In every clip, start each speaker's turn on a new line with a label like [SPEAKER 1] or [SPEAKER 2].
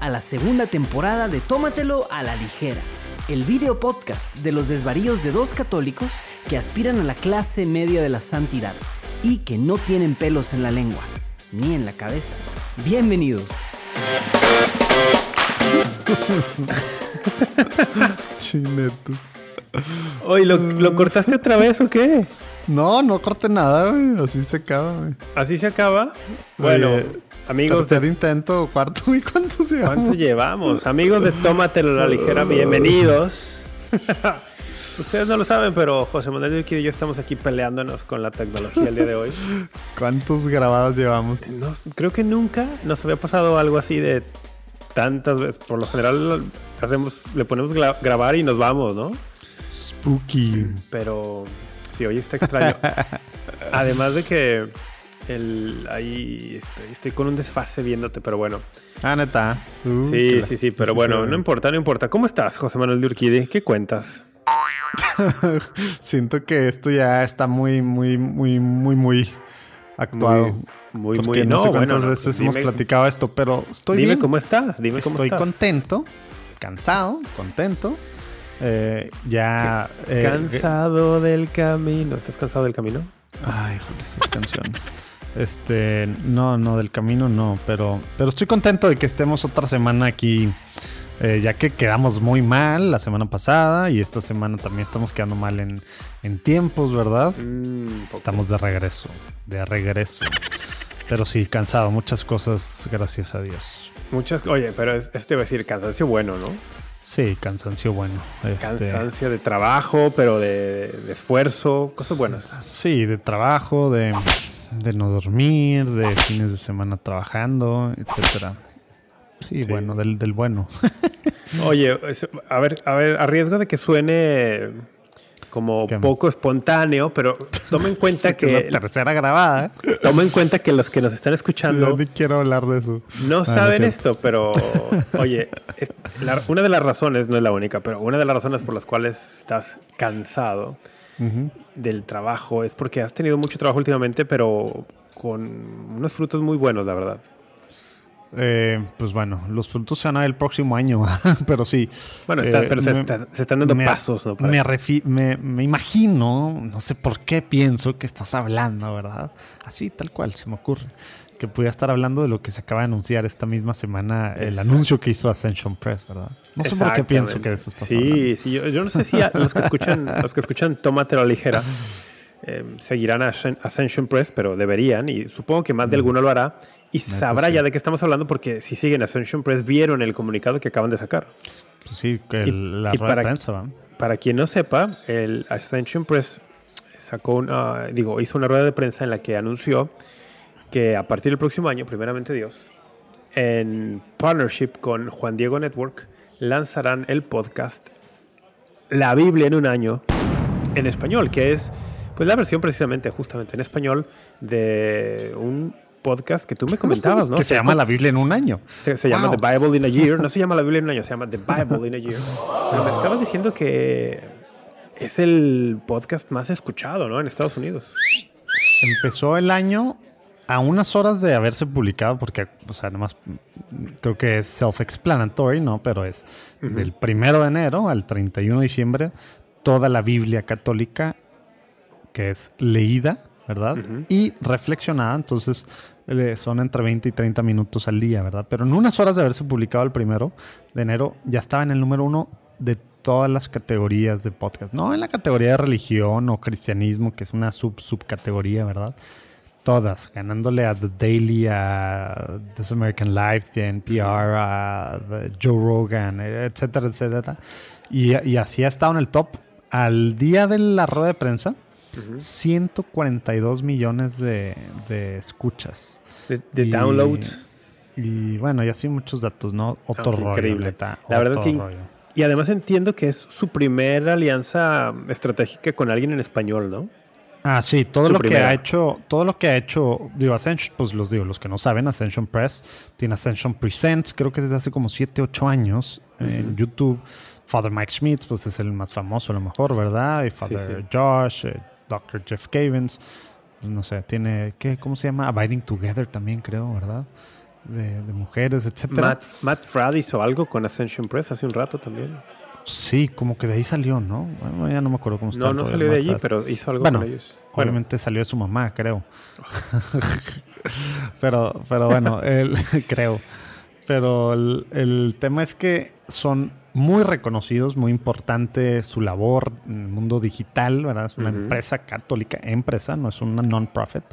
[SPEAKER 1] a la segunda temporada de Tómatelo a la ligera, el video podcast de los desvaríos de dos católicos que aspiran a la clase media de la santidad y que no tienen pelos en la lengua ni en la cabeza. Bienvenidos.
[SPEAKER 2] Chinetos.
[SPEAKER 3] Oye, ¿lo, ¿lo cortaste otra vez o qué?
[SPEAKER 2] No, no corte nada, güey. Así se acaba, güey.
[SPEAKER 3] ¿Así se acaba? Bueno,
[SPEAKER 2] Oye,
[SPEAKER 3] amigos
[SPEAKER 2] Tercer
[SPEAKER 3] de...
[SPEAKER 2] intento, cuarto, güey. ¿Cuántos llevamos?
[SPEAKER 3] ¿Cuántos llevamos? Amigos de Tómatelo a la ligera, bienvenidos. Ustedes no lo saben, pero José Manuel Urquidy y yo estamos aquí peleándonos con la tecnología el día de hoy.
[SPEAKER 2] ¿Cuántos grabadas llevamos?
[SPEAKER 3] No, creo que nunca nos había pasado algo así de tantas veces. Por lo general hacemos, le ponemos gra- grabar y nos vamos, ¿no?
[SPEAKER 2] Spooky.
[SPEAKER 3] Pero sí, hoy está extraño. Además de que el, ahí estoy, estoy con un desfase viéndote, pero bueno.
[SPEAKER 2] Ah, neta. Uh,
[SPEAKER 3] Sí, sí, sí, pero bueno, no importa, no importa. ¿Cómo estás, José Manuel de Urquidi? ¿Qué cuentas?
[SPEAKER 2] Siento que esto ya está muy, muy, muy, muy, muy actuado.
[SPEAKER 3] Muy,
[SPEAKER 2] Porque
[SPEAKER 3] muy,
[SPEAKER 2] no,
[SPEAKER 3] no,
[SPEAKER 2] sé
[SPEAKER 3] bueno,
[SPEAKER 2] cuántas veces
[SPEAKER 3] pues
[SPEAKER 2] hemos
[SPEAKER 3] dime-
[SPEAKER 2] platicado esto, pero estoy
[SPEAKER 3] Dime
[SPEAKER 2] bien.
[SPEAKER 3] cómo estás, dime cómo
[SPEAKER 2] Estoy
[SPEAKER 3] estás.
[SPEAKER 2] contento, cansado, contento. Eh, ya. eh,
[SPEAKER 3] Cansado del camino. ¿Estás cansado del camino?
[SPEAKER 2] Ay, joder, estas canciones. Este, no, no, del camino no, pero, pero estoy contento de que estemos otra semana aquí, eh, ya que quedamos muy mal la semana pasada y esta semana también estamos quedando mal en, en tiempos, ¿verdad?
[SPEAKER 3] Mm.
[SPEAKER 2] Estamos de regreso, de regreso. Pero sí, cansado, muchas cosas, gracias a Dios.
[SPEAKER 3] Muchas, oye, pero es- esto iba a decir cansancio bueno, ¿no?
[SPEAKER 2] Sí, cansancio bueno. este,
[SPEAKER 3] Cansancio de trabajo, pero de, de esfuerzo, cosas buenas.
[SPEAKER 2] Sí, de trabajo, de, de no dormir, de fines de semana trabajando, etcétera. Sí,
[SPEAKER 3] Sí.
[SPEAKER 2] bueno, del, del bueno.
[SPEAKER 3] Oye, a ver, a ver, a riesgo de que suene como
[SPEAKER 2] ¿Qué?
[SPEAKER 3] poco espontáneo, pero toma en cuenta que
[SPEAKER 2] la tercera grabada, ¿eh?
[SPEAKER 3] toma en cuenta que los que nos están escuchando
[SPEAKER 2] ni quiero hablar de eso.
[SPEAKER 3] no
[SPEAKER 2] Ah,
[SPEAKER 3] saben
[SPEAKER 2] es
[SPEAKER 3] esto, pero oye, es- la- una de las razones, no es la única, pero una de las razones por las cuales estás cansado del trabajo es porque has tenido mucho trabajo últimamente, pero con unos frutos muy buenos, la verdad.
[SPEAKER 2] Eh, pues bueno, los frutos se van a ver el próximo año, pero sí.
[SPEAKER 3] Bueno, está-
[SPEAKER 2] Eh,
[SPEAKER 3] pero se,
[SPEAKER 2] me-
[SPEAKER 3] está- se están dando
[SPEAKER 2] me-
[SPEAKER 3] pasos, ¿no?
[SPEAKER 2] Me, refi- me, me imagino, no sé por qué pienso que estás hablando, ¿verdad? Así, tal cual, se me ocurre. Que pudiera estar hablando de lo que se acaba de anunciar esta misma semana, el
[SPEAKER 3] Exacto.
[SPEAKER 2] anuncio que hizo Ascension Press, ¿verdad? No sé por qué pienso que de eso estás
[SPEAKER 3] sí,
[SPEAKER 2] hablando.
[SPEAKER 3] Sí, yo, yo no sé si a- los que escuchan, los que escuchan Tómatelo ligera eh, seguirán a Ascen- Ascension Press, pero deberían, y supongo que más de alguno lo hará, y sabrá
[SPEAKER 2] sí.
[SPEAKER 3] ya de qué estamos hablando, porque si siguen Ascension Press, vieron el comunicado que acaban de sacar.
[SPEAKER 2] Pues sí, que el- la
[SPEAKER 3] y para-
[SPEAKER 2] prensa.
[SPEAKER 3] Para quien no sepa, el Ascension Press sacó una, digo, hizo una rueda de prensa en la que anunció que a partir del próximo año, primeramente Dios, en partnership con Juan Diego Network, lanzarán el podcast La Biblia en un año en español, que es pues la versión precisamente, justamente en español, de un podcast que tú me comentabas, ¿no?
[SPEAKER 2] que se llama La Biblia en un año.
[SPEAKER 3] Se, se llama. The Bible in a Year. No se llama la Biblia en un año, se llama The Bible in a Year. Pero me estabas diciendo que es el podcast más escuchado, ¿no? En Estados Unidos.
[SPEAKER 2] Empezó el año a unas horas de haberse publicado, porque, o sea, nomás mm, creo que es self-explanatory, ¿no? Pero es del primero de enero al 31 de diciembre, toda la Biblia católica que es leída, ¿verdad? Y reflexionada, entonces son entre 20 y 30 minutos al día, ¿verdad? Pero en unas horas de haberse publicado el primero de enero, ya estaba en el número uno de todas las categorías de podcast. No en la categoría de religión o cristianismo, que es una sub subcategoría, ¿verdad? Todas, ganándole a The Daily, a This American Life, de NPR, a the Joe Rogan, etcétera, etcétera. Y, y así ha estado en el top. Al día de la rueda de prensa, 142 millones de, de escuchas.
[SPEAKER 3] De, de
[SPEAKER 2] Y-
[SPEAKER 3] downloads.
[SPEAKER 2] Y bueno, y así muchos datos, ¿no? Otro rollo,
[SPEAKER 3] increíble.
[SPEAKER 2] neta,
[SPEAKER 3] La verdad
[SPEAKER 2] otro
[SPEAKER 3] que-
[SPEAKER 2] rollo.
[SPEAKER 3] Y además entiendo que es su primera alianza estratégica con alguien en español, ¿no?
[SPEAKER 2] Ah, sí, todo
[SPEAKER 3] Su
[SPEAKER 2] lo que ha hecho, todo lo que ha hecho, digo, Ascension, pues los digo, los que no saben, Ascension Press tiene Ascension Presents, creo que desde hace como 7, 8 años en YouTube. Father Mike Schmitz, pues es el más famoso a lo mejor, ¿verdad? Y Father
[SPEAKER 3] sí.
[SPEAKER 2] Josh, eh, Dr. Jeff Cavins, no sé, tiene, ¿qué? ¿Cómo se llama? Abiding Together también creo, ¿verdad? de, de mujeres, etcétera.
[SPEAKER 3] Matt, Matt Fradd hizo algo con Ascension Press hace un rato también.
[SPEAKER 2] Sí, como que de ahí salió, ¿no? Bueno, ya no me acuerdo cómo está.
[SPEAKER 3] No, no salió de allí, pero hizo algo
[SPEAKER 2] Bueno,
[SPEAKER 3] con ellos. Bueno,
[SPEAKER 2] Obviamente salió de su mamá, creo. pero, pero bueno, el, creo. Pero el, el tema es que son muy reconocidos, muy importante su labor en el mundo digital, ¿verdad? Es una empresa católica, empresa, no es una non-profit.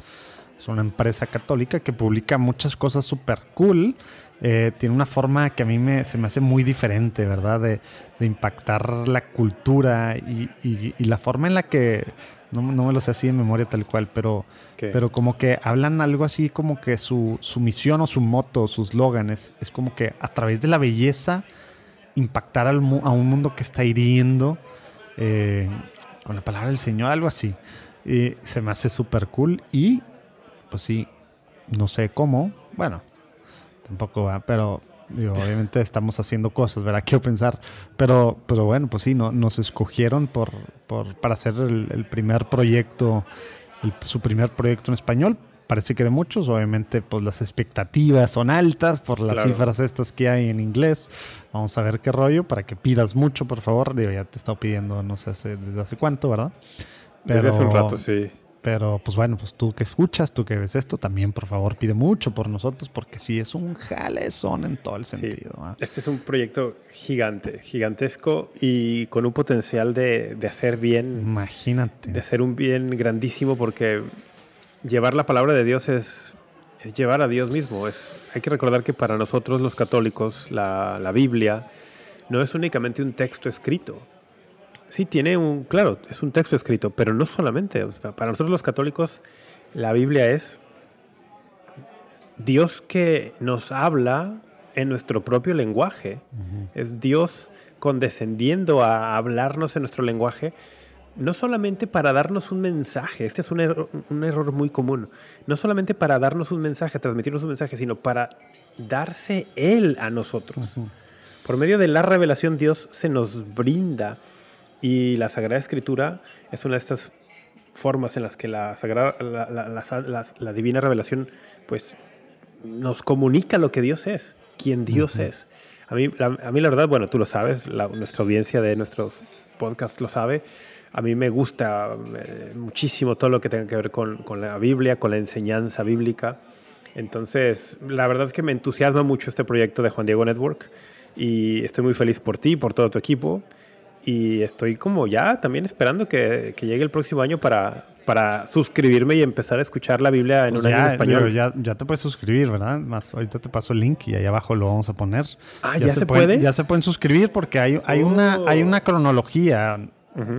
[SPEAKER 2] Es una empresa católica que publica muchas cosas súper cool. Eh, tiene una forma que a mí me, se me hace muy diferente, ¿verdad? De, de impactar la cultura y, y- y la forma en la que, no, no me lo sé así de memoria tal cual, pero,
[SPEAKER 3] ¿qué?
[SPEAKER 2] pero como que hablan algo así como que su, su misión o su moto, sus slogans, es como que a través de la belleza impactar al mu- a un mundo que está hiriendo eh, con la palabra del Señor, algo así. Se me hace súper cool y pues sí, no sé cómo, bueno, tampoco va, pero digo, obviamente estamos haciendo cosas, ¿verdad? Quiero pensar, pero, pero bueno, pues sí, no, nos escogieron por, para hacer el, primer proyecto, su primer proyecto en español. Parece que de muchos, obviamente, pues las expectativas son altas por las
[SPEAKER 3] Claro.
[SPEAKER 2] cifras estas que hay en inglés. Vamos a ver qué rollo para que pidas mucho, por favor. Digo, ya te he estado pidiendo, no sé hace- desde hace cuánto, ¿verdad?
[SPEAKER 3] Desde hace un rato, sí.
[SPEAKER 2] Pero pues bueno, pues tú que escuchas, tú que ves esto, también por favor pide mucho por nosotros porque sí es un jalezón en todo el
[SPEAKER 3] Sí.
[SPEAKER 2] sentido. ¿ah?
[SPEAKER 3] Este es un proyecto gigante, gigantesco y con un potencial de, de hacer bien,
[SPEAKER 2] Imagínate.
[SPEAKER 3] de hacer un bien grandísimo porque llevar la palabra de Dios es, es llevar a Dios mismo. Es, hay que recordar que para nosotros los católicos la, la Biblia no es únicamente un texto escrito. Sí, tiene un, claro, es un texto escrito, pero no solamente. o sea, para nosotros los católicos la Biblia es Dios que nos habla en nuestro propio lenguaje. Es Dios condescendiendo a hablarnos en nuestro lenguaje, no solamente para darnos un mensaje, este es un error, un error muy común, no solamente para darnos un mensaje, transmitirnos un mensaje, sino para darse Él a nosotros. Por medio de la revelación Dios se nos brinda y la Sagrada Escritura es una de estas formas en las que la, sagrada, la, la- la- divina revelación pues nos comunica lo que Dios es, quién Dios es. A mí, la, a mí la verdad, bueno, tú lo sabes, la- nuestra audiencia de nuestros podcasts lo sabe. A mí me gusta eh, muchísimo todo lo que tenga que ver con, con la Biblia, con la enseñanza bíblica. Entonces, la verdad es que me entusiasma mucho este proyecto de Juan Diego Network y estoy muy feliz por ti, por todo tu equipo. Y estoy como ya también esperando que, que llegue el próximo año para, para suscribirme y empezar a escuchar la Biblia en
[SPEAKER 2] Pues
[SPEAKER 3] un año en
[SPEAKER 2] ya,
[SPEAKER 3] español.
[SPEAKER 2] digo, ya, ya te puedes suscribir, ¿verdad? Más ahorita te paso el link y ahí abajo lo vamos a poner.
[SPEAKER 3] Ah, ¿ya se
[SPEAKER 2] pueden-
[SPEAKER 3] puede?
[SPEAKER 2] Ya se pueden suscribir porque hay, hay, una,
[SPEAKER 3] Oh.
[SPEAKER 2] hay una cronología,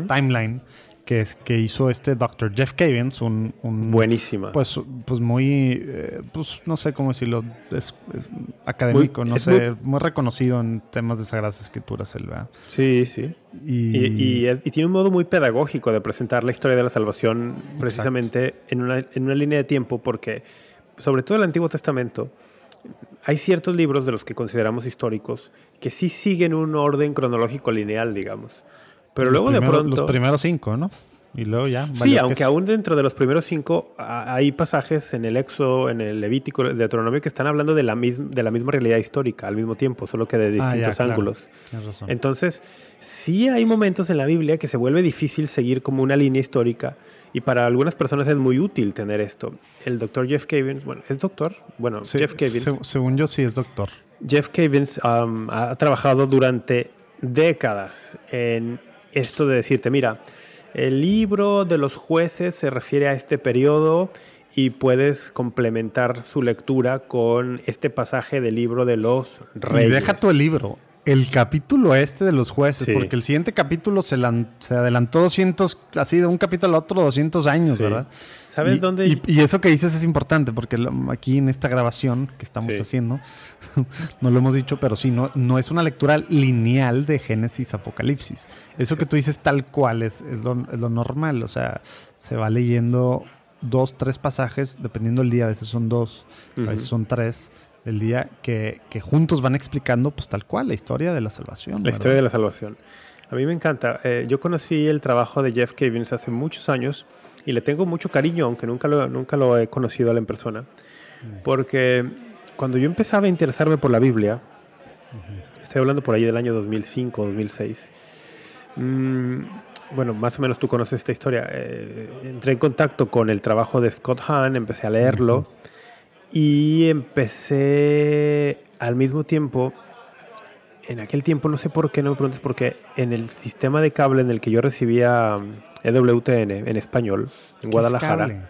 [SPEAKER 2] Timeline, que, es, que hizo este Dr. Jeff Cavins, un, un
[SPEAKER 3] Buenísima.
[SPEAKER 2] pues, pues muy, eh, pues no sé cómo decirlo, es, es académico,
[SPEAKER 3] Muy-
[SPEAKER 2] no
[SPEAKER 3] es
[SPEAKER 2] sé, muy, reconocido en temas de Sagradas Escrituras, él, ¿verdad?
[SPEAKER 3] sí, sí.
[SPEAKER 2] Y,
[SPEAKER 3] Y, y tiene un modo muy pedagógico de presentar la historia de la salvación precisamente en una, en una línea de tiempo, porque sobre todo el Antiguo Testamento hay ciertos libros de los que consideramos históricos que sí siguen un orden cronológico lineal, digamos. Pero luego de pronto...
[SPEAKER 2] Los primeros cinco, ¿no? Y luego ya.
[SPEAKER 3] Sí, aunque aún dentro de los primeros cinco hay pasajes en el Éxodo, en el Levítico, el Deuteronomio que están hablando de la, de la misma realidad histórica al mismo tiempo, solo que de
[SPEAKER 2] Ah,
[SPEAKER 3] distintos
[SPEAKER 2] ya, claro.
[SPEAKER 3] ángulos.
[SPEAKER 2] Razón.
[SPEAKER 3] Entonces, sí hay momentos en la Biblia que se vuelve difícil seguir como una línea histórica y para algunas personas es muy útil tener esto. El doctor Jeff Cavins, bueno, ¿es doctor? Bueno,
[SPEAKER 2] Sí,
[SPEAKER 3] Jeff Cavins.
[SPEAKER 2] se- según yo sí es doctor.
[SPEAKER 3] Jeff Cavins um, ha trabajado durante décadas en esto de decirte, mira, el libro de los jueces se refiere a este periodo y puedes complementar su lectura con este pasaje del libro de los reyes.
[SPEAKER 2] Y deja tu libro. El capítulo este de los jueces,
[SPEAKER 3] Sí.
[SPEAKER 2] porque el siguiente capítulo se, se adelantó 200, así de un capítulo a otro 200 años,
[SPEAKER 3] Sí.
[SPEAKER 2] ¿verdad?
[SPEAKER 3] ¿Sabes
[SPEAKER 2] Y-
[SPEAKER 3] dónde?
[SPEAKER 2] Y, y eso que dices es importante, porque aquí en esta grabación que estamos
[SPEAKER 3] Sí.
[SPEAKER 2] haciendo, no lo hemos dicho, pero sí, no, no es una lectura lineal de Génesis Apocalipsis. Eso que tú dices tal cual es, es lo, es lo normal, o sea, se va leyendo dos, tres pasajes, dependiendo del día, a veces son dos, a veces son tres del día, que, que juntos van explicando pues tal cual la historia de la salvación.
[SPEAKER 3] La
[SPEAKER 2] ¿verdad?
[SPEAKER 3] historia de la salvación. A mí me encanta. Eh, yo conocí el trabajo de Jeff Cavins hace muchos años y le tengo mucho cariño, aunque nunca lo, nunca lo he conocido a él en persona. Porque cuando yo empezaba a interesarme por la Biblia, estoy hablando por ahí del año 2005, 2006, mm, bueno, más o menos tú conoces esta historia, eh, entré en contacto con el trabajo de Scott Hahn, empecé a leerlo y empecé al mismo tiempo, en aquel tiempo, no sé por qué, no me preguntes por qué, en el sistema de cable en el que yo recibía EWTN en español, en Guadalajara.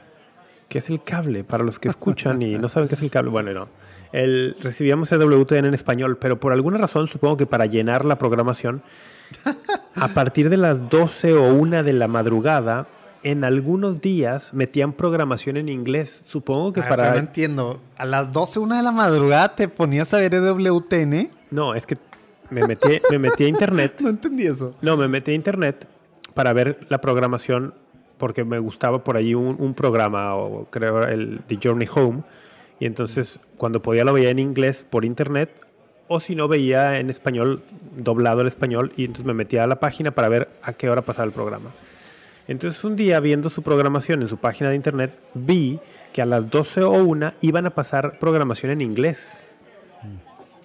[SPEAKER 3] ¿Qué es el cable? Para los que escuchan y no saben qué es el cable, bueno, no. El, recibíamos EWTN en español, pero por alguna razón, supongo que para llenar la programación, a partir de las 12 o 1 de la madrugada, en algunos días metían programación en inglés. Supongo que para.
[SPEAKER 2] No entiendo. A las 12, 1 de la madrugada te ponías a ver EWTN.
[SPEAKER 3] No, es que me metí, me metí a internet.
[SPEAKER 2] no entendí eso.
[SPEAKER 3] No, me metí a internet para ver la programación porque me gustaba por allí un, programa, o creo el The Journey Home, y entonces cuando podía lo veía en inglés por internet, o si no veía en español, doblado el español, y entonces me metía a la página para ver a qué hora pasaba el programa. Entonces un día viendo su programación en su página de internet, vi que a las 12 o 1 iban a pasar programación en inglés.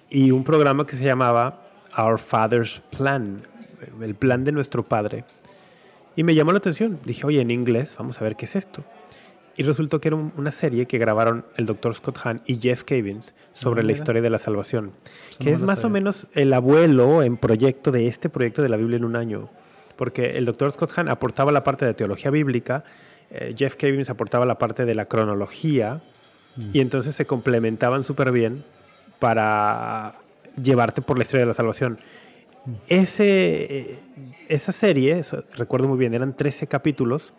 [SPEAKER 3] Y un programa que se llamaba Our Father's Plan, el plan de nuestro padre. Y me llamó la atención. Dije, oye, en inglés, vamos a ver qué es esto. Y resultó que era una serie que grabaron el Dr. Scott Hahn y Jeff Cavins sobre ah, la historia de la salvación, pues que es más o menos el abuelo en proyecto de este proyecto de la Biblia en un año. Porque el Dr. Scott Hahn aportaba la parte de teología bíblica, eh, Jeff Cavins aportaba la parte de la cronología, mm. y entonces se complementaban súper bien para llevarte por la historia de la salvación. Ese, esa serie, recuerdo muy bien, eran 13 capítulos.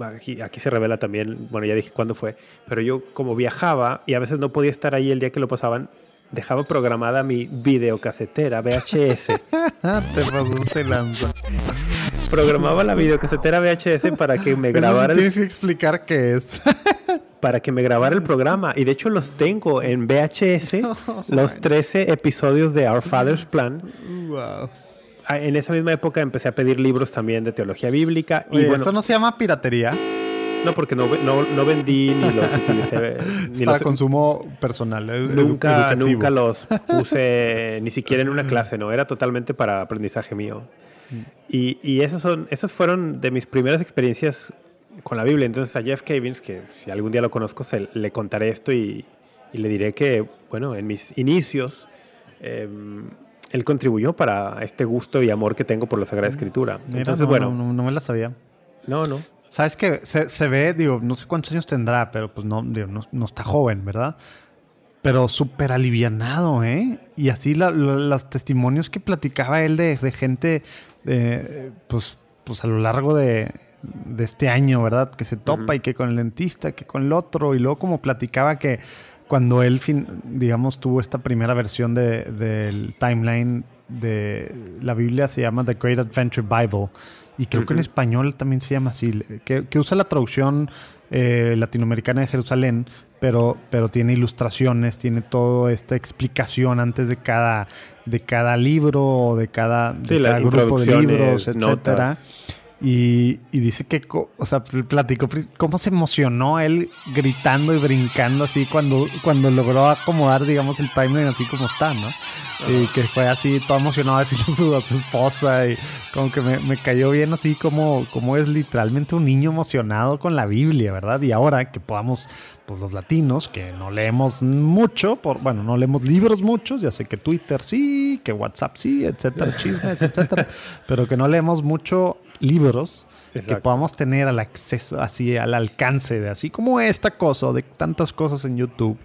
[SPEAKER 3] Aquí, aquí se revela también, bueno, ya dije cuándo fue, pero yo como viajaba y a veces no podía estar ahí el día que lo pasaban, dejaba programada mi videocasetera VHS.
[SPEAKER 2] Produce lanza.
[SPEAKER 3] Programaba la videocasetera VHS para que me grabara.
[SPEAKER 2] Tienes que explicar qué es.
[SPEAKER 3] para que me grabara el programa. Y de hecho los tengo en VHS, los 13 episodios de Our Father's Plan. Wow. Ah, en esa misma época empecé a pedir libros también de teología bíblica. y
[SPEAKER 2] bueno, ¿Eso no se llama piratería?
[SPEAKER 3] No, porque no, no, vendí ni los utilicé.
[SPEAKER 2] Ni para consumo personal.
[SPEAKER 3] Nunca, nunca los puse ni siquiera en una clase, no. Era totalmente para aprendizaje mío. Mm. Y, y esas, son, esas fueron de mis primeras experiencias con la Biblia. Entonces a Jeff Cavins, que si algún día lo conozco, se, le contaré esto y, le diré que, bueno, en mis inicios, em, él contribuyó para este gusto y amor que tengo por la Sagrada Escritura. Entonces,
[SPEAKER 2] no,
[SPEAKER 3] bueno.
[SPEAKER 2] No, me la sabía.
[SPEAKER 3] No, no.
[SPEAKER 2] Sabes que se, ve, digo, no sé cuántos años tendrá, pero pues no, no, está joven, ¿verdad? Pero súper alivianado, ¿eh? Y así los testimonios que platicaba él de, gente, pues, pues a lo largo de, de este año, ¿verdad? Que se topa y que con el dentista, que con el otro. Y luego como platicaba que cuando él, digamos, tuvo esta primera versión del timeline de la Biblia, se llama The Great Adventure Bible. Y creo que en español también se llama así, que, usa la traducción eh, latinoamericana de Jerusalén, pero, pero tiene ilustraciones, tiene toda esta explicación antes de cada, de cada libro o de cada, grupo de libros, etcétera. Y, dice que, o sea, platicó cómo se emocionó él gritando y brincando así cuando, cuando logró acomodar, digamos, el timeline así como está, ¿no? Y que fue así, todo emocionado a decirle a su esposa y como que me, cayó bien así como, como es literalmente un niño emocionado con la Biblia, ¿verdad? Y ahora que podamos, pues los latinos, que no leemos mucho, por, bueno, no leemos libros muchos, ya sé que Twitter sí, que WhatsApp sí, etcétera, chismes, etcétera, pero que no leemos mucho libros. que podamos tener al acceso, así al alcance de así como esta cosa, de tantas cosas en YouTube,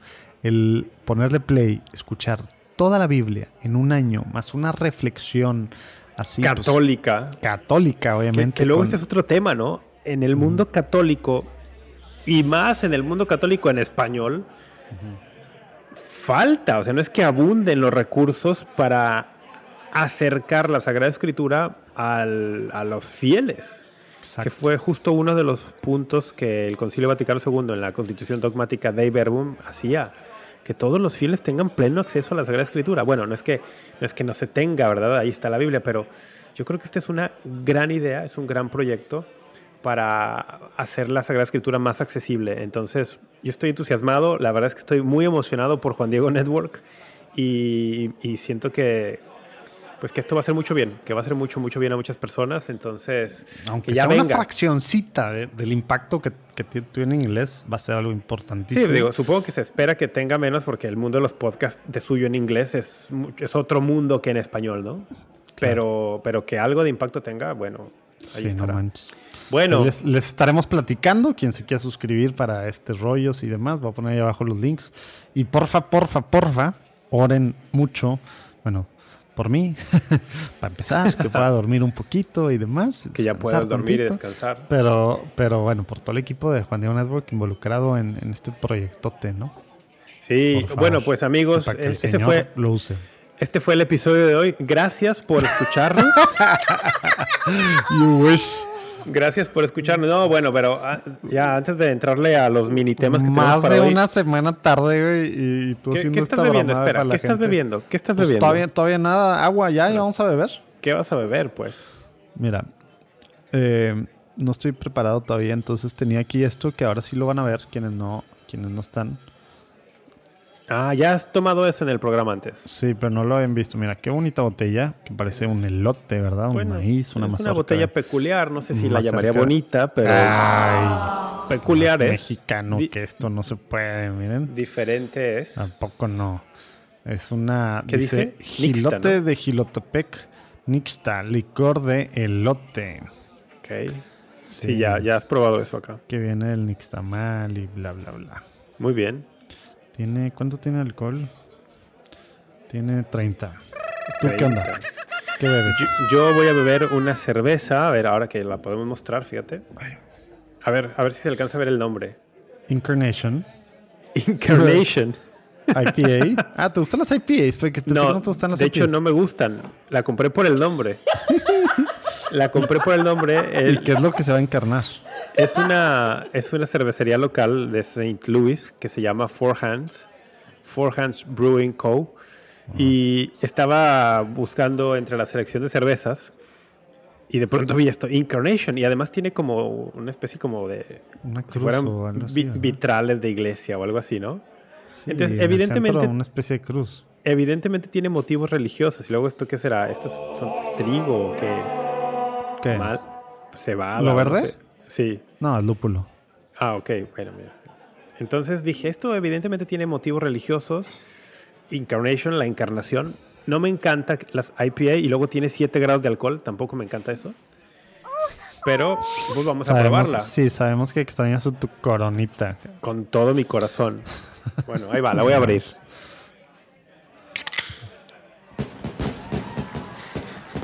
[SPEAKER 2] el ponerle play, escuchar toda la Biblia en un año, más una reflexión así.
[SPEAKER 3] Pues, católica.
[SPEAKER 2] católica, obviamente.
[SPEAKER 3] Que, luego este es otro tema, ¿no? En el mundo católico, y más en el mundo católico en español, falta, o sea, no es que abunden los recursos para acercar la Sagrada Escritura a los fieles. Que fue justo uno de los puntos que el Concilio Vaticano II en la Constitución Dogmática Dei Verbum hacía que todos los fieles tengan pleno acceso a la Sagrada Escritura. Bueno, no es que no, es que no se tenga, ¿verdad? Ahí está la Biblia, pero yo creo que esta es una gran idea, es un gran proyecto para hacer la Sagrada Escritura más accesible. Entonces, yo estoy entusiasmado, la verdad es que estoy muy emocionado por Juan Diego Network y, y siento que, pues que esto va a ser mucho bien, que va a ser mucho, mucho bien a muchas personas. Entonces,
[SPEAKER 2] Aunque
[SPEAKER 3] que ya
[SPEAKER 2] sea
[SPEAKER 3] venga.
[SPEAKER 2] una fraccioncita de- del impacto que, que tiene en inglés, va a ser algo
[SPEAKER 3] Sí,
[SPEAKER 2] importantísimo.
[SPEAKER 3] digo, supongo que se espera que tenga menos porque el mundo de los podcasts de suyo en inglés es, es otro mundo que en español, ¿no? Pero, pero que algo de impacto tenga, bueno, ahí
[SPEAKER 2] Sí, no
[SPEAKER 3] estará.
[SPEAKER 2] manches.
[SPEAKER 3] bueno,
[SPEAKER 2] Les, les estaremos platicando. Quien se quiera suscribir para este rollos y demás, voy a poner ahí abajo los links. Y porfa, porfa, porfa, oren mucho. Bueno, por mí, para empezar, que pueda dormir un poquito y demás.
[SPEAKER 3] que ya puedas dormir y descansar.
[SPEAKER 2] Pero, pero bueno, por todo el equipo de Juan Diego Network involucrado en, en este proyectote, ¿no?
[SPEAKER 3] Sí,
[SPEAKER 2] favor.
[SPEAKER 3] bueno, pues amigos,
[SPEAKER 2] Para que el
[SPEAKER 3] eh, ese
[SPEAKER 2] Señor
[SPEAKER 3] fue,
[SPEAKER 2] lo use.
[SPEAKER 3] este fue el episodio de hoy. Gracias por escucharnos.
[SPEAKER 2] You wish.
[SPEAKER 3] Gracias por escucharnos. No, bueno, pero ah, ya antes de entrarle a los mini temas que
[SPEAKER 2] Más
[SPEAKER 3] tenemos para
[SPEAKER 2] de
[SPEAKER 3] hoy.
[SPEAKER 2] una semana tarde, güey, y, y tú
[SPEAKER 3] ¿Qué,
[SPEAKER 2] haciendo
[SPEAKER 3] qué estás
[SPEAKER 2] esta
[SPEAKER 3] bebiendo? Espera,
[SPEAKER 2] para la
[SPEAKER 3] ¿qué estás bebiendo? ¿Qué estás
[SPEAKER 2] Pues
[SPEAKER 3] bebiendo?
[SPEAKER 2] todavía, todavía nada. Agua ya, ya vamos a beber.
[SPEAKER 3] ¿Qué vas a beber, pues?
[SPEAKER 2] Mira, eh, no estoy preparado todavía, entonces tenía aquí esto que ahora sí lo van a ver quienes no, quienes no están.
[SPEAKER 3] Ah, ya has tomado eso en el programa antes.
[SPEAKER 2] Sí, pero no lo habían visto. Mira, qué bonita botella, que parece un elote, ¿verdad? Un
[SPEAKER 3] Bueno,
[SPEAKER 2] maíz, una
[SPEAKER 3] es
[SPEAKER 2] mazorca.
[SPEAKER 3] una botella peculiar, no sé si la llamaría bonita, pero
[SPEAKER 2] Ay,
[SPEAKER 3] peculiar
[SPEAKER 2] más
[SPEAKER 3] es.
[SPEAKER 2] mexicano que esto no se puede, miren.
[SPEAKER 3] diferente es.
[SPEAKER 2] Tampoco no. Es una.
[SPEAKER 3] ¿Qué dice? Nixta,
[SPEAKER 2] Gilote
[SPEAKER 3] ¿no?
[SPEAKER 2] de Gilotepec. Nixta, licor de elote.
[SPEAKER 3] Ok. Sí, ya, ya has probado eso acá.
[SPEAKER 2] Que viene del Nixtamal y bla, bla, bla.
[SPEAKER 3] Muy bien.
[SPEAKER 2] Tiene, ¿Cuánto tiene alcohol? Tiene 30. ¿Tú qué
[SPEAKER 3] 30.
[SPEAKER 2] onda? ¿Qué bebes?
[SPEAKER 3] Yo, yo voy a beber una cerveza. A ver, ahora que la podemos mostrar, fíjate. A ver, a ver si se alcanza a ver el nombre.
[SPEAKER 2] Incarnation.
[SPEAKER 3] Incarnation.
[SPEAKER 2] IPA. Ah, ¿te gustan las IPAs? Porque
[SPEAKER 3] No,
[SPEAKER 2] no te gustan las
[SPEAKER 3] de hecho no me gustan. La compré por el nombre. La compré por el nombre.
[SPEAKER 2] ¿Y qué es lo que se va a encarnar?
[SPEAKER 3] es, una, es una cervecería local de St. Louis que se llama Four Hands. Four Hands Brewing Co. Y estaba buscando entre la selección de cervezas y de pronto vi esto, Incarnation. Y además tiene como una especie como de...
[SPEAKER 2] Una
[SPEAKER 3] Si
[SPEAKER 2] cruz
[SPEAKER 3] fueran
[SPEAKER 2] o algo así,
[SPEAKER 3] vi-
[SPEAKER 2] ¿verdad?
[SPEAKER 3] vitrales de iglesia o algo así, ¿no?
[SPEAKER 2] Sí,
[SPEAKER 3] Entonces,
[SPEAKER 2] en
[SPEAKER 3] evidentemente-
[SPEAKER 2] centro, una especie de cruz.
[SPEAKER 3] Evidentemente tiene motivos religiosos. Y luego, ¿esto qué será? ¿Esto es, son- es trigo o qué es?
[SPEAKER 2] ¿Qué?
[SPEAKER 3] Mal. Cebada.
[SPEAKER 2] ¿Lo verde?
[SPEAKER 3] Sí.
[SPEAKER 2] No, es lúpulo.
[SPEAKER 3] Ah, ok. Bueno, mira. Entonces dije, esto evidentemente tiene motivos religiosos. Incarnation, la encarnación. No me encanta las IPA y luego tiene 7 grados de alcohol. Tampoco me encanta eso. Pero pues vamos a probarla
[SPEAKER 2] Sí, sabemos que extrañas tu coronita.
[SPEAKER 3] con todo mi corazón. Bueno, ahí va, la voy a abrir.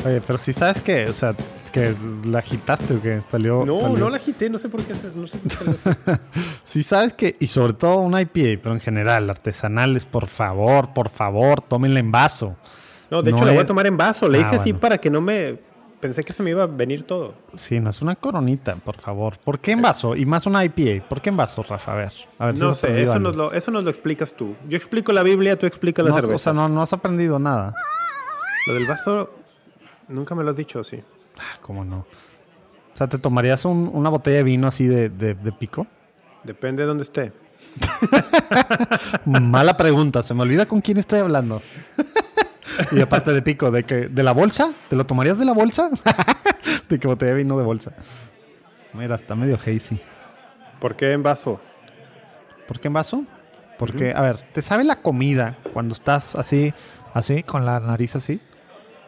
[SPEAKER 2] Oye, pero si sabes que, o sea, que la agitaste o que salió.
[SPEAKER 3] No,
[SPEAKER 2] salió-
[SPEAKER 3] no la agité, no sé por qué hacer, no sé por qué hacer.
[SPEAKER 2] Sí sabes que, y sobre todo una IPA, pero en general, artesanales, por favor, por favor, tómenla en vaso.
[SPEAKER 3] No, de
[SPEAKER 2] No
[SPEAKER 3] hecho la voy a tomar en vaso. Le
[SPEAKER 2] Ah,
[SPEAKER 3] hice así para que no me... Pensé que se me iba a venir todo.
[SPEAKER 2] Sí, no es una coronita, por favor. ¿Por qué en vaso? Y más una IPA. ¿Por qué en vaso, Rafa? A ver. A ver si
[SPEAKER 3] No
[SPEAKER 2] has
[SPEAKER 3] sé, eso nos, lo, eso nos lo explicas tú. Yo explico la Biblia, tú explicas las
[SPEAKER 2] No,
[SPEAKER 3] cervezas.
[SPEAKER 2] O sea, no, no has aprendido nada.
[SPEAKER 3] Lo del vaso, nunca me lo has dicho, sí.
[SPEAKER 2] Ah, ¿Cómo no? O sea, ¿te tomarías un- una botella de vino así de, de- de pico?
[SPEAKER 3] Depende de dónde esté.
[SPEAKER 2] Mala pregunta, se me olvida con quién estoy hablando. y aparte de pico, ¿de que ¿De la bolsa? ¿Te lo tomarías de la bolsa? ¿De qué botella de vino de bolsa? Mira, está medio hazy.
[SPEAKER 3] ¿Por qué en vaso?
[SPEAKER 2] ¿Por qué en vaso? Porque, a ver, ¿te sabe la comida cuando estás así, así, con la nariz así?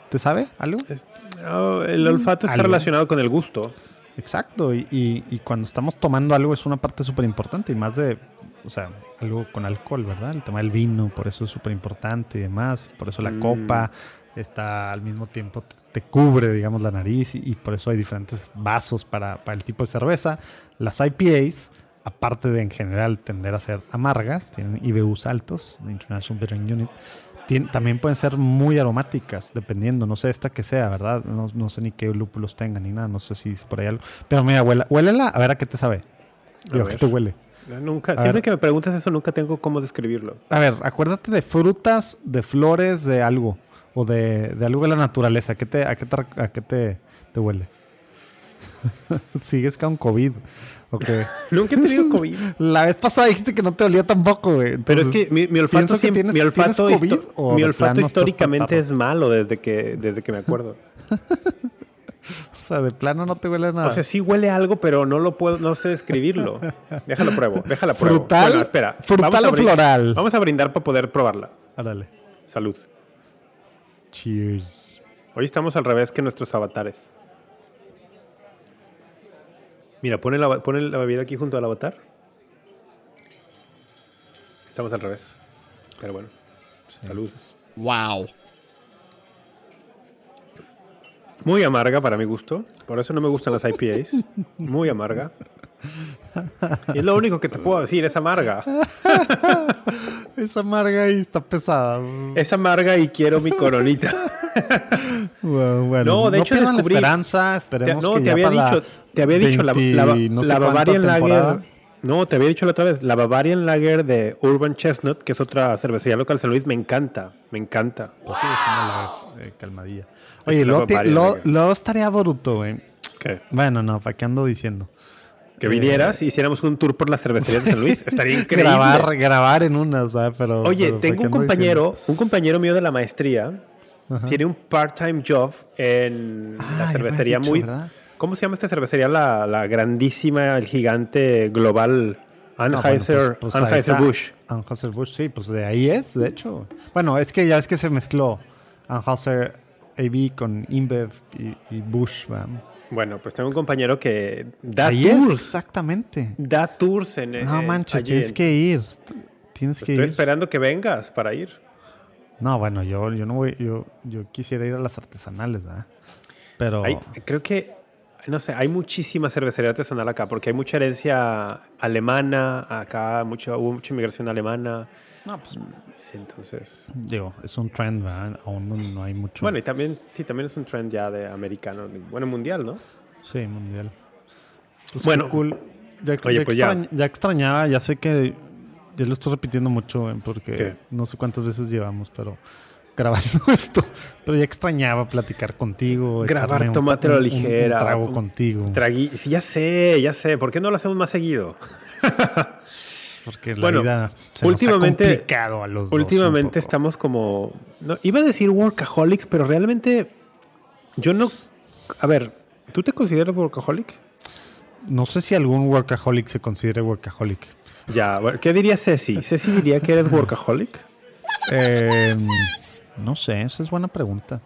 [SPEAKER 2] ¿Te sabe algo?
[SPEAKER 3] Es- oh, el olfato está
[SPEAKER 2] Algo.
[SPEAKER 3] relacionado con el gusto.
[SPEAKER 2] Exacto, y, y- y cuando estamos tomando algo es una parte súper importante y más de, o sea, algo con alcohol, ¿verdad? El tema del vino, por eso es súper importante y demás, por eso la
[SPEAKER 3] Mm.
[SPEAKER 2] copa está al mismo tiempo, te, te cubre, digamos, la nariz y, y por eso hay diferentes vasos para, para el tipo de cerveza. Las IPAs, aparte de en general tender a ser amargas, tienen IBUs altos, International Bittering Unit, tien- también pueden ser muy aromáticas, dependiendo, no sé esta que sea, ¿verdad? No, no sé ni qué lúpulos tengan ni nada, no sé si dice por ahí algo. Pero mira, huela, huélela, a ver a qué te sabe. Digo. ¿qué te huele?
[SPEAKER 3] Nunca,
[SPEAKER 2] A
[SPEAKER 3] siempre
[SPEAKER 2] ver.
[SPEAKER 3] que me preguntas eso, nunca tengo cómo describirlo.
[SPEAKER 2] A ver, acuérdate de frutas, de flores, de algo. O de, de algo de la naturaleza. ¿A qué te, a qué te, a qué te, te huele? Sigues con COVID. Ok.
[SPEAKER 3] Nunca he tenido COVID.
[SPEAKER 2] La vez pasada dijiste que no te olía tampoco, güey.
[SPEAKER 3] Pero es que mi, mi olfato,
[SPEAKER 2] que
[SPEAKER 3] siempre-
[SPEAKER 2] tienes-
[SPEAKER 3] mi olfato,
[SPEAKER 2] ¿tienes COVID o
[SPEAKER 3] mi olfato históricamente es malo desde que, desde que me acuerdo.
[SPEAKER 2] O sea, de plano no te huele nada.
[SPEAKER 3] O sea, sí huele a algo, pero no lo puedo, no sé describirlo. Déjalo pruebo, déjala pruebo.
[SPEAKER 2] ¿Frutal?
[SPEAKER 3] Bueno, espera.
[SPEAKER 2] ¿Frutal
[SPEAKER 3] vamos
[SPEAKER 2] o floral?
[SPEAKER 3] Vamos a brindar para poder probarla.
[SPEAKER 2] Árale.
[SPEAKER 3] Salud.
[SPEAKER 2] Cheers.
[SPEAKER 3] Hoy estamos al revés que nuestros avatares. Mira, pone la, pone la bebida aquí junto al avatar. Estamos al revés. Pero bueno. Salud.
[SPEAKER 4] Wow.
[SPEAKER 3] Muy amarga para mi gusto. Por eso no me gustan las IPAs. Muy amarga. Y es lo único que te puedo decir, es amarga.
[SPEAKER 2] Es amarga y está pesada.
[SPEAKER 3] Es amarga y quiero mi coronita.
[SPEAKER 2] Bueno, bueno,
[SPEAKER 3] No, de hecho
[SPEAKER 2] pierdan la
[SPEAKER 3] descubrí-
[SPEAKER 2] esperanza.
[SPEAKER 3] Te-
[SPEAKER 2] Esperemos
[SPEAKER 3] no,
[SPEAKER 2] que
[SPEAKER 3] te
[SPEAKER 2] ya
[SPEAKER 3] había dicho, te había dicho la,
[SPEAKER 2] 20
[SPEAKER 3] la,
[SPEAKER 2] no sé
[SPEAKER 3] la Bavarian. Lager. No, te había dicho la otra vez, la Bavarian Lager de Urban Chestnut, que es otra cervecería local de San Luis, me encanta, me encanta.
[SPEAKER 2] Pues sí, es una lager, eh, calmadilla. Oye, luego,
[SPEAKER 3] Lager.
[SPEAKER 2] luego estaría bruto, güey.
[SPEAKER 3] ¿Qué?
[SPEAKER 2] Bueno, no, ¿para qué ando diciendo?
[SPEAKER 3] Que vinieras y hiciéramos un tour por la cervecería de San Luis, estaría increíble.
[SPEAKER 2] Grabar, grabar en una, ¿sabes? Pero,
[SPEAKER 3] Oye,
[SPEAKER 2] pero ¿para
[SPEAKER 3] tengo un compañero, un compañero mío de la maestría, tiene un part-time job en
[SPEAKER 2] Ah,
[SPEAKER 3] la cervecería
[SPEAKER 2] dicho,
[SPEAKER 3] muy...
[SPEAKER 2] ¿verdad?
[SPEAKER 3] ¿Cómo se llama esta cervecería? La, la grandísima, el gigante global
[SPEAKER 2] No, bueno,
[SPEAKER 3] Anheuser,
[SPEAKER 2] pues- pues ahí está.
[SPEAKER 3] Anheuser-Busch.
[SPEAKER 2] Anheuser-Busch, sí, pues de ahí es, de hecho. Bueno, es que ya es que se mezcló Anheuser AB con InBev y, y Busch, ¿verdad?
[SPEAKER 3] Bueno, pues tengo un compañero que da
[SPEAKER 2] Ahí es,
[SPEAKER 3] tours.
[SPEAKER 2] exactamente.
[SPEAKER 3] Da tours en
[SPEAKER 2] No
[SPEAKER 3] eh,
[SPEAKER 2] manches, tienes
[SPEAKER 3] en-
[SPEAKER 2] que ir. Tienes que
[SPEAKER 3] Estoy
[SPEAKER 2] ir.
[SPEAKER 3] esperando que vengas para ir.
[SPEAKER 2] No, bueno, yo, yo no voy, yo, yo quisiera ir a las artesanales, ¿verdad? Pero
[SPEAKER 3] Hay- creo que, no sé, hay muchísima cervecería artesanal acá porque hay mucha herencia alemana acá, mucha, hubo mucha inmigración alemana.
[SPEAKER 2] no, pues,
[SPEAKER 3] Entonces,
[SPEAKER 2] digo, es un trend, ¿verdad? Aún no, no hay mucho.
[SPEAKER 3] bueno, y también, sí, también es un trend ya de americano, bueno, mundial, ¿no?
[SPEAKER 2] Sí, mundial. Pues
[SPEAKER 3] Bueno.
[SPEAKER 2] cool. Ya,
[SPEAKER 3] Oye,
[SPEAKER 2] ya
[SPEAKER 3] pues ya
[SPEAKER 2] extrañaba, ya sé que ya lo estoy repitiendo mucho, porque
[SPEAKER 3] ¿Qué?
[SPEAKER 2] no sé cuántas veces llevamos, pero grabando esto. Pero ya extrañaba platicar contigo.
[SPEAKER 3] Grabar Tomate a la
[SPEAKER 2] un-
[SPEAKER 3] ligera,
[SPEAKER 2] Un trago
[SPEAKER 3] un-
[SPEAKER 2] contigo.
[SPEAKER 3] Tragui, ya sé, ya sé. ¿Por qué no lo hacemos más seguido?
[SPEAKER 2] porque la
[SPEAKER 3] Bueno,
[SPEAKER 2] vida se
[SPEAKER 3] últimamente-
[SPEAKER 2] nos ha complicado a los
[SPEAKER 3] Últimamente estamos como. No, iba a decir workaholics, pero realmente yo no. A ver, ¿tú te consideras workaholic?
[SPEAKER 2] No sé si algún workaholic se considere workaholic.
[SPEAKER 3] Ya, ¿qué diría Ceci? ¿Ceci diría que eres workaholic?
[SPEAKER 2] Eh, no sé, esa es buena pregunta.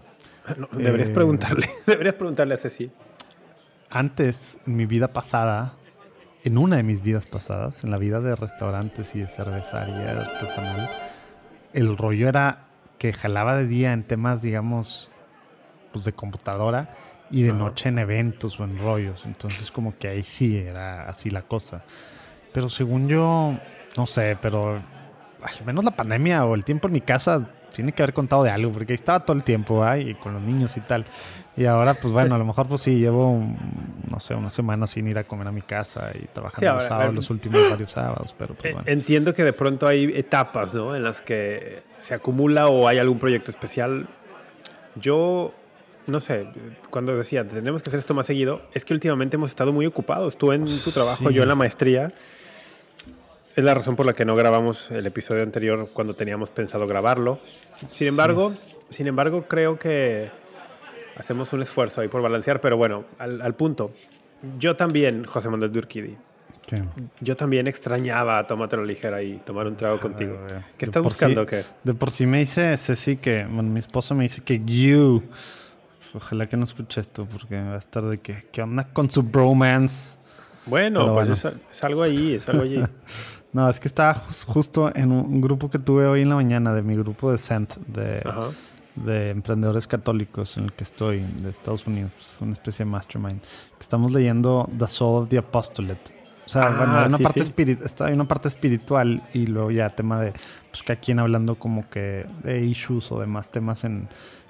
[SPEAKER 3] No, deberías
[SPEAKER 2] Eh.
[SPEAKER 3] preguntarle. Deberías preguntarle a Ceci.
[SPEAKER 2] Antes, en mi vida pasada, en una de mis vidas pasadas, en la vida de restaurantes y de cervecería artesanal, el rollo era que jalaba de día en temas, digamos, pues de computadora y de noche en eventos o en rollos. Entonces, como que ahí sí era así la cosa. Pero según yo, no sé, pero al menos la pandemia o el tiempo en mi casa tiene que haber contado de algo, porque ahí estaba todo el tiempo, ¿ah? y con los niños y tal. Y ahora, pues bueno, a lo mejor pues sí, llevo, no sé, una semana sin ir a comer a mi casa y trabajando
[SPEAKER 3] Sí,
[SPEAKER 2] los
[SPEAKER 3] ahora,
[SPEAKER 2] sábados,
[SPEAKER 3] eh,
[SPEAKER 2] los últimos varios sábados, pero pues
[SPEAKER 3] Eh,
[SPEAKER 2] bueno.
[SPEAKER 3] Entiendo que de pronto hay etapas, ¿no? En las que se acumula o hay algún proyecto especial. Yo, no sé, cuando decía, tenemos que hacer esto más seguido, es que últimamente hemos estado muy ocupados. Tú en tu trabajo,
[SPEAKER 2] Sí.
[SPEAKER 3] yo en la maestría. Es la razón por la que no grabamos el episodio anterior cuando teníamos pensado grabarlo. Sin embargo, sin embargo, creo que hacemos un esfuerzo ahí por balancear, pero bueno, al, al punto. Yo también, José Manuel Durquidi,
[SPEAKER 2] ¿Qué?
[SPEAKER 3] yo también extrañaba tómatelo ligera y tomar un trago contigo.
[SPEAKER 2] Ah, ya.
[SPEAKER 3] ¿Qué
[SPEAKER 2] De
[SPEAKER 3] estás buscando?
[SPEAKER 2] sí-
[SPEAKER 3] ¿Qué?
[SPEAKER 2] De por sí me dice Ceci que, bueno, mi esposa me dice que you. Ojalá que no escuche esto porque va a estar de que, ¿qué onda con su bromance?
[SPEAKER 3] Bueno,
[SPEAKER 2] Pero
[SPEAKER 3] pues
[SPEAKER 2] bueno.
[SPEAKER 3] Es, es algo allí, es algo allí.
[SPEAKER 2] No, es que estaba jus- justo en un, grupo que tuve hoy en la mañana de mi grupo de CENT, de,
[SPEAKER 3] Ajá.
[SPEAKER 2] de emprendedores católicos en el que estoy, de Estados Unidos, es una especie de mastermind. Estamos leyendo The Soul of the Apostolate. O sea,
[SPEAKER 3] Ah,
[SPEAKER 2] bueno, hay una,
[SPEAKER 3] sí,
[SPEAKER 2] parte
[SPEAKER 3] sí.
[SPEAKER 2] hay una parte espiritual y luego ya tema de, pues, cada quien hablando como que de issues o demás temas en,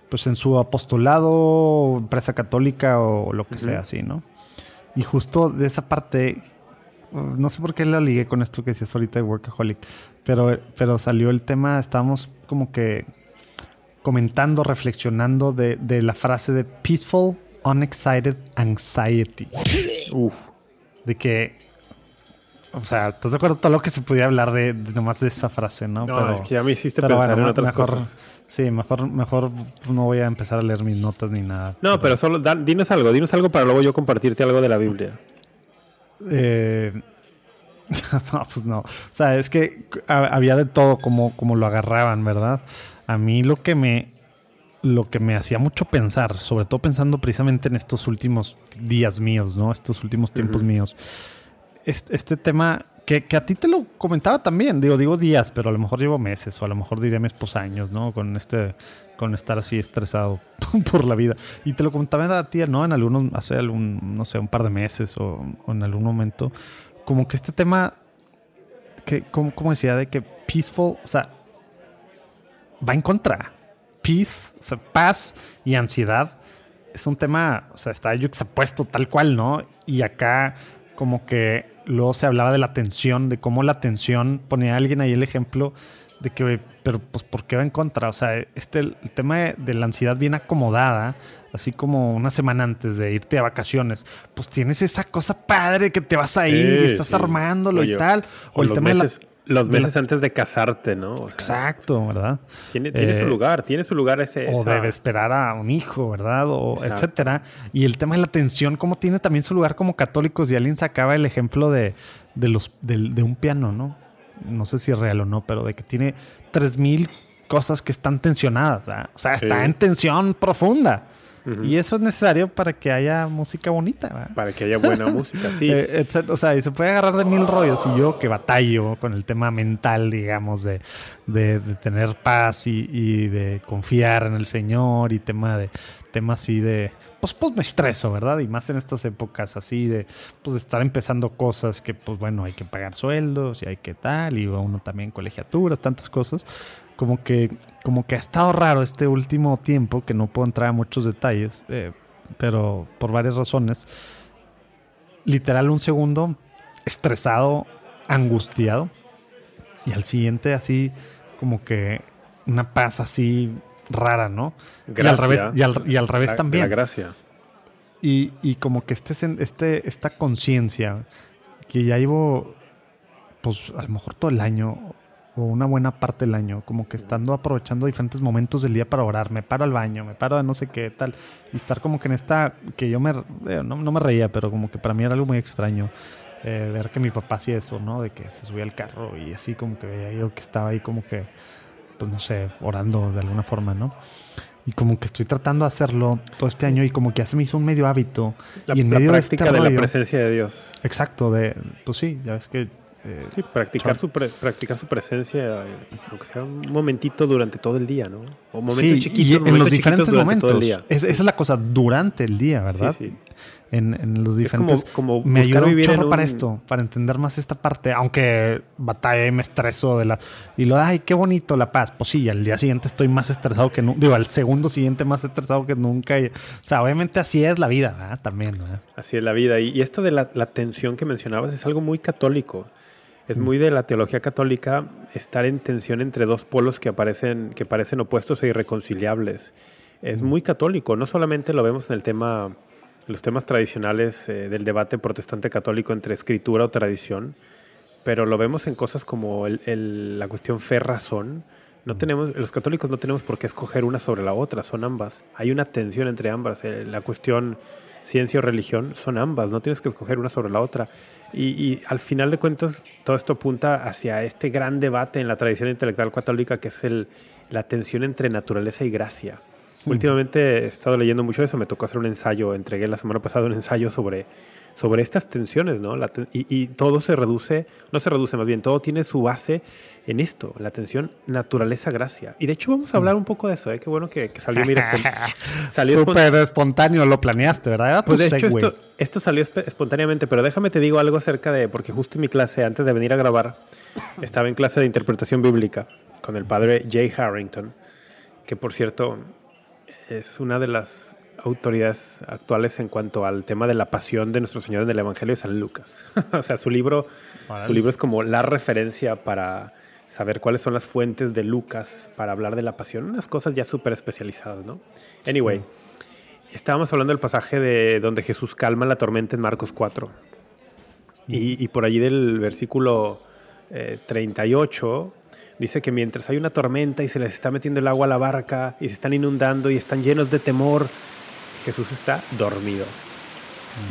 [SPEAKER 2] pues, en su apostolado, empresa católica o lo que
[SPEAKER 3] Ujú.
[SPEAKER 2] sea así, ¿no? Y justo de esa parte, uh, no sé por qué lo ligué con esto que decías ahorita de Workaholic, pero, pero salió el tema, estábamos como que comentando, reflexionando de, de la frase de peaceful unexcited anxiety.
[SPEAKER 3] Uf.
[SPEAKER 2] De que, o sea, ¿estás de acuerdo todo lo que se podía hablar de, de nomás de esa frase, no?
[SPEAKER 3] No, es que ya me hiciste
[SPEAKER 2] pero
[SPEAKER 3] pensar
[SPEAKER 2] bueno,
[SPEAKER 3] en otras
[SPEAKER 2] mejor,
[SPEAKER 3] cosas.
[SPEAKER 2] Sí, mejor, mejor no voy a empezar a leer mis notas ni nada.
[SPEAKER 3] No, pero solo da- dinos algo, dinos algo para luego yo compartirte algo de la Biblia.
[SPEAKER 2] Eh, no, pues no. O sea, es que ha- había de todo como, como lo agarraban, ¿verdad? A mí lo que me lo que me hacía mucho pensar, sobre todo pensando precisamente en estos últimos días míos, ¿no? Estos últimos tiempos míos. Este, este tema que, que a ti te lo comentaba también, digo, digo días, pero a lo mejor llevo meses o a lo mejor diré mes pues años, ¿no? Con este con estar así estresado por la vida. Y te lo comentaba a ti, ¿no? En algunos, hace algún, no sé, un par de meses o, o en algún momento, como que este tema, que, como, como decía, de que peaceful, o sea, va en contra. Peace, o sea, paz y ansiedad es un tema, o sea, está yuxtapuesto tal cual, ¿no? Y acá como que luego se hablaba de la tensión, de cómo la tensión, ponía alguien ahí el ejemplo de que, pero pues, ¿por qué va en contra? O sea, este, el tema de, de la ansiedad bien acomodada, así como una semana antes de irte a vacaciones, pues tienes esa cosa padre que te vas a ir y estás
[SPEAKER 3] sí.
[SPEAKER 2] armándolo
[SPEAKER 3] Oye,
[SPEAKER 2] y tal. O,
[SPEAKER 3] O
[SPEAKER 2] el tema de la-
[SPEAKER 3] los
[SPEAKER 2] de la-
[SPEAKER 3] meses antes de casarte, ¿no? O sea,
[SPEAKER 2] Exacto, ¿verdad?
[SPEAKER 3] Tiene, tiene
[SPEAKER 2] Eh,
[SPEAKER 3] su lugar, tiene su lugar ese.
[SPEAKER 2] o
[SPEAKER 3] esa-
[SPEAKER 2] debe esperar a un hijo, ¿verdad? O
[SPEAKER 3] Exacto.
[SPEAKER 2] etcétera. Y el tema de la atención, como tiene también su lugar como católicos, y alguien sacaba el ejemplo de, de los, del- de, un piano, ¿no? No sé si es real o no, pero de que tiene 3000 cosas que están tensionadas, ¿verdad? O sea,
[SPEAKER 3] Sí.
[SPEAKER 2] está en tensión profunda. Y eso es necesario para que haya música bonita, ¿verdad?
[SPEAKER 3] Para que haya buena música, sí.
[SPEAKER 2] Eh, o sea, y se puede agarrar de mil rollos. Y yo que batallo con el tema mental, digamos, de, de- de tener paz y, y de confiar en el Señor y tema de temas así de. Pues, pues me estreso, ¿verdad? Y más en estas épocas así de, pues, de estar empezando cosas que, pues bueno, hay que pagar sueldos y hay que tal, y uno también colegiaturas, tantas cosas. Como que, como que ha estado raro este último tiempo, que no puedo entrar a muchos detalles, eh, pero por varias razones literal un segundo estresado, angustiado. Y al siguiente así como que una paz así rara, ¿no? Y al
[SPEAKER 3] Gracia.
[SPEAKER 2] revés, y al, y al revés
[SPEAKER 3] La-
[SPEAKER 2] también.
[SPEAKER 3] La gracia.
[SPEAKER 2] Y, y como que este, este, esta conciencia que ya llevo, pues a lo mejor todo el año o una buena parte del año, como que estando aprovechando diferentes momentos del día para orar, me paro al baño, me paro a no sé qué tal, y estar como que en esta, que yo me, eh, no, no me reía, pero como que para mí era algo muy extraño. eh, ver que mi papá hacía eso, ¿no? De que se subía al carro y así como que veía yo que estaba ahí como que, pues no sé, orando de alguna forma, ¿no? Y como que estoy tratando de hacerlo todo este año y como que ya se me hizo un medio hábito.
[SPEAKER 3] La,
[SPEAKER 2] y en
[SPEAKER 3] la
[SPEAKER 2] medio
[SPEAKER 3] práctica
[SPEAKER 2] de
[SPEAKER 3] de,
[SPEAKER 2] este
[SPEAKER 3] la
[SPEAKER 2] rollo-
[SPEAKER 3] presencia de Dios.
[SPEAKER 2] Exacto, de, pues sí, ya ves que... eh,
[SPEAKER 3] Sí, practicar su, pre- practicar su presencia, eh, aunque sea un momentito durante todo el día, ¿no? O momentos
[SPEAKER 2] sí,
[SPEAKER 3] chiquitos,
[SPEAKER 2] y en
[SPEAKER 3] momentos
[SPEAKER 2] los diferentes momentos.
[SPEAKER 3] todo el día.
[SPEAKER 2] Es- esa es la cosa, durante el día, ¿verdad?
[SPEAKER 3] Sí, sí.
[SPEAKER 2] En, en los
[SPEAKER 3] Es como,
[SPEAKER 2] diferentes...
[SPEAKER 3] como
[SPEAKER 2] me un
[SPEAKER 3] vivir en
[SPEAKER 2] chorro
[SPEAKER 3] un...
[SPEAKER 2] para esto, para entender más esta parte, aunque batalla y me estreso de la... Y lo, ay, qué bonito la paz. Pues sí, al día siguiente estoy más estresado que nunca. Digo, al segundo siguiente más estresado que nunca. y- o sea, obviamente así es la vida, ¿verdad? También, ¿verdad?
[SPEAKER 3] Así es la vida. Y, y esto de la, la tensión que mencionabas es algo muy católico. Es muy de la teología católica estar en tensión entre dos polos que aparecen, que parecen opuestos e irreconciliables. Es muy católico. No solamente lo vemos en el tema, los temas tradicionales eh, del debate protestante católico entre escritura o tradición, pero lo vemos en cosas como el- el- la cuestión fe-razón. No tenemos, los católicos no tenemos por qué escoger una sobre la otra, son ambas. Hay una tensión entre ambas. Eh, La cuestión ciencia o religión son ambas, no tienes que escoger una sobre la otra. Y, al final de cuentas, todo esto apunta hacia este gran debate en la tradición intelectual católica que es la tensión entre naturaleza y gracia. Últimamente he estado leyendo mucho de eso, me tocó hacer un ensayo, entregué la semana pasada un ensayo sobre, sobre estas tensiones, ¿no? La ten- y, y todo se reduce, no se reduce más bien, todo tiene su base en esto, la tensión naturaleza-gracia. Y de hecho vamos a hablar un poco de eso, ¿eh? Qué bueno que, que salió, espon- salió
[SPEAKER 2] Súper espontáneo lo planeaste, ¿verdad?
[SPEAKER 3] Pues de hecho esto, esto salió espontáneamente, pero déjame te digo algo acerca de, porque justo en mi clase, antes de venir a grabar, estaba en clase de interpretación bíblica con el padre Jay Harrington, que por cierto es una de las autoridades actuales en cuanto al tema de la pasión de nuestro Señor en el Evangelio de San Lucas. o sea, su libro, su libro es como la referencia para saber cuáles son las fuentes de Lucas para hablar de la pasión, unas cosas ya súper especializadas, ¿no? Anyway, estábamos hablando del pasaje de donde Jesús calma la tormenta en Marcos 4. Y, y por allí del versículo eh, 38 dice que mientras hay una tormenta y se les está metiendo el agua a la barca y se están inundando y están llenos de temor, Jesús está dormido.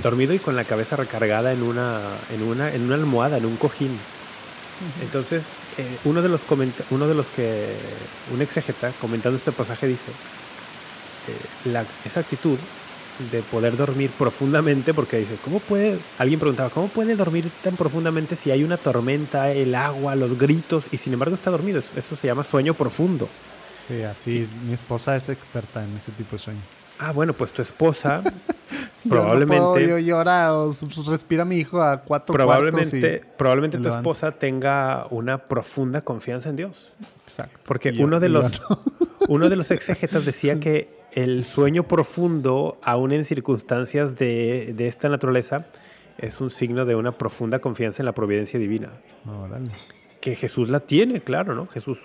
[SPEAKER 3] Dormido y con la cabeza recargada en una, en una, en una almohada, en un cojín. Entonces, eh, uno, de los uno de los que, un exegeta, comentando este pasaje, dice, eh, la- esa actitud de poder dormir profundamente, porque dice, ¿cómo puede, alguien preguntaba, ¿cómo puede dormir tan profundamente si hay una tormenta, el agua, los gritos, y sin embargo está dormido? Eso, eso se llama sueño profundo.
[SPEAKER 2] Sí, así. Mi esposa es experta en ese tipo de sueño.
[SPEAKER 3] Ah, bueno, pues tu esposa
[SPEAKER 2] Yo
[SPEAKER 3] probablemente...
[SPEAKER 2] no puedo, yo llora o respira mi hijo a cuatro
[SPEAKER 3] probablemente, probablemente
[SPEAKER 2] me
[SPEAKER 3] tu esposa tenga una profunda confianza en Dios.
[SPEAKER 2] Exacto.
[SPEAKER 3] Porque
[SPEAKER 2] Y yo-
[SPEAKER 3] uno de los
[SPEAKER 2] no.
[SPEAKER 3] Uno de los exégetas decía que el sueño profundo, aún en circunstancias de, de esta naturaleza, es un signo de una profunda confianza en la providencia divina. Que Jesús la tiene, claro, ¿no? Jesús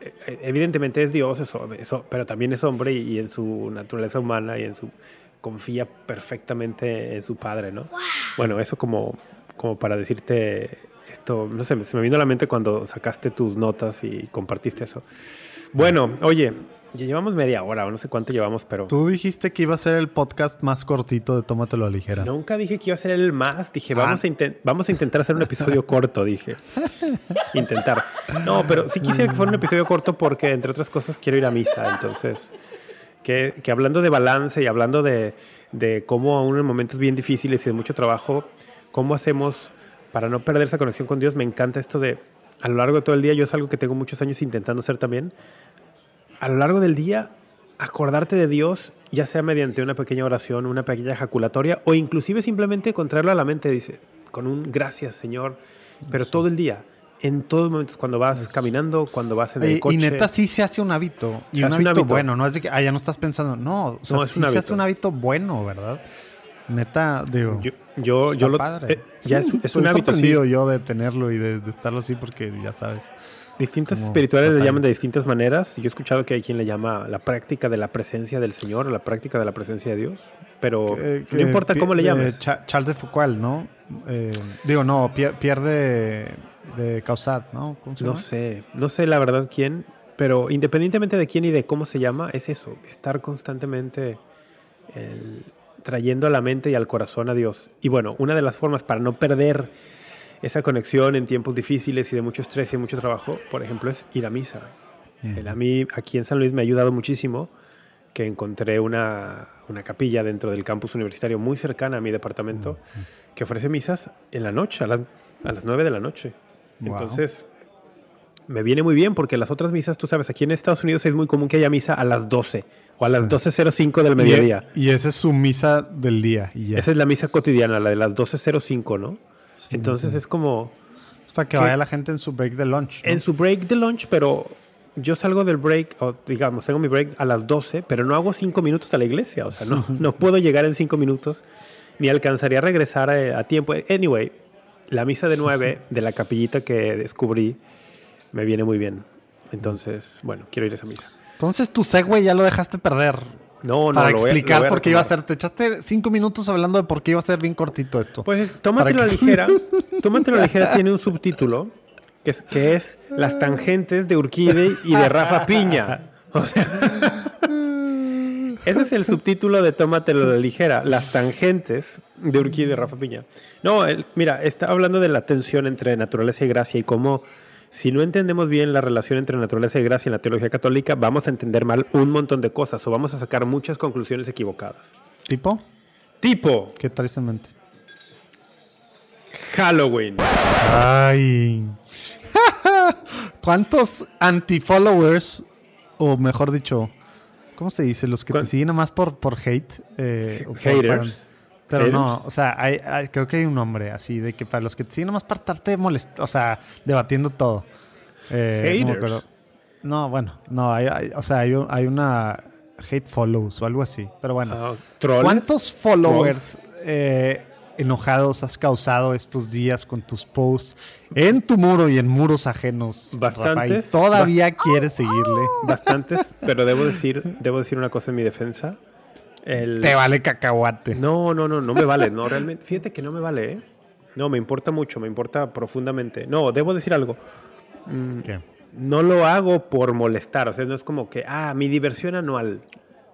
[SPEAKER 3] eh, evidentemente es Dios, eso, eso- pero también es hombre y, y en su naturaleza humana y en su confía perfectamente en su padre, ¿no? Bueno, eso como, como para decirte esto, no sé, se me vino a la mente cuando sacaste tus notas y compartiste eso. Bueno, oye, ya llevamos media hora, o no sé cuánto llevamos, pero
[SPEAKER 2] Tú dijiste que iba a ser el podcast más cortito de Tómatelo a ligera.
[SPEAKER 3] nunca dije que iba a ser el más. Dije,
[SPEAKER 2] Ah.
[SPEAKER 3] vamos, a inten- vamos a intentar hacer un episodio corto, dije. Intentar. No, pero sí quisiera que fuera un episodio corto porque, entre otras cosas, quiero ir a misa. Entonces, que, que hablando de balance y hablando de, de cómo aún en momentos bien difíciles y de mucho trabajo, cómo hacemos para no perder esa conexión con Dios, me encanta esto de, a lo largo de todo el día, yo es algo que tengo muchos años intentando hacer también, a lo largo del día, acordarte de Dios, ya sea mediante una pequeña oración, una pequeña ejaculatoria, o inclusive simplemente contraerlo a la mente, dice, con un gracias Señor, pero todo el día, en todos momentos, cuando vas caminando, cuando vas en el coche.
[SPEAKER 2] y neta sí se hace un hábito. Y un hábito, bueno, no es de que, ah, ya no estás pensando. No, o sea,
[SPEAKER 3] No, es
[SPEAKER 2] sí
[SPEAKER 3] un
[SPEAKER 2] se
[SPEAKER 3] hábito.
[SPEAKER 2] hace un hábito bueno, ¿verdad? Neta, digo.
[SPEAKER 3] Yo, yo,
[SPEAKER 2] está
[SPEAKER 3] yo lo. eh, ya es, es un hábito, sí.
[SPEAKER 2] yo de tenerlo y de, de estarlo así porque ya sabes.
[SPEAKER 3] Distintas espirituales le llaman de distintas maneras. Yo he escuchado que hay quien le llama la práctica de la presencia del Señor, la práctica de la presencia de Dios. Pero no importa cómo le llames.
[SPEAKER 2] Cha- Charles de Foucault, ¿no? Eh, digo, no, Pierre de, Causat, ¿no? ¿Cómo se
[SPEAKER 3] No sé, no sé la verdad quién, pero independientemente de quién y de cómo se llama, es eso, estar constantemente el- trayendo a la mente y al corazón a Dios. Y bueno, una de las formas para no perder esa conexión en tiempos difíciles y de mucho estrés y de mucho trabajo, por ejemplo, es ir a misa. El- a mí aquí en San Luis me ha ayudado muchísimo que encontré una, una capilla dentro del campus universitario muy cercana a mi departamento que ofrece misas en la noche, a las, a las 9 de la noche.
[SPEAKER 2] Wow.
[SPEAKER 3] Entonces, me viene muy bien porque las otras misas, tú sabes, aquí en Estados Unidos es muy común que haya misa a las 12 o a las 12.05 del mediodía.
[SPEAKER 2] Y, y esa es su misa del día. Y ya.
[SPEAKER 3] Esa es la misa cotidiana, la de las 12.05, ¿no? Entonces es como
[SPEAKER 2] Es para que
[SPEAKER 3] ¿Qué?
[SPEAKER 2] vaya la gente en su break de lunch. ¿no?
[SPEAKER 3] en su break de lunch, pero yo salgo del break, o digamos, tengo mi break a las 12, pero no hago 5 minutos a la iglesia, o sea, no, no puedo llegar en 5 minutos, ni alcanzaría a regresar a, a tiempo. Anyway, la misa de 9 de la capillita que descubrí me viene muy bien. Entonces, bueno, quiero ir a esa misa.
[SPEAKER 2] Entonces tu segue ya lo dejaste perder.
[SPEAKER 3] No, no,
[SPEAKER 2] para
[SPEAKER 3] lo voy a-
[SPEAKER 2] explicar
[SPEAKER 3] lo voy a
[SPEAKER 2] por qué iba a ser. Te echaste cinco minutos hablando de por qué iba a ser bien cortito esto.
[SPEAKER 3] Pues es- tómatelo a la ligera. Tómatelo a la ligera tiene un subtítulo que es, que es Las tangentes de Urquide y de Rafa Piña. O sea, ese es el subtítulo de Tómatelo a la ligera. Las tangentes de Urquide y de Rafa Piña. No, el- mira, está hablando de la tensión entre naturaleza y gracia y cómo si no entendemos bien la relación entre naturaleza y gracia en la teología católica, vamos a entender mal un montón de cosas o vamos a sacar muchas conclusiones equivocadas.
[SPEAKER 2] ¿Tipo?
[SPEAKER 3] Tipo,
[SPEAKER 2] ¿Qué traes en mente?
[SPEAKER 3] Halloween.
[SPEAKER 2] Ay. ¿Cuántos anti-followers, o mejor dicho, ¿cómo se dice? Los que te
[SPEAKER 3] ¿Cuán-
[SPEAKER 2] siguen nomás por, por hate. eh,
[SPEAKER 3] Haters.
[SPEAKER 2] Pero no,
[SPEAKER 3] Haters.
[SPEAKER 2] o sea, hay- hay- creo que hay un nombre así, de que para los que siguen nomás para estarte molestando, o sea, debatiendo todo. Eh, no
[SPEAKER 3] Haters.
[SPEAKER 2] bueno, no, hay, hay- o sea, hay, un- hay una hate follows o algo así, pero bueno.
[SPEAKER 3] ¿trolls?
[SPEAKER 2] ¿Cuántos followers eh, enojados has causado estos días con tus posts en tu muro y en muros ajenos?
[SPEAKER 3] Bastantes.
[SPEAKER 2] Rafael? ¿Todavía quieres seguirle?
[SPEAKER 3] Bastantes, pero debo decir, debo decir una cosa en mi defensa. El-
[SPEAKER 2] Te vale cacahuate.
[SPEAKER 3] No, no, no, no me vale. No, realmente. Fíjate que no me vale, ¿eh? No, me importa mucho, me importa profundamente. No, debo decir algo.
[SPEAKER 2] ¿Qué?
[SPEAKER 3] No lo hago por molestar. O sea, no es como que, ah, mi diversión anual.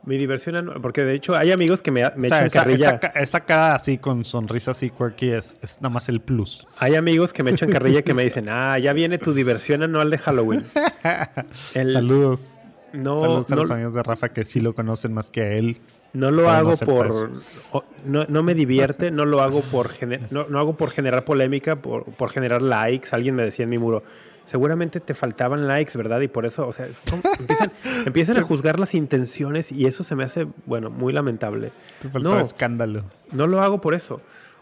[SPEAKER 3] Mi diversión anual. Porque de hecho hay amigos que me, me
[SPEAKER 2] O sea,
[SPEAKER 3] echan
[SPEAKER 2] esa,
[SPEAKER 3] carrilla.
[SPEAKER 2] esa esa cara así con sonrisa así quirky es, es nada más el plus.
[SPEAKER 3] Hay amigos que me echan carrilla que me dicen, ah, ya viene tu diversión anual de Halloween. El-
[SPEAKER 2] Saludos.
[SPEAKER 3] No,
[SPEAKER 2] Saludos a
[SPEAKER 3] no,
[SPEAKER 2] los amigos de Rafa que sí lo conocen más que a él.
[SPEAKER 3] No lo
[SPEAKER 2] no
[SPEAKER 3] hago por. no, no me divierte, no lo hago por gener- no, no hago por generar polémica, por, por generar likes. Alguien me decía en mi muro, seguramente te faltaban likes, ¿verdad? Y por eso, o sea, empiezan, empiezan a juzgar las intenciones y eso se me hace, bueno, muy lamentable.
[SPEAKER 2] Te faltaba
[SPEAKER 3] No,
[SPEAKER 2] escándalo.
[SPEAKER 3] no lo hago por eso.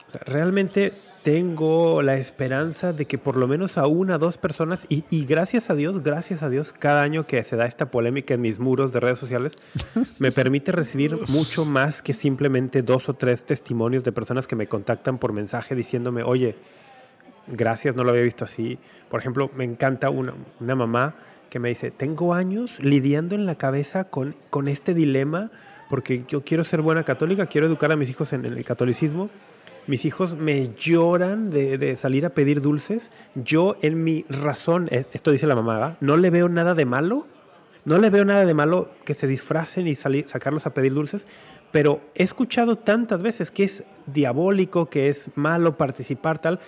[SPEAKER 3] O sea, realmente tengo la esperanza de que por lo menos a una, dos personas, y, y gracias a Dios, gracias a Dios, cada año que se da esta polémica en mis muros de redes sociales, me permite recibir mucho más que simplemente dos o tres testimonios de personas que me contactan por mensaje diciéndome, oye, gracias, no lo había visto así. Por ejemplo, me encanta una, una mamá que me dice, tengo años lidiando en la cabeza con, con este dilema porque yo quiero ser buena católica, quiero educar a mis hijos en, en el catolicismo. Mis hijos me lloran de, de salir a pedir dulces. Yo en mi razón, eh, esto dice la mamá, no le veo nada de malo. No le veo nada de malo que se disfracen y salir, sacarlos a pedir dulces, pero he escuchado tantas veces que es diabólico, que es malo participar tal,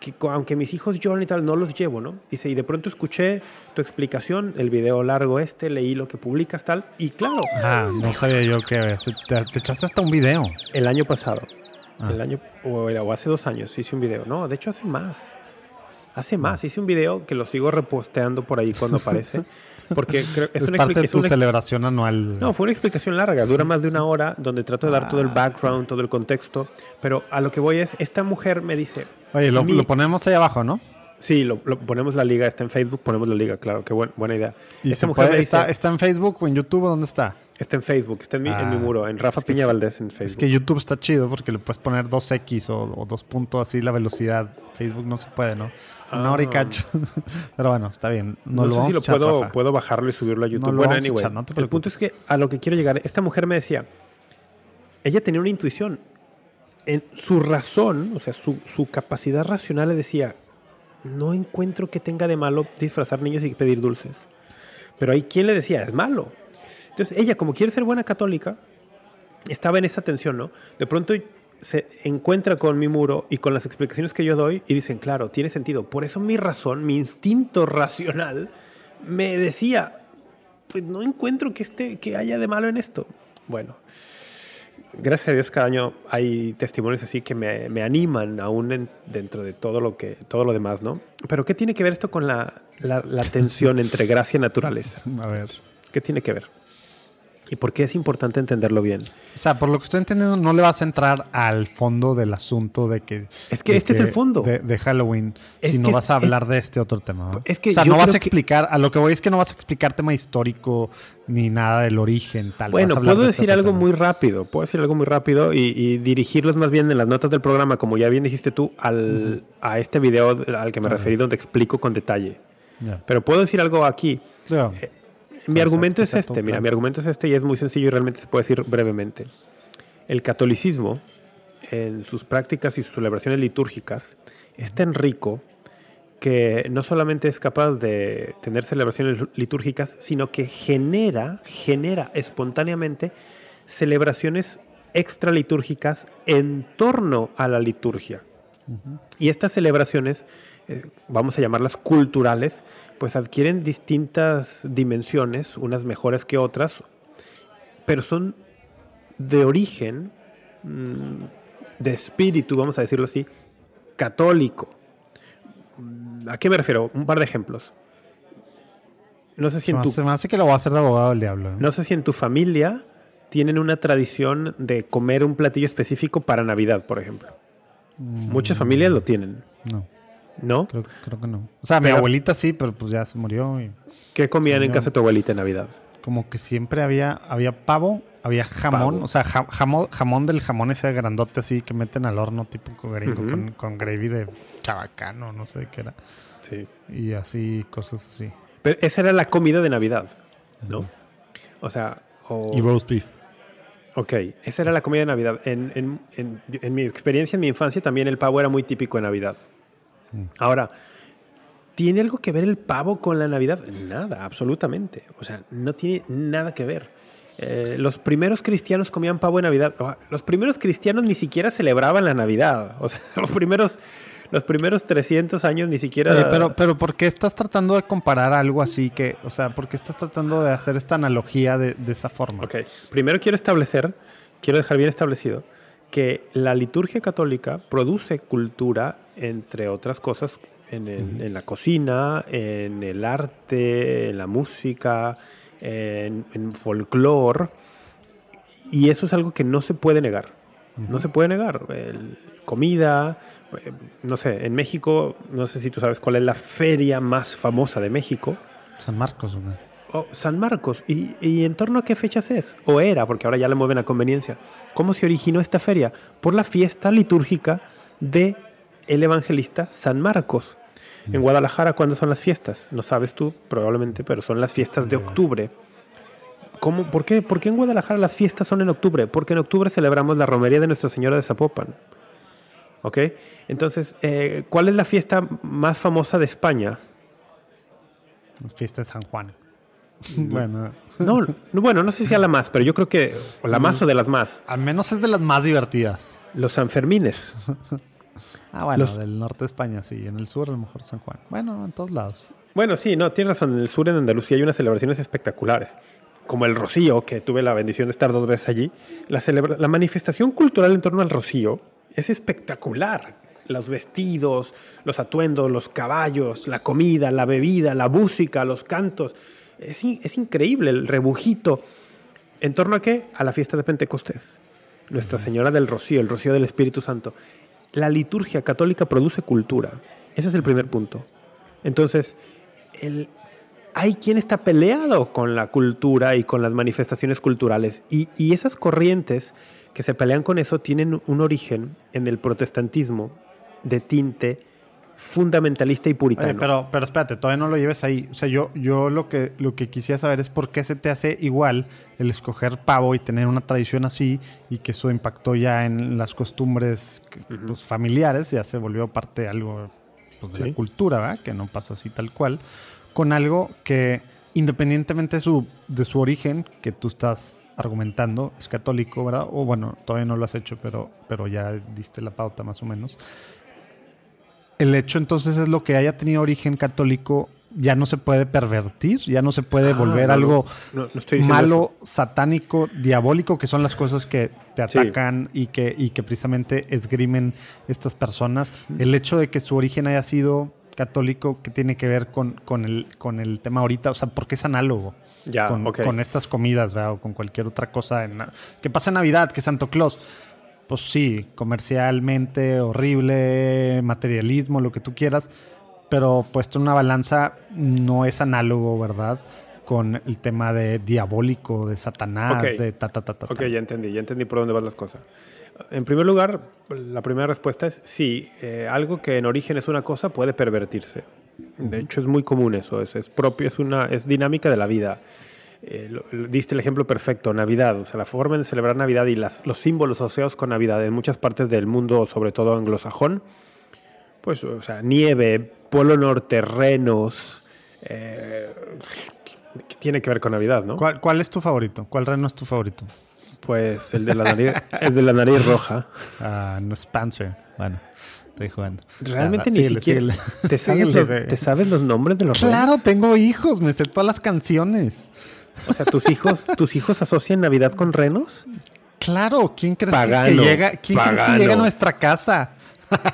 [SPEAKER 3] que aunque mis hijos lloran y tal, no los llevo, ¿no? Dice, y de pronto escuché tu explicación, el video largo este, leí lo que publicas tal, y claro,
[SPEAKER 2] Ah, no sabía yo que te, te echaste hasta un video.
[SPEAKER 3] el año pasado,
[SPEAKER 2] Ah.
[SPEAKER 3] el año, o, o hace dos años hice un video, no, de hecho hace más, hace más, hice un video que lo sigo reposteando por ahí cuando aparece, porque creo, es
[SPEAKER 2] Es,
[SPEAKER 3] una
[SPEAKER 2] parte de tu
[SPEAKER 3] una-
[SPEAKER 2] celebración anual.
[SPEAKER 3] No, fue una explicación larga, dura más de una hora, donde trato de dar todo el
[SPEAKER 2] Ah,
[SPEAKER 3] background, todo el contexto, pero a lo que voy es, esta mujer me dice,
[SPEAKER 2] Oye, lo,
[SPEAKER 3] mi-
[SPEAKER 2] lo ponemos ahí abajo, ¿no?
[SPEAKER 3] Sí, lo, lo- ponemos la liga, está en Facebook, ponemos la liga, claro, qué buen- buena idea.
[SPEAKER 2] Y
[SPEAKER 3] esta mujer
[SPEAKER 2] puede-
[SPEAKER 3] me dice,
[SPEAKER 2] está, está en Facebook o en YouTube, ¿o ¿dónde está?
[SPEAKER 3] está en Facebook, está en mi, en mi
[SPEAKER 2] Ah,
[SPEAKER 3] muro, en Rafa
[SPEAKER 2] que
[SPEAKER 3] Piña Valdés en Facebook.
[SPEAKER 2] Es que YouTube está chido porque le puedes poner 2X o, o 2 puntos así la velocidad. Facebook no se puede, ¿no? Una hora y
[SPEAKER 3] Ah.
[SPEAKER 2] cacho. Pero bueno, está bien. No,
[SPEAKER 3] no,
[SPEAKER 2] lo
[SPEAKER 3] sé
[SPEAKER 2] vamos
[SPEAKER 3] si lo
[SPEAKER 2] echar,
[SPEAKER 3] puedo,
[SPEAKER 2] Rafa.
[SPEAKER 3] puedo bajarlo y subirlo a YouTube.
[SPEAKER 2] lo
[SPEAKER 3] bueno, anyway,
[SPEAKER 2] echar, no
[SPEAKER 3] el punto es que a lo que quiero llegar, esta mujer me decía, ella tenía una intuición. En su razón, o sea, su, su capacidad racional le decía, no encuentro que tenga de malo disfrazar niños y pedir dulces. Pero hay quien le decía, es malo. Entonces ella, como quiere ser buena católica, estaba en esa tensión, ¿no? De pronto se encuentra con mi muro y con las explicaciones que yo doy y dicen, claro, tiene sentido. Por eso mi razón, mi instinto racional me decía, pues no encuentro que, este, que haya de malo en esto. Bueno, gracias a Dios cada año hay testimonios así que me, me animan aún en- dentro de todo lo, que, todo lo demás, ¿no? Pero ¿qué tiene que ver esto con la, la, la tensión entre gracia y naturaleza?
[SPEAKER 2] A ver.
[SPEAKER 3] ¿Qué tiene que ver? ¿Y por qué es importante entenderlo bien?
[SPEAKER 2] O sea, por lo que estoy entendiendo, no le vas a entrar al fondo del asunto de que.
[SPEAKER 3] Es que este es el fondo.
[SPEAKER 2] De, de Halloween.
[SPEAKER 3] Es
[SPEAKER 2] si no vas a hablar de este otro tema. ¿no?
[SPEAKER 3] Es que
[SPEAKER 2] o sea, no vas a
[SPEAKER 3] que-
[SPEAKER 2] explicar. A lo que voy es que no vas a explicar tema histórico ni nada del origen, tal.
[SPEAKER 3] Bueno, puedo
[SPEAKER 2] de este
[SPEAKER 3] decir
[SPEAKER 2] otro
[SPEAKER 3] algo
[SPEAKER 2] tema.
[SPEAKER 3] muy rápido. Puedo decir algo muy rápido y, y dirigirlos más bien en las notas del programa, como ya bien dijiste tú, al, a este video al que me referí, donde explico con detalle. Pero puedo decir algo aquí.
[SPEAKER 2] Ya.
[SPEAKER 3] Mi argumento es este. Mira, mi argumento es este y es muy sencillo y realmente se puede decir brevemente. El catolicismo, en sus prácticas y sus celebraciones litúrgicas, es tan rico que no solamente es capaz de tener celebraciones litúrgicas, sino que genera, genera espontáneamente celebraciones extralitúrgicas en torno a la liturgia. Y estas celebraciones, eh, vamos a llamarlas culturales, pues adquieren distintas dimensiones, unas mejores que otras, pero son de origen, mm, de espíritu, vamos a decirlo así, católico. Mm, ¿A qué me refiero? Un par de ejemplos. No sé si
[SPEAKER 2] Se
[SPEAKER 3] en tu,
[SPEAKER 2] se me hace que lo voy a hacer de abogado del diablo. ¿eh?
[SPEAKER 3] no sé si en tu familia tienen una tradición de comer un platillo específico para Navidad, por ejemplo. Muchas familias lo tienen,
[SPEAKER 2] No,
[SPEAKER 3] ¿no?
[SPEAKER 2] creo, creo que no. O sea, mi abuelita sí, pero pues ya se murió. Y
[SPEAKER 3] ¿Qué comían en casa de tu abuelita en Navidad?
[SPEAKER 2] como que siempre había, había pavo, había jamón.
[SPEAKER 3] Pavo.
[SPEAKER 2] O sea, ja- jamón, jamón del jamón ese grandote así que meten al horno tipo gringo con, con gravy de chabacano, no sé de qué era.
[SPEAKER 3] Sí.
[SPEAKER 2] Y así, cosas así.
[SPEAKER 3] Pero esa era la comida de Navidad, ¿no? O sea, o-
[SPEAKER 2] Y roast beef.
[SPEAKER 3] Ok, esa era la comida de Navidad. En, en- en- en mi experiencia, en mi infancia, también el pavo era muy típico de Navidad. Ahora, ¿tiene algo que ver el pavo con la Navidad? Nada, absolutamente. O sea, no tiene nada que ver. Eh, los primeros cristianos comían pavo en Navidad. Sea, Los primeros cristianos ni siquiera celebraban la Navidad. O sea, los primeros, los primeros 300 años ni siquiera...
[SPEAKER 2] Oye, pero, pero ¿por qué estás tratando de comparar algo así que, o sea, por qué estás tratando de hacer esta analogía de, de esa forma?
[SPEAKER 3] Ok, primero quiero establecer, quiero dejar bien establecido que la liturgia católica produce cultura, entre otras cosas, en, el- en la cocina, en el arte, en la música, en, en folclore, y eso es algo que no se puede negar. No se puede negar. El- comida, eh, no sé, en México, no sé si tú sabes cuál es la feria más famosa de México.
[SPEAKER 2] San Marcos, güey.
[SPEAKER 3] Oh, San Marcos. ¿Y, ¿Y en torno a qué fechas es? ¿O era? Porque ahora ya le mueven a conveniencia. ¿Cómo se originó esta feria? Por la fiesta litúrgica de el evangelista San Marcos. En Guadalajara, ¿cuándo son las fiestas? No sabes tú, probablemente, pero son las fiestas de octubre. ¿Cómo, por, qué, ¿Por qué en Guadalajara las fiestas son en octubre? Porque en octubre celebramos la romería de Nuestra Señora de Zapopan. ¿Ok? Entonces, eh, ¿cuál es la fiesta más famosa de España?
[SPEAKER 2] Fiesta de San Juan. bueno,
[SPEAKER 3] No, no, bueno, no sé si sea la más, pero yo creo que la más o de las más.
[SPEAKER 2] al menos es de las más divertidas.
[SPEAKER 3] Los Sanfermines.
[SPEAKER 2] Ah, bueno,
[SPEAKER 3] Los-
[SPEAKER 2] del norte de España, sí. En el sur, a lo mejor San Juan. Bueno, en todos lados.
[SPEAKER 3] Bueno, sí, no, tienes razón. En el sur, en Andalucía, hay unas celebraciones espectaculares. Como el Rocío, que tuve la bendición de estar dos veces allí. La, celebra- la manifestación cultural en torno al Rocío es espectacular. Los vestidos, los atuendos, los caballos, la comida, la bebida, la música, los cantos. Es, es increíble el rebujito. ¿En torno a qué? A la fiesta de Pentecostés. Nuestra Señora del Rocío, el Rocío del Espíritu Santo. La liturgia católica produce cultura. Ese es el primer punto. Entonces, el- hay quien está peleado con la cultura y con las manifestaciones culturales. Y, y esas corrientes que se pelean con eso tienen un origen en el protestantismo de tinte fundamentalista y puritano.
[SPEAKER 2] Oye, pero, pero espérate, todavía no lo lleves ahí. O sea, yo, yo lo que lo que quisiera saber es por qué se te hace igual el escoger pavo y tener una tradición así y que eso impactó ya en las costumbres que, pues, familiares, ya se volvió parte de algo pues, de
[SPEAKER 3] Sí.
[SPEAKER 2] la cultura, ¿verdad? Que no pasa así tal cual, con algo que independientemente de su, de su origen, que tú estás argumentando, es católico, ¿verdad? O bueno, todavía no lo has hecho, pero, pero ya diste la pauta más o menos el hecho entonces es lo que haya tenido origen católico ya no se puede pervertir, ya no se puede
[SPEAKER 3] Ah,
[SPEAKER 2] volver
[SPEAKER 3] no,
[SPEAKER 2] algo
[SPEAKER 3] no, no,
[SPEAKER 2] malo, satánico, diabólico, que son las cosas que te
[SPEAKER 3] Sí.
[SPEAKER 2] atacan y, que, y que precisamente esgrimen estas personas. El hecho de que su origen haya sido católico, que tiene que ver con, con, el, con el tema ahorita? O sea, porque es análogo
[SPEAKER 3] Ya,
[SPEAKER 2] con, con estas comidas, ¿verdad? O con cualquier otra cosa. En, que pasa en Navidad, que Santo Claus. Pues sí, comercialmente, horrible, materialismo, lo que tú quieras. Pero puesto en una balanza, no es análogo, ¿verdad? Con el tema de diabólico, de Satanás, de ta, ta, ta, ta. ta.
[SPEAKER 3] Ok, ya entendí, ya entendí por dónde van las cosas. En primer lugar, la primera respuesta es sí, eh, algo que en origen es una cosa puede pervertirse. De hecho, es muy común eso, es, es propio, es una es dinámica de la vida. Eh, lo- diste el ejemplo perfecto, Navidad, o sea, la forma de celebrar Navidad y las, los símbolos asociados con Navidad en muchas partes del mundo, sobre todo anglosajón, pues, o sea, nieve, Polo Norte, renos, eh, que tiene que ver con Navidad, ¿no?
[SPEAKER 2] ¿Cuál, cuál es tu favorito? ¿Cuál reno es tu favorito?
[SPEAKER 3] Pues el de la nariz, el de la nariz roja.
[SPEAKER 2] Ah, no es Panzer. Bueno, estoy jugando.
[SPEAKER 3] Realmente
[SPEAKER 2] Ah,
[SPEAKER 3] ni
[SPEAKER 2] síguele,
[SPEAKER 3] siquiera.
[SPEAKER 2] síguele.
[SPEAKER 3] ¿Te sabes, los,
[SPEAKER 2] güey.
[SPEAKER 3] te sabes los nombres de los
[SPEAKER 2] Claro,
[SPEAKER 3] renos?
[SPEAKER 2] tengo hijos, me sé todas las canciones.
[SPEAKER 3] O sea, tus hijos, tus hijos asocian Navidad con renos.
[SPEAKER 2] Claro, ¿quién crees que-
[SPEAKER 3] Pagano,
[SPEAKER 2] que llega? ¿Quién crees que
[SPEAKER 3] pagano.
[SPEAKER 2] llega a nuestra casa?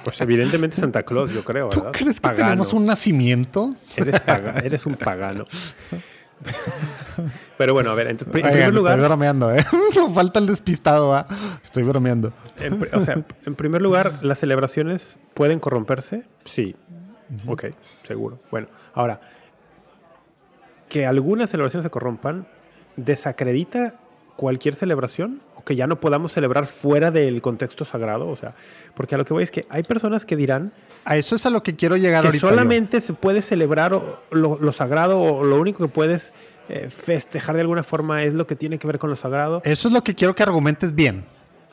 [SPEAKER 3] Pues evidentemente Santa Claus, yo creo,
[SPEAKER 2] ¿Tú
[SPEAKER 3] ¿verdad?
[SPEAKER 2] crees que
[SPEAKER 3] Pagano.
[SPEAKER 2] tenemos un nacimiento?
[SPEAKER 3] Eres, eres un pagano. Pero bueno, a ver, en
[SPEAKER 2] Oigan,
[SPEAKER 3] primer lugar,
[SPEAKER 2] Estoy bromeando, ¿eh? Falta el despistado, ¿va? Estoy bromeando.
[SPEAKER 3] en o sea, en primer lugar, ¿las celebraciones pueden corromperse? Sí. Ok, seguro. Bueno, ahora, que algunas celebraciones se corrompan desacredita cualquier celebración o que ya no podamos celebrar fuera del contexto sagrado, o sea, porque a lo que voy es que hay personas que dirán
[SPEAKER 2] A eso es a lo que quiero llegar
[SPEAKER 3] que
[SPEAKER 2] ahorita. yo.
[SPEAKER 3] solamente se puede celebrar lo, lo sagrado o lo único que puedes eh, festejar de alguna forma es lo que tiene que ver con lo sagrado.
[SPEAKER 2] Eso es lo que quiero que argumentes bien.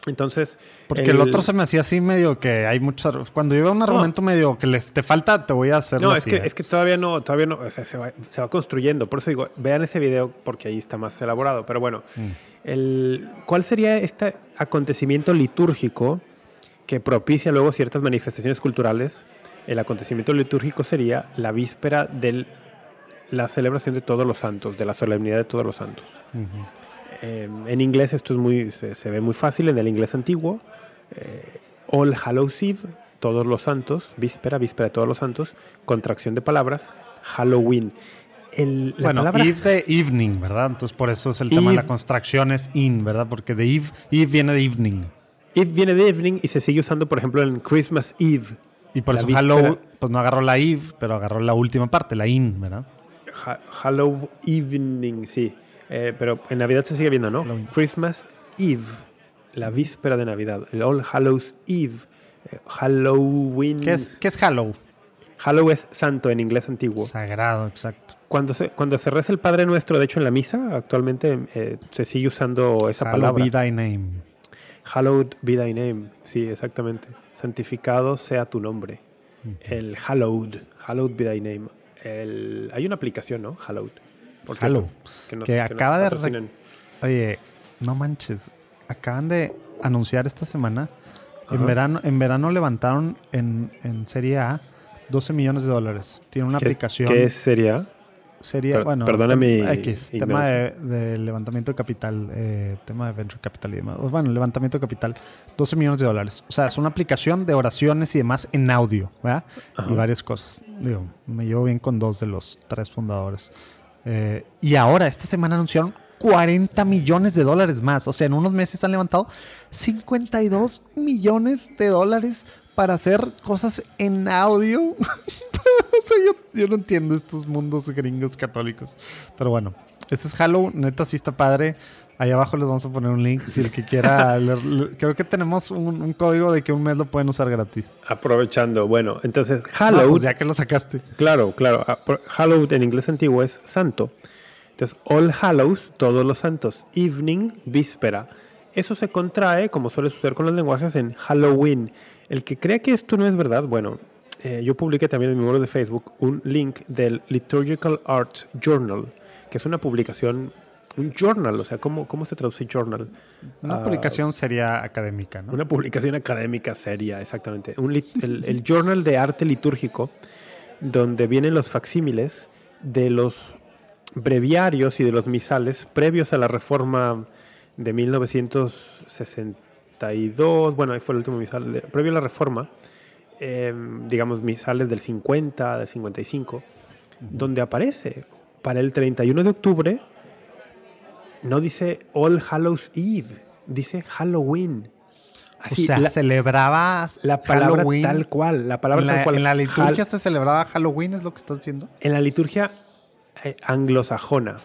[SPEAKER 3] Entonces,
[SPEAKER 2] Porque el, otro se me hacía así medio que hay muchos... Cuando yo veo un argumento medio que le, te falta, te voy a hacer
[SPEAKER 3] No, es que, es que todavía no, todavía no, o sea, se va, se va construyendo. Por eso digo, vean ese video porque ahí está más elaborado. Pero bueno,
[SPEAKER 2] Mm.
[SPEAKER 3] el, ¿cuál sería este acontecimiento litúrgico que propicia luego ciertas manifestaciones culturales? El acontecimiento litúrgico sería la víspera de la celebración de todos los santos, de la solemnidad de todos los santos. Eh, en inglés esto es muy, se, se ve muy fácil, en el inglés antiguo. eh, All Hallows Eve, todos los santos, víspera, víspera de todos los santos, contracción de palabras, Halloween. El, la
[SPEAKER 2] Bueno,
[SPEAKER 3] palabra
[SPEAKER 2] Eve de evening, ¿verdad? Entonces por eso es el tema de la
[SPEAKER 3] Eve.
[SPEAKER 2] construcción es in, ¿verdad? Porque de Eve, Eve viene de evening.
[SPEAKER 3] Eve viene de evening y se sigue usando, por ejemplo, en Christmas Eve.
[SPEAKER 2] Y por eso
[SPEAKER 3] víspera.
[SPEAKER 2] Hallow, pues no agarró la Eve, pero agarró la última parte, la in, ¿verdad?
[SPEAKER 3] Ha- Hallow Evening, sí. Eh, pero en Navidad se sigue viendo, ¿no? Christmas Eve, la víspera de Navidad. El All Hallows Eve. eh, Halloween.
[SPEAKER 2] ¿Qué es, qué es Hallow?
[SPEAKER 3] Hallow es santo en inglés antiguo.
[SPEAKER 2] Sagrado, exacto.
[SPEAKER 3] Cuando se, cuando se reza el Padre Nuestro, de hecho en la misa, actualmente eh, se sigue usando esa
[SPEAKER 2] Hallow
[SPEAKER 3] palabra.
[SPEAKER 2] be thy name.
[SPEAKER 3] Hallowed be thy name. Sí, exactamente. Santificado sea tu nombre. El hallowed. Hallowed be thy name. El, hay una aplicación, ¿no? Hallowed. Por cierto,
[SPEAKER 2] Hallow.
[SPEAKER 3] nos-
[SPEAKER 2] Que acaba de. Oye, no manches. Acaban de anunciar esta semana. En verano, en verano levantaron en, en Serie A 12 millones de dólares. Tiene una
[SPEAKER 3] ¿Qué-
[SPEAKER 2] aplicación.
[SPEAKER 3] ¿Qué sería?
[SPEAKER 2] Serie,
[SPEAKER 3] Per-
[SPEAKER 2] bueno,
[SPEAKER 3] perdona mi
[SPEAKER 2] X, tema de, de levantamiento de capital, eh, tema de venture capital y demás. Bueno, levantamiento de capital, 12 millones de dólares. O sea, es una aplicación de oraciones y demás en audio, ¿verdad? Y varias cosas. Digo, me llevo bien con dos de los tres fundadores. Eh, y ahora, esta semana anunciaron 40 millones de dólares más. O sea, en unos meses han levantado 52 millones de dólares para hacer cosas en audio. o sea, yo, yo no entiendo estos mundos gringos católicos. Pero bueno, este es Halloween. Neta, sí está padre. Ahí abajo les vamos a poner un link. Si el que quiera le- creo que tenemos un, un código de que un mes lo pueden usar gratis.
[SPEAKER 3] Aprovechando. Bueno, entonces
[SPEAKER 2] Ah,
[SPEAKER 3] hallowed.
[SPEAKER 2] pues ya que lo sacaste.
[SPEAKER 3] Claro, claro. Ah, Hallowed en inglés antiguo es santo. Entonces, All Hallows, todos los santos. Evening, víspera. Eso se contrae, como suele suceder con los lenguajes, en Halloween. El que crea que esto no es verdad, bueno, eh, yo publiqué también en mi muro de Facebook un link del Liturgical Arts Journal, que es una publicación, un journal, o sea, ¿cómo, cómo se traduce journal?
[SPEAKER 2] Una
[SPEAKER 3] Ah,
[SPEAKER 2] publicación sería académica, ¿no?
[SPEAKER 3] una publicación académica seria, exactamente. Un el, el Journal de Arte Litúrgico, donde vienen los facsímiles de los breviarios y de los misales previos a la reforma de 1962. Bueno, ahí fue el último misal. de- previo a la reforma, eh, digamos, misales del 50, del 55, donde aparece para el 31 de octubre, no dice All Hallows Eve, dice Halloween. Así,
[SPEAKER 2] o sea,
[SPEAKER 3] la,
[SPEAKER 2] celebraba
[SPEAKER 3] la palabra
[SPEAKER 2] Halloween.
[SPEAKER 3] tal cual, la palabra
[SPEAKER 2] en, la,
[SPEAKER 3] tal cual.
[SPEAKER 2] en la liturgia
[SPEAKER 3] Hal-
[SPEAKER 2] se celebraba Halloween, es lo que estás diciendo.
[SPEAKER 3] en la liturgia eh, anglosajona.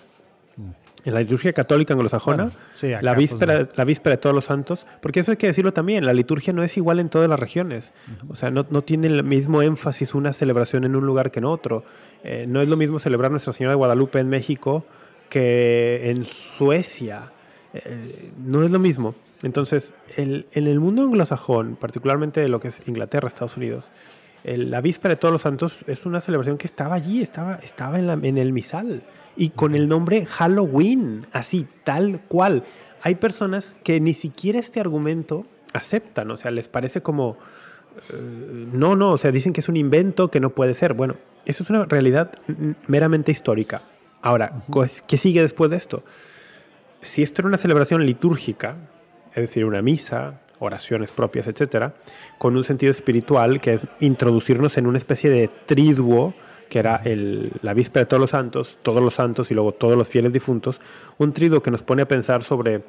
[SPEAKER 3] En la liturgia católica anglosajona,
[SPEAKER 2] Bueno, sí, acá,
[SPEAKER 3] la,
[SPEAKER 2] pues,
[SPEAKER 3] víspera, la víspera de todos los santos, porque eso hay que decirlo también, la liturgia no es igual en todas las regiones. O sea, no, no tiene el mismo énfasis una celebración en un lugar que en otro. Eh, no es lo mismo celebrar Nuestra Señora de Guadalupe en México que en Suecia. Eh, no es lo mismo. Entonces, en el mundo anglosajón, particularmente lo que es Inglaterra, Estados Unidos, la víspera de todos los santos es una celebración que estaba allí, estaba, estaba en, el misal y con el nombre Halloween, así, tal cual. Hay personas que ni siquiera este argumento aceptan, o sea, les parece como, eh, no, no, o sea, dicen que es un invento, que no puede ser. Bueno, eso es una realidad meramente histórica. Ahora, pues, ¿qué sigue después de esto? Si esto era una celebración litúrgica, es decir, una misa, oraciones propias, etcétera, con un sentido espiritual que es introducirnos en una especie de triduo que era el- la víspera de todos los santos, todos los santos y luego todos los fieles difuntos, un triduo que nos pone a pensar sobre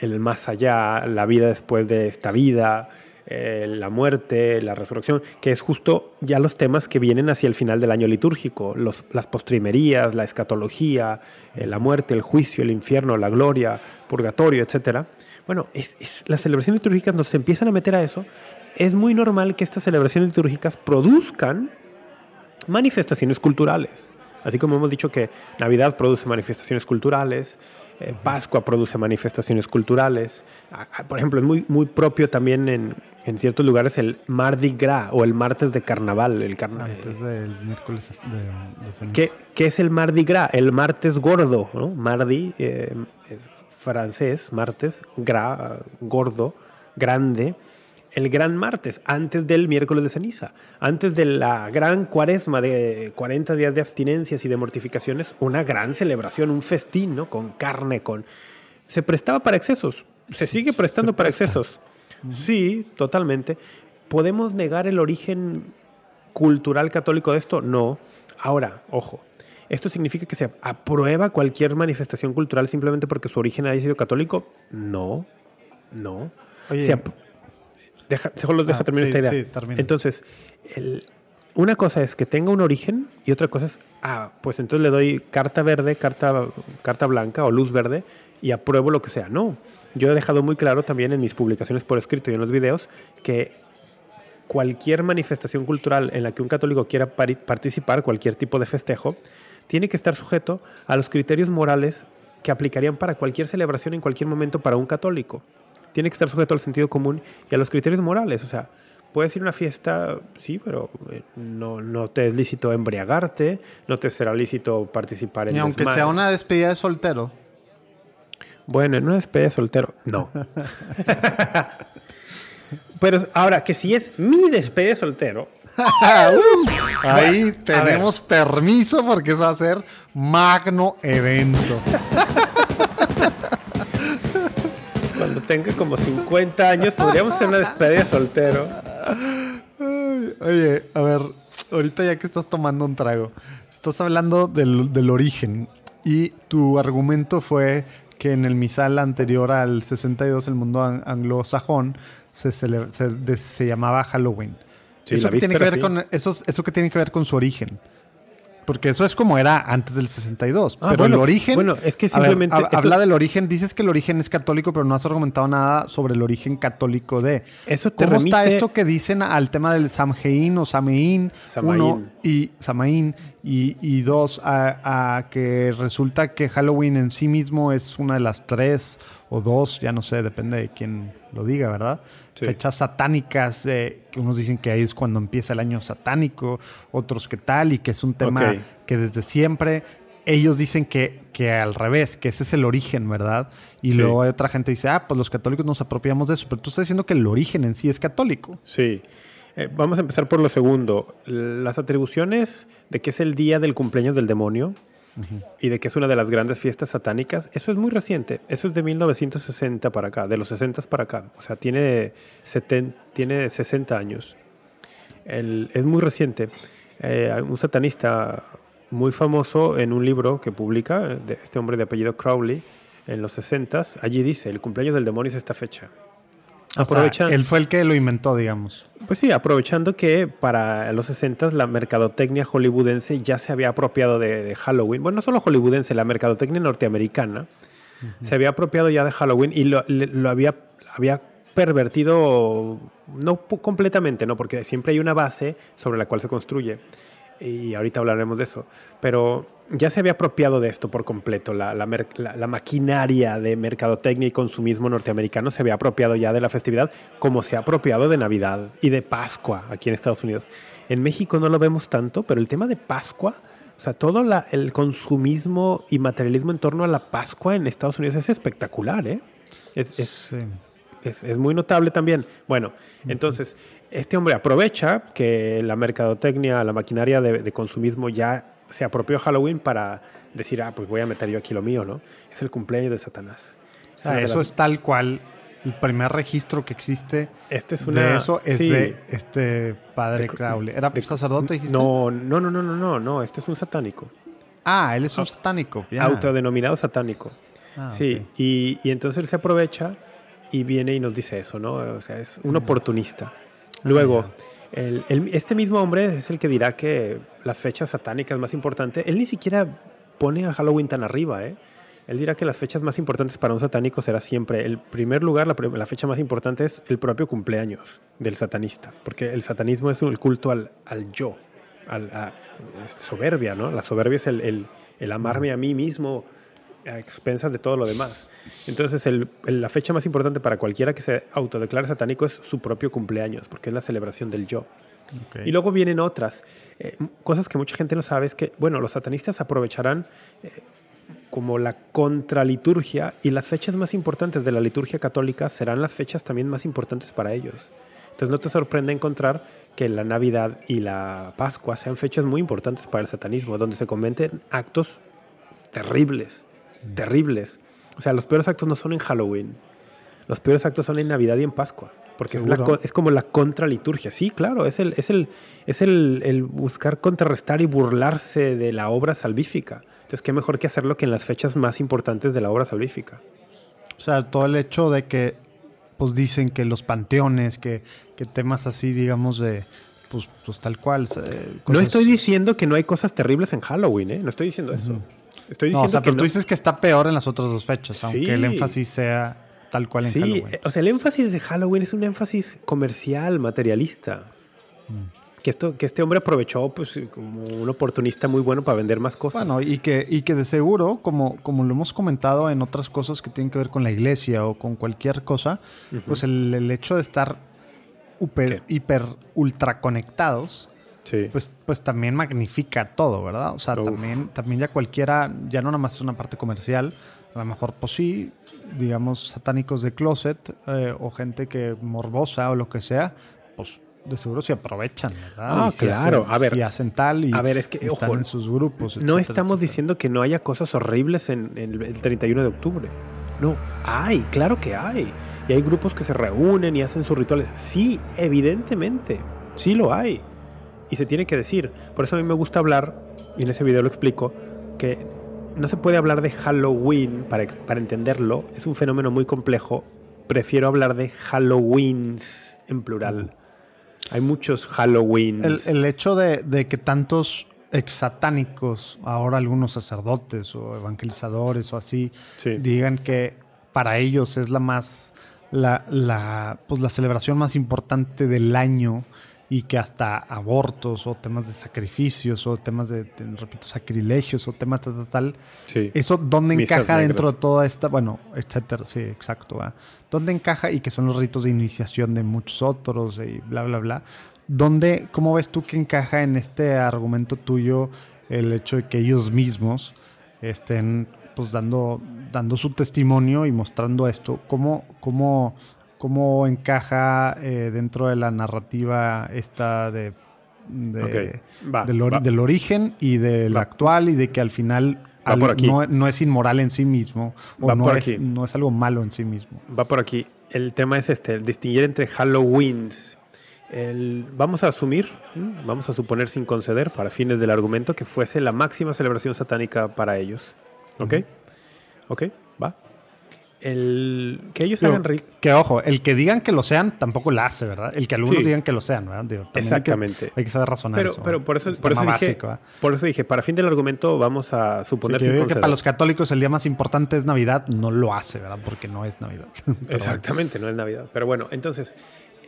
[SPEAKER 3] el más allá, la vida después de esta vida, eh, la muerte, la resurrección, que es justo ya los temas que vienen hacia el final del año litúrgico, los, las postrimerías, la escatología, eh, la muerte, el juicio, el infierno, la gloria, purgatorio, etc. Bueno, es, las celebraciones litúrgicas nos empiezan a meter a eso. Es muy normal que estas celebraciones litúrgicas produzcan manifestaciones culturales. Así como hemos dicho que Navidad produce manifestaciones culturales, eh, Pascua produce manifestaciones culturales. Por ejemplo, es muy, muy propio también en, en ciertos lugares el Mardi Gras o el martes de carnaval. El carnaval.
[SPEAKER 2] Antes del miércoles de,
[SPEAKER 3] de ¿Qué, ¿Qué, es el Mardi Gras? El martes gordo, ¿no? Mardi, eh, es francés, martes, gras, gordo, grande el gran martes, antes del miércoles de ceniza, antes de la gran cuaresma de 40 días de abstinencias y de mortificaciones, una gran celebración, un festín, ¿no? Con carne, con... Se prestaba para excesos, se sigue prestando para excesos. Sí, totalmente. ¿Podemos negar el origen cultural católico de esto? No. Ahora, ojo, ¿esto significa que se aprueba cualquier manifestación cultural simplemente porque su origen haya sido católico? No, no.
[SPEAKER 2] Oye,
[SPEAKER 3] Deja, solo deja
[SPEAKER 2] Ah,
[SPEAKER 3] terminar
[SPEAKER 2] sí,
[SPEAKER 3] esta idea.
[SPEAKER 2] sí, termina.
[SPEAKER 3] Entonces, el- una cosa es que tenga un origen y otra cosa es, ah, pues entonces le doy carta verde, carta, carta blanca o luz verde y apruebo lo que sea. No, yo he dejado muy claro también en mis publicaciones por escrito y en los videos que cualquier manifestación cultural en la que un católico quiera participar, cualquier tipo de festejo, tiene que estar sujeto a los criterios morales que aplicarían para cualquier celebración en cualquier momento para un católico. Tiene que estar sujeto al sentido común y a los criterios morales. O sea, puedes ir a una fiesta, sí, pero eh, no, no te es lícito embriagarte, no te será lícito participar en
[SPEAKER 2] Y aunque
[SPEAKER 3] desmanes.
[SPEAKER 2] sea una despedida de soltero.
[SPEAKER 3] Bueno, en una despedida de soltero, no. Pero ahora, que si es mi despedida de soltero,
[SPEAKER 2] Ahí
[SPEAKER 3] Bueno,
[SPEAKER 2] tenemos permiso porque eso va a ser magno evento.
[SPEAKER 3] cuando tenga como 50 años, podríamos hacer una despedida de soltero.
[SPEAKER 2] Oye, a ver, ahorita ya que estás tomando un trago, estás hablando del, del origen y tu argumento fue que en el misal anterior al 62, el mundo an- anglosajón, se, se, se llamaba Halloween.
[SPEAKER 3] Sí,
[SPEAKER 2] eso, que tiene que ver
[SPEAKER 3] sí.
[SPEAKER 2] con, eso, eso que tiene que ver con su origen. Porque eso es como era antes del 62.
[SPEAKER 3] Ah,
[SPEAKER 2] pero
[SPEAKER 3] bueno,
[SPEAKER 2] el origen.
[SPEAKER 3] bueno, es que
[SPEAKER 2] ver,
[SPEAKER 3] simplemente eso-
[SPEAKER 2] habla del origen. Dices que el origen es católico, pero no has argumentado nada sobre el origen católico de.
[SPEAKER 3] Eso te
[SPEAKER 2] ¿Cómo está esto que dicen al tema del Samhain o Sameín?
[SPEAKER 3] Samaín.
[SPEAKER 2] Uno, y Samaín. Y, y dos, a, a que resulta que Halloween en sí mismo es una de las tres o dos, ya no sé, depende de quién lo diga, ¿verdad?
[SPEAKER 3] Sí.
[SPEAKER 2] Fechas satánicas, eh, que unos dicen que ahí es cuando empieza el año satánico, otros que tal, y que es un tema que desde siempre ellos dicen que, que al revés, que ese es el origen, ¿verdad? Y
[SPEAKER 3] Sí.
[SPEAKER 2] luego hay otra gente que dice, ah, pues los católicos nos apropiamos de eso, pero tú estás diciendo que el origen en sí es católico.
[SPEAKER 3] Sí. Eh, vamos a empezar por lo segundo. Las atribuciones de que es el día del cumpleaños del demonio y de que es una de las grandes fiestas satánicas, eso es muy reciente. Eso es de 1960 para acá, de los 60 para acá. O sea, tiene, seten- tiene 60 años. Es muy reciente. Eh, un satanista muy famoso en un libro que publica, eh, de este hombre de apellido Crowley, en los 60 allí dice, el cumpleaños del demonio es esta fecha.
[SPEAKER 2] O sea, él fue el que lo inventó, digamos.
[SPEAKER 3] pues sí, aprovechando que para los 60 la mercadotecnia hollywoodense ya se había apropiado de, de Halloween. Bueno, no solo hollywoodense, la mercadotecnia norteamericana se había apropiado ya de Halloween y lo, lo había, había pervertido, no completamente, no, porque siempre hay una base sobre la cual se construye. Y ahorita hablaremos de eso. Pero ya se había apropiado de esto por completo. La, la la- la maquinaria de mercadotecnia y consumismo norteamericano se había apropiado ya de la festividad como se ha apropiado de Navidad y de Pascua aquí en Estados Unidos. En México no lo vemos tanto, pero el tema de Pascua, o sea, todo el consumismo y materialismo en torno a la Pascua en Estados Unidos es espectacular, ¿eh? Es, es-
[SPEAKER 2] Sí.
[SPEAKER 3] es, es muy notable también. Bueno, entonces, este hombre aprovecha que la mercadotecnia, la maquinaria de, de consumismo ya se apropió a Halloween para decir, ah, pues voy a meter yo aquí lo mío, ¿no? Es el cumpleaños de Satanás.
[SPEAKER 2] O sea, eso
[SPEAKER 3] las-
[SPEAKER 2] es tal cual. El primer registro que existe
[SPEAKER 3] Este es una...
[SPEAKER 2] de eso es
[SPEAKER 3] sí.
[SPEAKER 2] de este padre
[SPEAKER 3] De-
[SPEAKER 2] Crowley. ¿Era
[SPEAKER 3] de-
[SPEAKER 2] sacerdote, dijiste?
[SPEAKER 3] No, no, no, no, no, no, no, este es un satánico.
[SPEAKER 2] Ah, él es un satánico. ya.
[SPEAKER 3] Autodenominado satánico.
[SPEAKER 2] Ah,
[SPEAKER 3] sí, y, y entonces él se aprovecha y viene y nos dice eso, ¿no? O sea, es un oportunista. Luego, el- el- este mismo hombre es el que dirá que las fechas satánicas más importantes, él ni siquiera pone a Halloween tan arriba, ¿eh? Él dirá que las fechas más importantes para un satánico será siempre, el primer lugar, la, fecha más importante es el propio cumpleaños del satanista, porque el satanismo es el culto al, al yo, al, a, soberbia, ¿no? La soberbia es el, el- el amarme a mí mismo a expensas de todo lo demás. Entonces, el- el- la fecha más importante para cualquiera que se autodeclare satánico es su propio cumpleaños, porque es la celebración del yo.
[SPEAKER 2] Ok.
[SPEAKER 3] Y luego vienen otras. eh, cosas que mucha gente no sabe es que, bueno, los satanistas aprovecharán eh, como la contraliturgia y las fechas más importantes de la liturgia católica serán las fechas también más importantes para ellos. Entonces no te sorprende encontrar que la Navidad y la Pascua sean fechas muy importantes para el satanismo, donde se cometen actos terribles, terribles. O sea, los peores actos no son en Halloween. Los peores actos son en Navidad y en Pascua. Porque es, como la contraliturgia. Sí, claro, es el, es el, es el, el buscar contrarrestar y burlarse de la obra salvífica. Entonces, qué mejor que hacerlo que en las fechas más importantes de la obra salvífica.
[SPEAKER 2] O sea, todo el hecho de que, pues dicen que los panteones, que, que temas así, digamos, de, pues, pues tal cual. eh,
[SPEAKER 3] No estoy diciendo que no hay cosas terribles en Halloween, ¿eh? No estoy diciendo eso. Estoy
[SPEAKER 2] No,
[SPEAKER 3] diciendo
[SPEAKER 2] o sea,
[SPEAKER 3] que
[SPEAKER 2] pero tú
[SPEAKER 3] no-
[SPEAKER 2] dices que está peor en las otras dos fechas,
[SPEAKER 3] Sí.
[SPEAKER 2] aunque el énfasis sea tal cual en
[SPEAKER 3] Sí,
[SPEAKER 2] Halloween.
[SPEAKER 3] o sea, el énfasis de Halloween es un énfasis comercial, materialista.
[SPEAKER 2] Mm.
[SPEAKER 3] Que, esto, que este hombre aprovechó pues, como un oportunista muy bueno para vender más cosas.
[SPEAKER 2] Bueno, y que, y que de seguro, como, como lo hemos comentado en otras cosas que tienen que ver con la iglesia o con cualquier cosa, pues el, el hecho de estar hiper ultra conectados,
[SPEAKER 3] sí.
[SPEAKER 2] pues, pues también magnifica todo, ¿verdad? O sea,
[SPEAKER 3] Uf.
[SPEAKER 2] también, también ya cualquiera, ya no nada más es una parte comercial, a lo mejor, pues sí, digamos, satánicos de closet eh, o gente que morbosa o lo que sea, pues de seguro se aprovechan, ¿verdad?
[SPEAKER 3] Ah,
[SPEAKER 2] si
[SPEAKER 3] claro.
[SPEAKER 2] hacen-
[SPEAKER 3] A ver,
[SPEAKER 2] si hacen tal y
[SPEAKER 3] a ver, es que,
[SPEAKER 2] están
[SPEAKER 3] ojo,
[SPEAKER 2] en sus grupos.
[SPEAKER 3] no
[SPEAKER 2] etcétera,
[SPEAKER 3] estamos
[SPEAKER 2] etcétera.
[SPEAKER 3] diciendo que no haya cosas horribles en, en el 31 de octubre. No, hay, claro que hay. Y hay grupos que se reúnen y hacen sus rituales. Sí, evidentemente, sí lo hay. Y se tiene que decir. Por eso a mí me gusta hablar, y en ese video lo explico, que no se puede hablar de Halloween para, para entenderlo. Es un fenómeno muy complejo. Prefiero hablar de Halloweens en plural. Hay muchos Halloweens.
[SPEAKER 2] El, el hecho de, de que tantos exsatánicos, ahora algunos sacerdotes o evangelizadores o así,
[SPEAKER 3] Sí.
[SPEAKER 2] digan que para ellos es la más, la, la, pues la celebración más importante del año y que hasta abortos o temas de sacrificios o temas de, de, repito, sacrilegios o temas tal, tal, tal,
[SPEAKER 3] Sí.
[SPEAKER 2] ¿Eso dónde
[SPEAKER 3] Misas
[SPEAKER 2] encaja dentro de toda esta, bueno, etcétera, sí, exacto. ¿Dónde encaja y que son los ritos de iniciación de muchos otros y bla, bla, bla? ¿Dónde, cómo ves tú que encaja en este argumento tuyo el hecho de que ellos mismos estén pues dando, dando su testimonio y mostrando esto? ¿Cómo, cómo, cómo encaja eh, dentro de la narrativa esta de, de-
[SPEAKER 3] Ok, va,
[SPEAKER 2] del, ori-
[SPEAKER 3] va.
[SPEAKER 2] del origen y del
[SPEAKER 3] Va.
[SPEAKER 2] actual y de que al final al- no, no es inmoral en sí mismo o no es, no es algo malo en sí mismo.
[SPEAKER 3] va por aquí. El tema es este, el distinguir entre Halloweens. El- vamos a asumir, vamos a suponer sin conceder, para fines del argumento, que fuese la máxima celebración satánica para ellos. ¿Ok? ¿Ok? ¿Va? El, que ellos
[SPEAKER 2] Digo,
[SPEAKER 3] hagan
[SPEAKER 2] que ojo, el que digan que lo sean tampoco la hace, ¿verdad? El que algunos
[SPEAKER 3] Sí.
[SPEAKER 2] digan que lo sean, ¿verdad? Digo, también hay que-
[SPEAKER 3] Exactamente.
[SPEAKER 2] Hay que, saber razonar
[SPEAKER 3] Pero,
[SPEAKER 2] eso.
[SPEAKER 3] pero por eso,
[SPEAKER 2] Es
[SPEAKER 3] por eso dije, por eso dije, para fin del argumento vamos a
[SPEAKER 2] Sí,
[SPEAKER 3] suponer
[SPEAKER 2] que para los católicos el día más importante es Navidad, no lo hace, ¿verdad? Porque no es Navidad. Bueno.
[SPEAKER 3] Exactamente, no es Navidad. Pero bueno, entonces,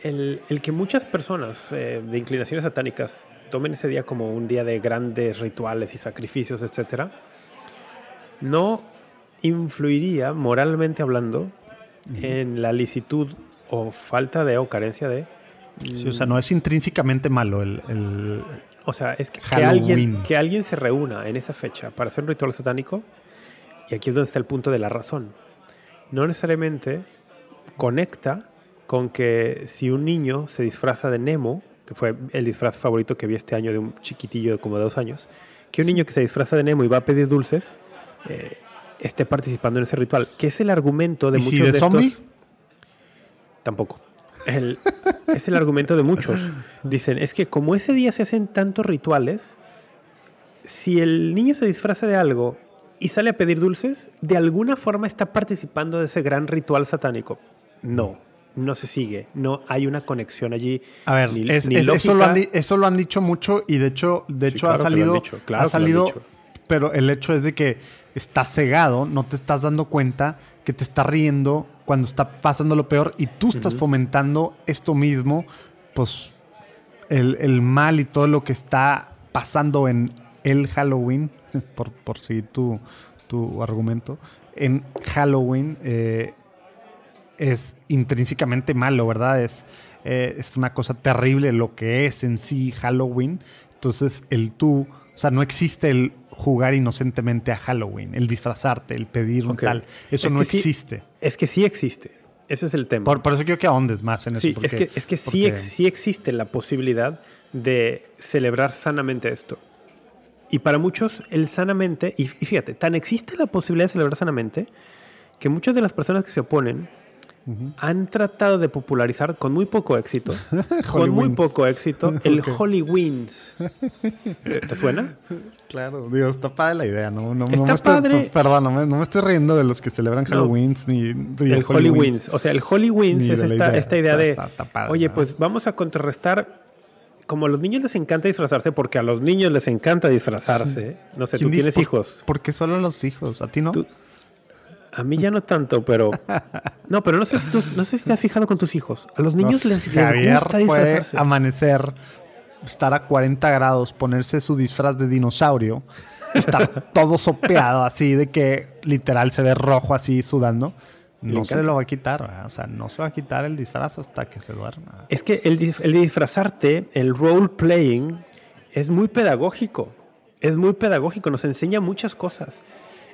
[SPEAKER 3] el, el que muchas personas eh, de inclinaciones satánicas tomen ese día como un día de grandes rituales y sacrificios, etcétera, no influiría, moralmente hablando, en la licitud o falta de o carencia de.
[SPEAKER 2] Sí, o sea, no es intrínsecamente malo el, el-
[SPEAKER 3] O sea, es que, alguien, que alguien se reúna en esa fecha para hacer un ritual satánico, y aquí es donde está el punto de la razón. No necesariamente conecta con que si un niño se disfraza de Nemo, que fue el disfraz favorito que vi este año de un chiquitillo de como de dos años, que un niño que se disfraza de Nemo y va a pedir dulces, eh, esté participando en ese ritual, que es el argumento de
[SPEAKER 2] ¿Y si
[SPEAKER 3] muchos
[SPEAKER 2] de
[SPEAKER 3] de
[SPEAKER 2] zombie?
[SPEAKER 3] estos. Tampoco. El- es el argumento de muchos. Dicen, es que como ese día se hacen tantos rituales, si el niño se disfraza de algo y sale a pedir dulces, de alguna forma está participando de ese gran ritual satánico. no, no se sigue, no hay una conexión allí.
[SPEAKER 2] A ver,
[SPEAKER 3] ni-
[SPEAKER 2] es-
[SPEAKER 3] ni
[SPEAKER 2] es- eso, lo han, di-
[SPEAKER 3] lógica.
[SPEAKER 2] eso lo han dicho mucho y de hecho, de
[SPEAKER 3] Sí,
[SPEAKER 2] hecho
[SPEAKER 3] claro
[SPEAKER 2] ha salido,
[SPEAKER 3] dicho, claro
[SPEAKER 2] ha
[SPEAKER 3] que lo han
[SPEAKER 2] salido,
[SPEAKER 3] dicho.
[SPEAKER 2] pero el hecho es de que estás cegado, no te estás dando cuenta que te está riendo cuando está pasando lo peor y tú estás fomentando esto mismo, pues el, el mal y todo lo que está pasando en el Halloween, por, por seguir tu, tu argumento, en Halloween eh, es intrínsecamente malo, ¿verdad? Es, eh, es una cosa terrible lo que es en sí Halloween. Entonces, el tú, o sea, no existe el jugar inocentemente a Halloween, el disfrazarte, el pedir un tal. Eso
[SPEAKER 3] Es
[SPEAKER 2] no
[SPEAKER 3] sí-
[SPEAKER 2] existe.
[SPEAKER 3] Es que sí existe. Ese es el tema.
[SPEAKER 2] Por, por eso quiero que ahondes más en eso.
[SPEAKER 3] Sí,
[SPEAKER 2] porque-
[SPEAKER 3] es que, es que sí,
[SPEAKER 2] porque-
[SPEAKER 3] ex- sí existe la posibilidad de celebrar sanamente esto. Y para muchos, el sanamente, y, y fíjate, tan existe la posibilidad de celebrar sanamente que muchas de las personas que se oponen han tratado de popularizar con muy poco éxito, con muy poco éxito, el
[SPEAKER 2] Ok.
[SPEAKER 3] Hollywins. ¿Te, te suena?
[SPEAKER 2] Claro, digo, está padre la idea, ¿no? no, me estoy,
[SPEAKER 3] padre.
[SPEAKER 2] Perdón, no me, no me estoy riendo de los que celebran Halloween ni, ni
[SPEAKER 3] el. O sea, el Hollywins
[SPEAKER 2] Ni
[SPEAKER 3] es esta,
[SPEAKER 2] idea.
[SPEAKER 3] esta idea
[SPEAKER 2] O sea,
[SPEAKER 3] de,
[SPEAKER 2] está- está padre,
[SPEAKER 3] oye, pues vamos a contrarrestar. Como a los niños les encanta disfrazarse, porque a los niños les encanta disfrazarse. No sé, tú
[SPEAKER 2] ¿Quién dice-
[SPEAKER 3] tienes
[SPEAKER 2] por-
[SPEAKER 3] hijos.
[SPEAKER 2] ¿Por qué solo los hijos? ¿A ti no?
[SPEAKER 3] Tú- A mí ya no tanto, pero. No, pero no sé si, tú- no sé si te has fijado con tus hijos. A los niños
[SPEAKER 2] No,
[SPEAKER 3] les, les gusta disfrazarse.
[SPEAKER 2] amanecer, estar a 40 grados, ponerse su disfraz de dinosaurio, estar todo sopeado así de que literal se ve rojo así sudando. No se lo va a quitar, ¿verdad? o sea, no se va a quitar el disfraz hasta que se duerma.
[SPEAKER 3] Es que el, el disfrazarte, el role playing, es muy pedagógico. Es muy pedagógico, nos enseña muchas cosas.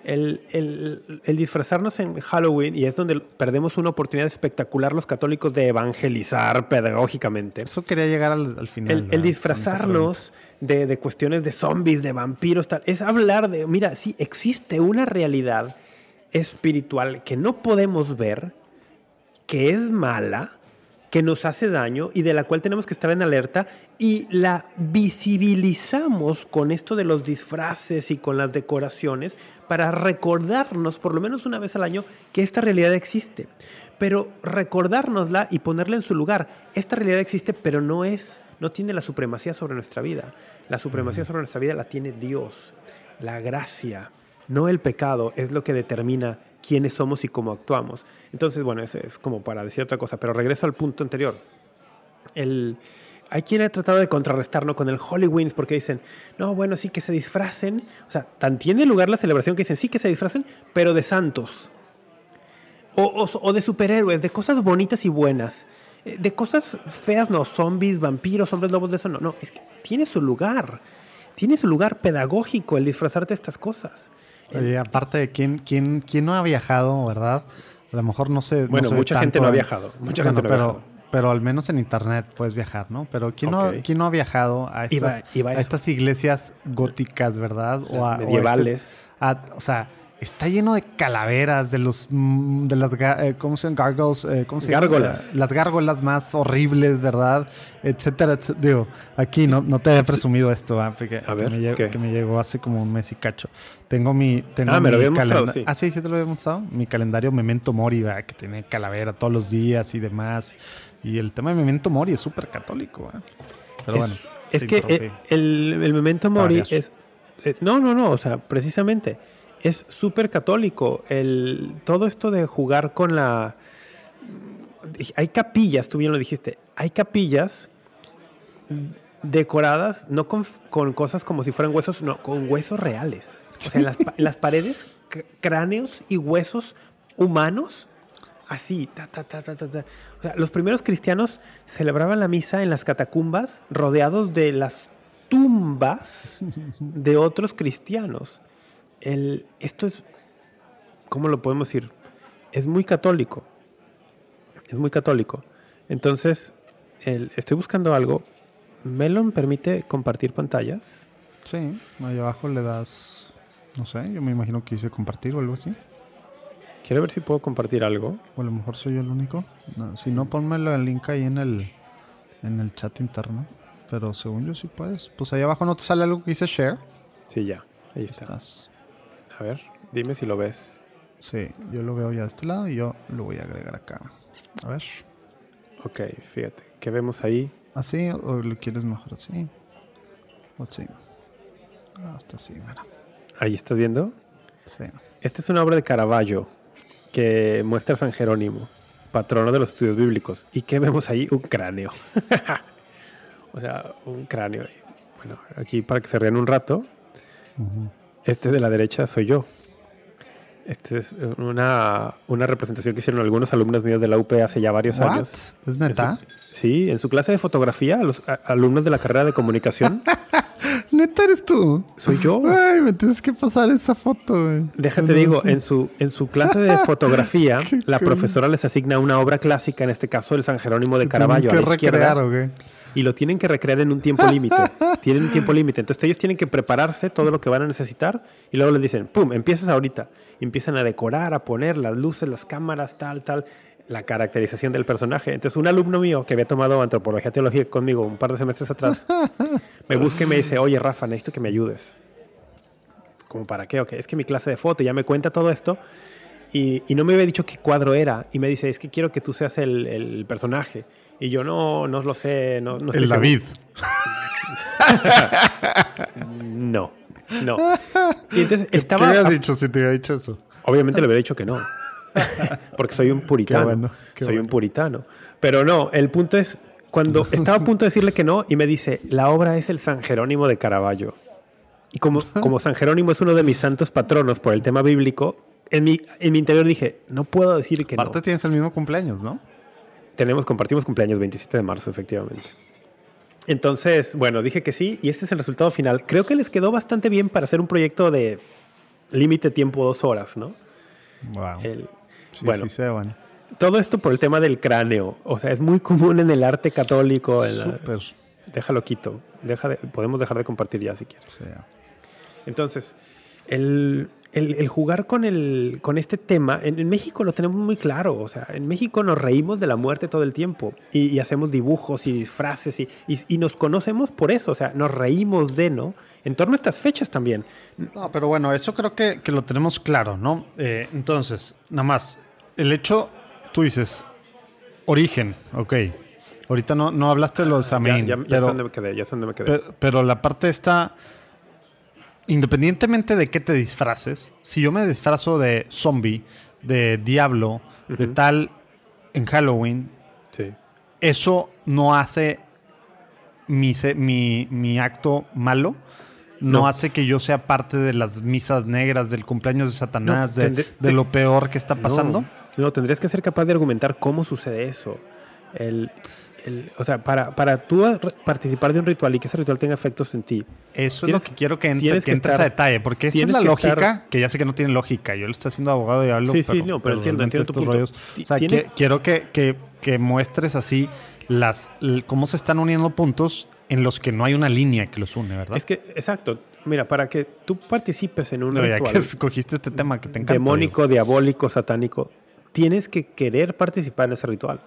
[SPEAKER 3] El, el- el disfrazarnos en Halloween, y es donde perdemos una oportunidad espectacular los católicos de evangelizar pedagógicamente.
[SPEAKER 2] Eso quería llegar al, al final.
[SPEAKER 3] El, disfrazarnos de, de cuestiones de zombies, de vampiros, tal, es hablar de, mira, sí, existe una realidad espiritual que no podemos ver, que es mala, que nos hace daño y de la cual tenemos que estar en alerta y la visibilizamos con esto de los disfraces y con las decoraciones para recordarnos por lo menos una vez al año que esta realidad existe. Pero recordárnosla y ponerla en su lugar. Esta realidad existe, pero no es, no tiene la supremacía sobre nuestra vida. La supremacía sobre nuestra vida la tiene Dios, la gracia, no el pecado, es lo que determina quiénes somos y cómo actuamos. Entonces, bueno, es como para decir otra cosa, pero regreso al punto anterior. El, hay quien ha tratado de contrarrestarlo con el Hollywins porque dicen, no, bueno, sí que se disfracen. O sea, tan tiene lugar la celebración que dicen, sí que se disfracen, pero de santos. O, o- o de superhéroes, de cosas bonitas y buenas. Eh, De cosas feas, no, zombies, vampiros, hombres lobos, de eso no. No, es que tiene su lugar. Tiene su lugar pedagógico el disfrazarte de estas cosas.
[SPEAKER 2] Oye, aparte de quién, quién, quién no ha viajado, ¿verdad? A lo mejor no sé. no
[SPEAKER 3] Bueno, mucha gente no ha viajado, mucha gente no ha
[SPEAKER 2] pero,
[SPEAKER 3] viajado.
[SPEAKER 2] pero al menos en internet puedes viajar, ¿no? Pero ¿quién, no, quién no ha viajado a
[SPEAKER 3] Y
[SPEAKER 2] estas,
[SPEAKER 3] y
[SPEAKER 2] a estas iglesias góticas, ¿verdad?
[SPEAKER 3] Las
[SPEAKER 2] a-
[SPEAKER 3] medievales.
[SPEAKER 2] este- a- o sea, está lleno de calaveras, de los mm, de las eh, ¿cómo se llaman? Gargoyles, eh, ¿cómo se llama?
[SPEAKER 3] Gárgolas.
[SPEAKER 2] Las gárgolas más horribles, ¿verdad? Etcétera, etcétera. Digo, aquí no, no te he presumido esto, ¿ah? Porque,
[SPEAKER 3] A ver,
[SPEAKER 2] que, me que me llegó hace como un mes y cacho. Tengo mi. Tengo
[SPEAKER 3] Ah, me lo
[SPEAKER 2] mi
[SPEAKER 3] habías mostrado, sí.
[SPEAKER 2] Ah, sí, sí te lo había mostrado. Mi calendario Memento Mori, ¿verdad? que tiene calavera todos los días y demás. Y el tema de Memento Mori es súper católico, ¿verdad? Pero
[SPEAKER 3] es,
[SPEAKER 2] bueno.
[SPEAKER 3] es que eh, el, el memento mori es... eh, no, no, no, o sea, precisamente es súper católico. El, todo esto de jugar con la... Hay capillas, tú bien lo dijiste, hay capillas decoradas no con, con cosas como si fueran huesos, no, con huesos reales. O sea, en las, en las paredes, cráneos y huesos humanos así, ta, ta, ta, ta, ta, ta. O sea, los primeros cristianos celebraban la misa en las catacumbas rodeados de las tumbas de otros cristianos. El, esto es, ¿cómo lo podemos decir? Es muy católico. Es muy católico. Entonces, el- estoy buscando algo. Melon permite compartir pantallas.
[SPEAKER 2] Sí, ahí abajo le das. No sé, yo me imagino que hice compartir o algo así.
[SPEAKER 3] Quiero ver si puedo compartir algo.
[SPEAKER 2] O a lo mejor soy yo el único. No, si no, ponmelo el link ahí en el, en el chat interno. Pero según yo sí puedes. Pues ahí abajo no te sale algo que dice share.
[SPEAKER 3] Sí, ya. Ahí está.
[SPEAKER 2] Estás.
[SPEAKER 3] A ver, dime si lo ves.
[SPEAKER 2] Sí, yo lo veo ya de este lado y yo lo voy a agregar acá. A ver.
[SPEAKER 3] Ok, fíjate. ¿Qué vemos ahí?
[SPEAKER 2] ¿Así o lo quieres mejor así? O. Ah, Hasta así, mira.
[SPEAKER 3] Ahí estás viendo.
[SPEAKER 2] Sí.
[SPEAKER 3] Esta es una obra de Caravaggio que muestra a San Jerónimo, patrono de los estudios bíblicos. ¿Y qué vemos ahí? Un cráneo. o sea, un cráneo. Bueno, aquí para que se rían un rato, este de la derecha soy yo. Esta es una, una representación que hicieron algunos alumnos míos de la UP hace ya varios
[SPEAKER 2] What?
[SPEAKER 3] años.
[SPEAKER 2] ¿Es neta?
[SPEAKER 3] En su- sí, en su clase de fotografía, los a- alumnos de la carrera de comunicación,
[SPEAKER 2] ¿Neta eres tú?
[SPEAKER 3] soy yo.
[SPEAKER 2] Ay, me tienes que pasar esa foto, güey.
[SPEAKER 3] Déjate digo, en su, en su clase de fotografía,
[SPEAKER 2] Qué
[SPEAKER 3] la profesora les asigna una obra clásica, en este caso el San Jerónimo de Caravaggio, a
[SPEAKER 2] Tienen
[SPEAKER 3] la
[SPEAKER 2] que
[SPEAKER 3] izquierda,
[SPEAKER 2] recrear, ¿o qué?
[SPEAKER 3] Y lo tienen que recrear en un tiempo límite. tienen un tiempo límite. Entonces ellos tienen que prepararse todo lo que van a necesitar y luego les dicen, ¡pum!, empiezas ahorita. Y empiezan a decorar, a poner las luces, las cámaras, tal, tal, la caracterización del personaje. Entonces un alumno mío que había tomado antropología teología conmigo un par de semestres atrás, me busca y me dice, oye, Rafa, necesito que me ayudes. ¿Como para qué? Ok, es que mi clase de foto ya me cuenta todo esto y, y no me había dicho qué cuadro era. Y me dice, es que quiero que tú seas el, el personaje. Y yo no, no lo sé. No, no
[SPEAKER 2] El
[SPEAKER 3] seguro".
[SPEAKER 2] David.
[SPEAKER 3] No, no. Y entonces
[SPEAKER 2] ¿Qué
[SPEAKER 3] estaba.
[SPEAKER 2] hubieras dicho si te hubiera dicho eso?
[SPEAKER 3] Obviamente le hubiera dicho que no. Porque soy un puritano.
[SPEAKER 2] bueno, qué
[SPEAKER 3] soy un
[SPEAKER 2] bueno.
[SPEAKER 3] puritano. Pero no, el punto es, cuando estaba a punto de decirle que no, y me dice, la obra es el San Jerónimo de Caravaggio. Y como, como San Jerónimo es uno de mis santos patronos por el tema bíblico, en mi, en mi interior dije, no puedo decir que
[SPEAKER 2] Aparte
[SPEAKER 3] no.
[SPEAKER 2] tienes el mismo cumpleaños, ¿no?
[SPEAKER 3] Tenemos, compartimos cumpleaños 27 de marzo, efectivamente. Entonces, bueno, dije que sí, y este es el resultado final. Creo que les quedó bastante bien para hacer un proyecto de límite tiempo dos horas, ¿no?
[SPEAKER 2] Wow.
[SPEAKER 3] El-
[SPEAKER 2] Sí,
[SPEAKER 3] bueno,
[SPEAKER 2] sí, se
[SPEAKER 3] todo esto por el tema del cráneo. O sea, es muy común en el arte católico. en la-. Déjalo quito. Deja de- podemos dejar de compartir ya si quieres.
[SPEAKER 2] Sí.
[SPEAKER 3] Entonces, el, el- el jugar con, el, con este tema, en, en México lo tenemos muy claro. O sea, en México nos reímos de la muerte todo el tiempo y, y hacemos dibujos y disfraces y, y- y nos conocemos por eso. O sea, nos reímos de, ¿no? En torno a estas fechas también.
[SPEAKER 2] No, pero bueno, eso creo que, que lo tenemos claro, ¿no? Eh, entonces, nada más, el hecho, tú dices, origen, ok. Ahorita no, no hablaste de los
[SPEAKER 3] Ya,
[SPEAKER 2] amén,
[SPEAKER 3] ya, ya
[SPEAKER 2] pero,
[SPEAKER 3] dónde me quedé, ya sé dónde me quedé.
[SPEAKER 2] pero, pero la parte está, independientemente de qué te disfraces, si yo me disfrazo de zombie, de diablo, de tal en Halloween,
[SPEAKER 3] sí.
[SPEAKER 2] eso no hace mi, se- mi, mi acto malo. No,
[SPEAKER 3] No.
[SPEAKER 2] hace que yo sea parte de las misas negras, del cumpleaños de Satanás,
[SPEAKER 3] No,
[SPEAKER 2] de,
[SPEAKER 3] tendré-
[SPEAKER 2] de lo peor que está pasando.
[SPEAKER 3] No, no, tendrías que ser capaz de argumentar cómo sucede eso. El, el- o sea, para, para tú participar de un ritual y que ese ritual tenga efectos en ti,
[SPEAKER 2] Eso es lo que quiero que, entre, que
[SPEAKER 3] que
[SPEAKER 2] entres
[SPEAKER 3] estar-
[SPEAKER 2] a detalle, porque esta es la
[SPEAKER 3] que
[SPEAKER 2] lógica,
[SPEAKER 3] estar-
[SPEAKER 2] que ya sé que no tiene lógica. Yo lo estoy haciendo abogado y hablo,
[SPEAKER 3] Sí, sí,
[SPEAKER 2] pero,
[SPEAKER 3] no, pero entiendo, entiendo tu
[SPEAKER 2] estos
[SPEAKER 3] punto.
[SPEAKER 2] rollos- o sea, que- quiero que, muestres así las cómo se están uniendo puntos en los que no hay una línea que los une, ¿verdad?
[SPEAKER 3] es que, exacto, mira, para que tú participes en un
[SPEAKER 2] ya
[SPEAKER 3] ritual
[SPEAKER 2] que escogiste este tema que te encanta.
[SPEAKER 3] demónico, diabólico, satánico, tienes que querer participar en ese ritual.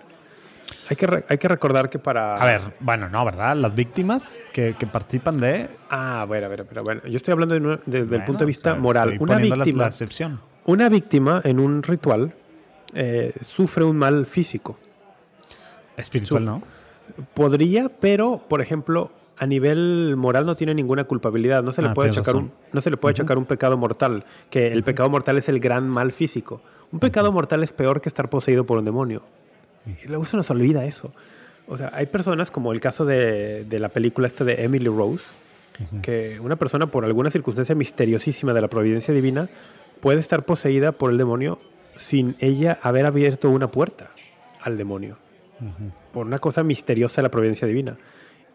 [SPEAKER 3] Hay que, hay que recordar que para...
[SPEAKER 2] A ver, bueno, no, ¿verdad? Las víctimas que, que participan de...
[SPEAKER 3] Ah, bueno, a ver, pero bueno, yo estoy hablando de una- desde el
[SPEAKER 2] Bueno,
[SPEAKER 3] punto de vista
[SPEAKER 2] o sea,
[SPEAKER 3] moral. Una
[SPEAKER 2] la-
[SPEAKER 3] víctima,
[SPEAKER 2] La
[SPEAKER 3] una víctima en un ritual eh, sufre un mal físico.
[SPEAKER 2] Espiritual,
[SPEAKER 3] Suf-
[SPEAKER 2] ¿no?
[SPEAKER 3] Podría, pero, por ejemplo, a nivel moral no tiene ninguna culpabilidad. No se le
[SPEAKER 2] Ah,
[SPEAKER 3] puede achacar un, no se le puede achacar un pecado mortal, que el pecado mortal es el gran mal físico. Un pecado mortal es peor que estar poseído por un demonio. Y luego se nos olvida eso. O sea, hay personas como el caso de, de la película esta de Emily Rose, que una persona por alguna circunstancia misteriosísima de la providencia divina puede estar poseída por el demonio sin ella haber abierto una puerta al demonio por una cosa misteriosa de la providencia divina.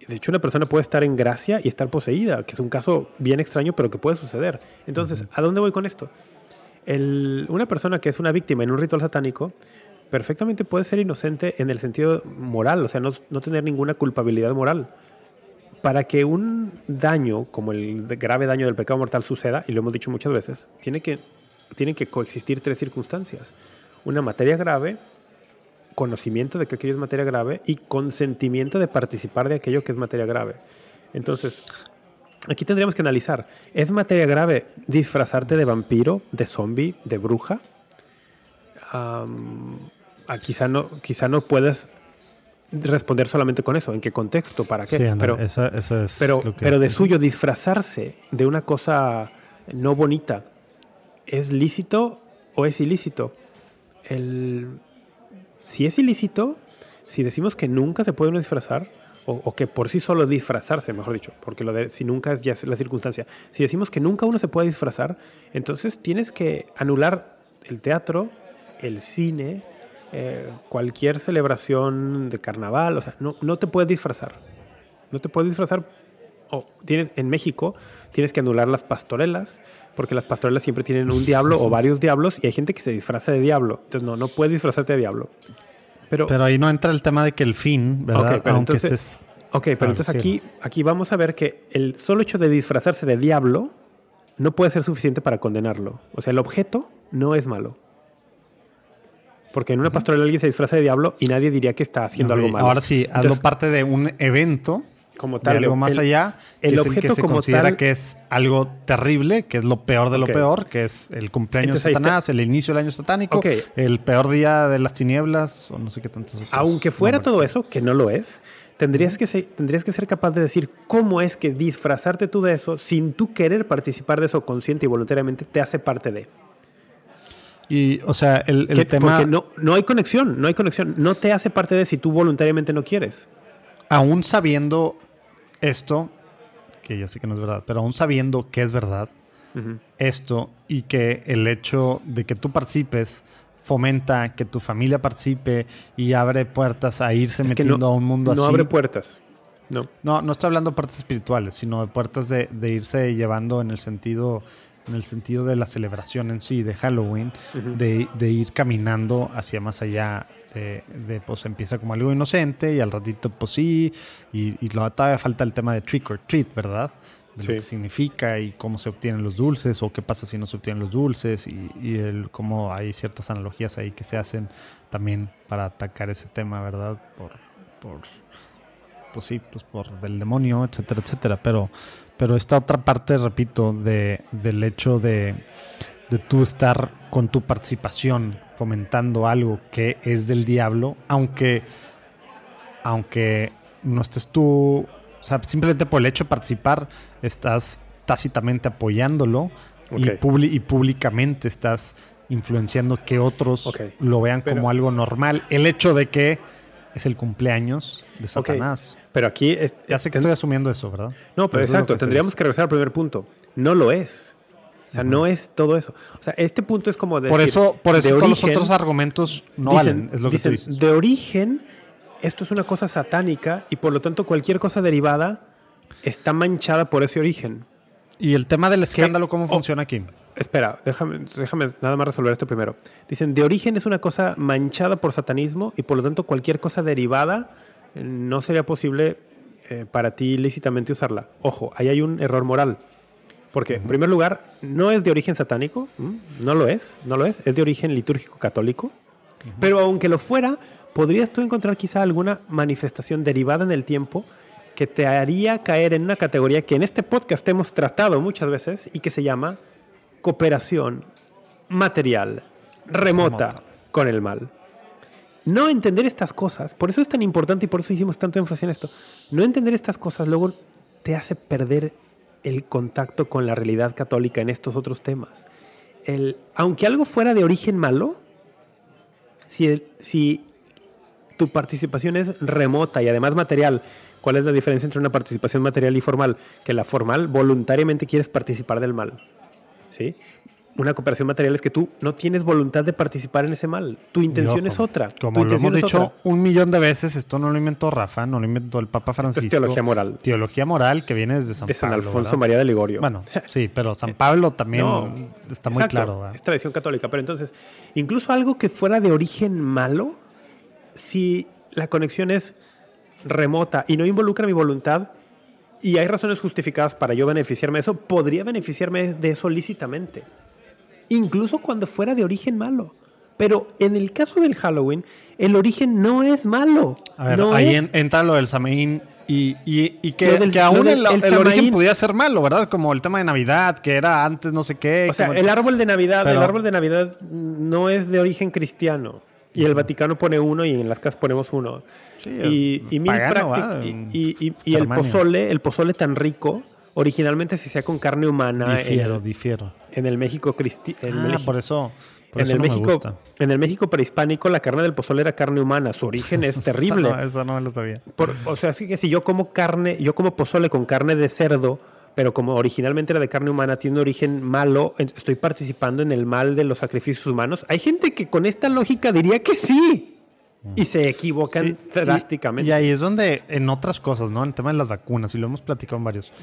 [SPEAKER 3] De hecho, una persona puede estar en gracia y estar poseída, que es un caso bien extraño, pero que puede suceder. Entonces, ¿a dónde voy con esto? El- una persona que es una víctima en un ritual satánico perfectamente puede ser inocente en el sentido moral, o sea, no, no tener ninguna culpabilidad moral. Para que un daño, como el grave daño del pecado mortal suceda, y lo hemos dicho muchas veces, tiene que, tienen que coexistir tres circunstancias. Una materia grave, conocimiento de que aquello es materia grave y consentimiento de participar de aquello que es materia grave. Entonces, aquí tendríamos que analizar, ¿es materia grave disfrazarte de vampiro, de zombie, de bruja? Ah, quizá no, quizá no puedas responder solamente con eso. ¿En qué contexto? ¿Para qué?
[SPEAKER 2] Sí,
[SPEAKER 3] pero,
[SPEAKER 2] esa- esa es
[SPEAKER 3] pero,
[SPEAKER 2] que-
[SPEAKER 3] pero de suyo disfrazarse de una cosa no bonita, ¿es lícito o es ilícito? El, si es ilícito, si decimos que nunca se puede uno disfrazar, o, o que por sí solo disfrazarse, mejor dicho, porque lo de si nunca es ya es la circunstancia, si decimos que nunca uno se puede disfrazar, entonces tienes que anular el teatro, el cine, eh, cualquier celebración de carnaval, o sea, no, no te puedes disfrazar. No te puedes disfrazar. O tienes, en México tienes que anular las pastorelas, porque las pastorelas siempre tienen un diablo o varios diablos, y hay gente que se disfraza de diablo. Entonces, no, no puedes disfrazarte de diablo. Pero,
[SPEAKER 2] Pero ahí no entra el tema de que el fin, ¿verdad?
[SPEAKER 3] Pero
[SPEAKER 2] Aunque
[SPEAKER 3] entonces-
[SPEAKER 2] estés.
[SPEAKER 3] ok, pero entonces
[SPEAKER 2] sí.
[SPEAKER 3] aquí, aquí vamos a ver que el solo hecho de disfrazarse de diablo no puede ser suficiente para condenarlo. O sea, el objeto no es malo. Porque en una pastorela alguien se disfraza de diablo y nadie diría que está haciendo
[SPEAKER 2] Ok,
[SPEAKER 3] algo malo.
[SPEAKER 2] Ahora sí, hazlo
[SPEAKER 3] Entonces,
[SPEAKER 2] parte de un evento,
[SPEAKER 3] como
[SPEAKER 2] de
[SPEAKER 3] tal,
[SPEAKER 2] algo más
[SPEAKER 3] el-
[SPEAKER 2] allá, que
[SPEAKER 3] el
[SPEAKER 2] es
[SPEAKER 3] objeto
[SPEAKER 2] el que se
[SPEAKER 3] como
[SPEAKER 2] considera
[SPEAKER 3] tal-
[SPEAKER 2] que es algo terrible, que es lo peor de lo
[SPEAKER 3] Ok.
[SPEAKER 2] peor, que es el cumpleaños de
[SPEAKER 3] está-
[SPEAKER 2] Satanás, el inicio del año satánico,
[SPEAKER 3] Ok.
[SPEAKER 2] el peor día de las tinieblas, o no sé qué tantos
[SPEAKER 3] Aunque fuera todo eso, que no lo es, tendrías que, se- tendrías que ser capaz de decir cómo es que disfrazarte tú de eso sin tú querer participar de eso consciente y voluntariamente te hace parte de.
[SPEAKER 2] Y, o sea, el, el tema,
[SPEAKER 3] Porque no, no hay conexión, no hay conexión. No te hace parte de si tú voluntariamente no quieres.
[SPEAKER 2] aún sabiendo esto, que ya sé que no es verdad, pero aún sabiendo que es verdad, esto y que el hecho de que tú participes fomenta que tu familia participe y abre puertas a irse
[SPEAKER 3] Es
[SPEAKER 2] metiendo
[SPEAKER 3] no,
[SPEAKER 2] a un mundo
[SPEAKER 3] no
[SPEAKER 2] así.
[SPEAKER 3] abre puertas. No.
[SPEAKER 2] No, no estoy hablando de puertas espirituales, sino de puertas de, de irse llevando en el sentido en el sentido de la celebración en sí, de Halloween, de, de ir caminando hacia más allá de, de, pues empieza como algo inocente y al ratito pues sí, y, y lo, todavía falta el tema de trick or treat, ¿verdad? De
[SPEAKER 3] Sí.
[SPEAKER 2] lo que significa y cómo se obtienen los dulces o qué pasa si no se obtienen los dulces y, y el, cómo hay ciertas analogías ahí que se hacen también para atacar ese tema, ¿verdad? Por, por pues sí, pues por del demonio, etcétera, etcétera. Pero, pero esta otra parte, repito, de, del hecho de, de tú estar con tu participación fomentando algo que es del diablo, aunque, aunque no estés tú, o sea, simplemente por el hecho de participar, estás tácitamente apoyándolo y, públicamente estás influenciando que otros lo vean
[SPEAKER 3] Pero-
[SPEAKER 2] como algo normal. El hecho de que es el cumpleaños de. Satanás.
[SPEAKER 3] Pero aquí. es-
[SPEAKER 2] Ya sé que
[SPEAKER 3] ten-
[SPEAKER 2] estoy asumiendo eso, ¿verdad?
[SPEAKER 3] No, pero exacto,
[SPEAKER 2] que
[SPEAKER 3] tendríamos que regresar al primer punto. No lo es. O sea, no es todo eso. O sea, este punto es como decir...
[SPEAKER 2] Por eso, por
[SPEAKER 3] de
[SPEAKER 2] eso todos los otros argumentos no
[SPEAKER 3] dicen-
[SPEAKER 2] valen, es lo que tú dices.
[SPEAKER 3] De origen, esto es una cosa satánica y por lo tanto cualquier cosa derivada está manchada por ese origen.
[SPEAKER 2] Y el tema del escándalo, ¿cómo
[SPEAKER 3] Oh.
[SPEAKER 2] funciona aquí?
[SPEAKER 3] Espera, déjame, déjame nada más resolver esto primero. Dicen, de origen es una cosa manchada por satanismo y por lo tanto cualquier cosa derivada eh, no sería posible eh, para ti lícitamente usarla. Ojo, ahí hay un error moral. Porque, en primer lugar, no es de origen satánico, no lo es, no lo es, es de origen litúrgico católico. Pero aunque lo fuera, podrías tú encontrar quizá alguna manifestación derivada en el tiempo que te haría caer en una categoría que en este podcast hemos tratado muchas veces y que se llama cooperación material remota,
[SPEAKER 2] Remota.
[SPEAKER 3] con el mal. No entender estas cosas, por eso es tan importante y por eso hicimos tanto énfasis en esto. No entender estas cosas luego te hace perder el contacto con la realidad católica en estos otros temas. El, aunque algo fuera de origen malo, si, el- si tu participación es remota y además material, ¿cuál es la diferencia entre una participación material y formal? Que la formal voluntariamente quieres participar del mal. ¿Sí? Una cooperación material es que tú no tienes voluntad de participar en ese mal. Tu intención es otra.
[SPEAKER 2] Como lo hemos
[SPEAKER 3] es
[SPEAKER 2] dicho
[SPEAKER 3] otra.
[SPEAKER 2] un millón de veces, esto no lo inventó Rafa, no lo inventó el Papa Francisco.
[SPEAKER 3] teología moral.
[SPEAKER 2] Teología moral que viene desde San
[SPEAKER 3] de San
[SPEAKER 2] Pablo.
[SPEAKER 3] Alfonso
[SPEAKER 2] ¿verdad?
[SPEAKER 3] María de Ligorio.
[SPEAKER 2] Bueno, sí, pero San Pablo también
[SPEAKER 3] No,
[SPEAKER 2] está muy
[SPEAKER 3] exacto,
[SPEAKER 2] claro. ¿verdad?
[SPEAKER 3] Es tradición católica. Pero entonces, incluso algo que fuera de origen malo, si la conexión es remota y no involucra mi voluntad, y hay razones justificadas para yo beneficiarme de eso, podría beneficiarme de eso lícitamente. Incluso cuando fuera de origen malo. Pero en el caso del Halloween, el origen no es malo.
[SPEAKER 2] A ver,
[SPEAKER 3] No
[SPEAKER 2] ahí
[SPEAKER 3] es-
[SPEAKER 2] en- entra lo del Samaín y, y, y que,
[SPEAKER 3] del-
[SPEAKER 2] que aún
[SPEAKER 3] del-
[SPEAKER 2] el,
[SPEAKER 3] el
[SPEAKER 2] el origen podía ser malo, ¿verdad? Como el tema de Navidad, que era antes no sé qué.
[SPEAKER 3] O sea, el árbol de Navidad,
[SPEAKER 2] Pero-
[SPEAKER 3] el árbol de Navidad no es de origen cristiano. Y el Vaticano pone uno y en las casas ponemos uno.
[SPEAKER 2] Sí,
[SPEAKER 3] y, y el pozole, el pozole tan rico, originalmente se hacía con carne humana en
[SPEAKER 2] Difiero,
[SPEAKER 3] el,
[SPEAKER 2] difiero.
[SPEAKER 3] en el México cristi en
[SPEAKER 2] Ah,
[SPEAKER 3] México-
[SPEAKER 2] por eso, por
[SPEAKER 3] en
[SPEAKER 2] eso
[SPEAKER 3] el
[SPEAKER 2] no
[SPEAKER 3] México, en el México prehispánico la carne del pozole era carne humana. Su origen es terrible.
[SPEAKER 2] Eso no, eso no me lo sabía.
[SPEAKER 3] Por- o sea, así que si yo como carne, yo como pozole con carne de cerdo, pero como originalmente era de carne humana, tiene un origen malo, estoy participando en el mal de los sacrificios humanos. Hay gente que con esta lógica diría que sí. Y se equivocan
[SPEAKER 2] Sí, y-
[SPEAKER 3] drásticamente.
[SPEAKER 2] Y, ahí es donde, en otras cosas, ¿no? En el tema de las vacunas, y lo hemos platicado en varios.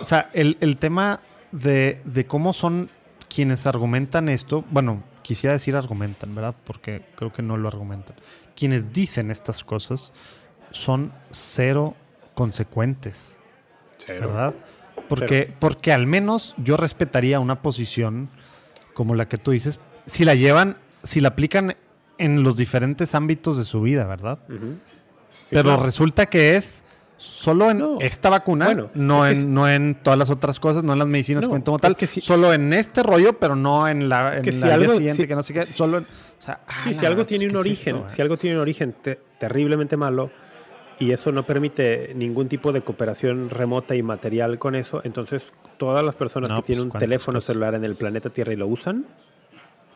[SPEAKER 2] O sea, el, el tema de, de cómo son quienes argumentan esto, bueno, quisiera decir argumentan, ¿verdad? Porque creo que no lo argumentan. Quienes dicen estas cosas son cero consecuentes, ¿verdad? Porque, porque al menos yo respetaría una posición como la que tú dices, si la llevan, si la aplican en los diferentes ámbitos de su vida, ¿verdad?
[SPEAKER 3] Ujú.
[SPEAKER 2] Pero
[SPEAKER 3] claro.
[SPEAKER 2] resulta que es solo en
[SPEAKER 3] No.
[SPEAKER 2] esta vacuna,
[SPEAKER 3] Bueno,
[SPEAKER 2] no,
[SPEAKER 3] es que
[SPEAKER 2] en, no en todas las otras cosas, no en las medicinas
[SPEAKER 3] No,
[SPEAKER 2] como
[SPEAKER 3] es
[SPEAKER 2] tal,
[SPEAKER 3] que si-
[SPEAKER 2] solo en este rollo, pero no en la, en
[SPEAKER 3] que si
[SPEAKER 2] la
[SPEAKER 3] algo-
[SPEAKER 2] siguiente,
[SPEAKER 3] si-
[SPEAKER 2] que no sé qué, solo en, o sea, ah,
[SPEAKER 3] Sí,
[SPEAKER 2] la
[SPEAKER 3] si algo tiene un
[SPEAKER 2] ¿qué es
[SPEAKER 3] origen,
[SPEAKER 2] esto,
[SPEAKER 3] si algo tiene un origen te- terriblemente malo y eso no permite ningún tipo de cooperación remota y material con eso, entonces todas las personas
[SPEAKER 2] No,
[SPEAKER 3] que
[SPEAKER 2] pues,
[SPEAKER 3] tienen un teléfono
[SPEAKER 2] cosas.
[SPEAKER 3] celular en el planeta Tierra y lo usan,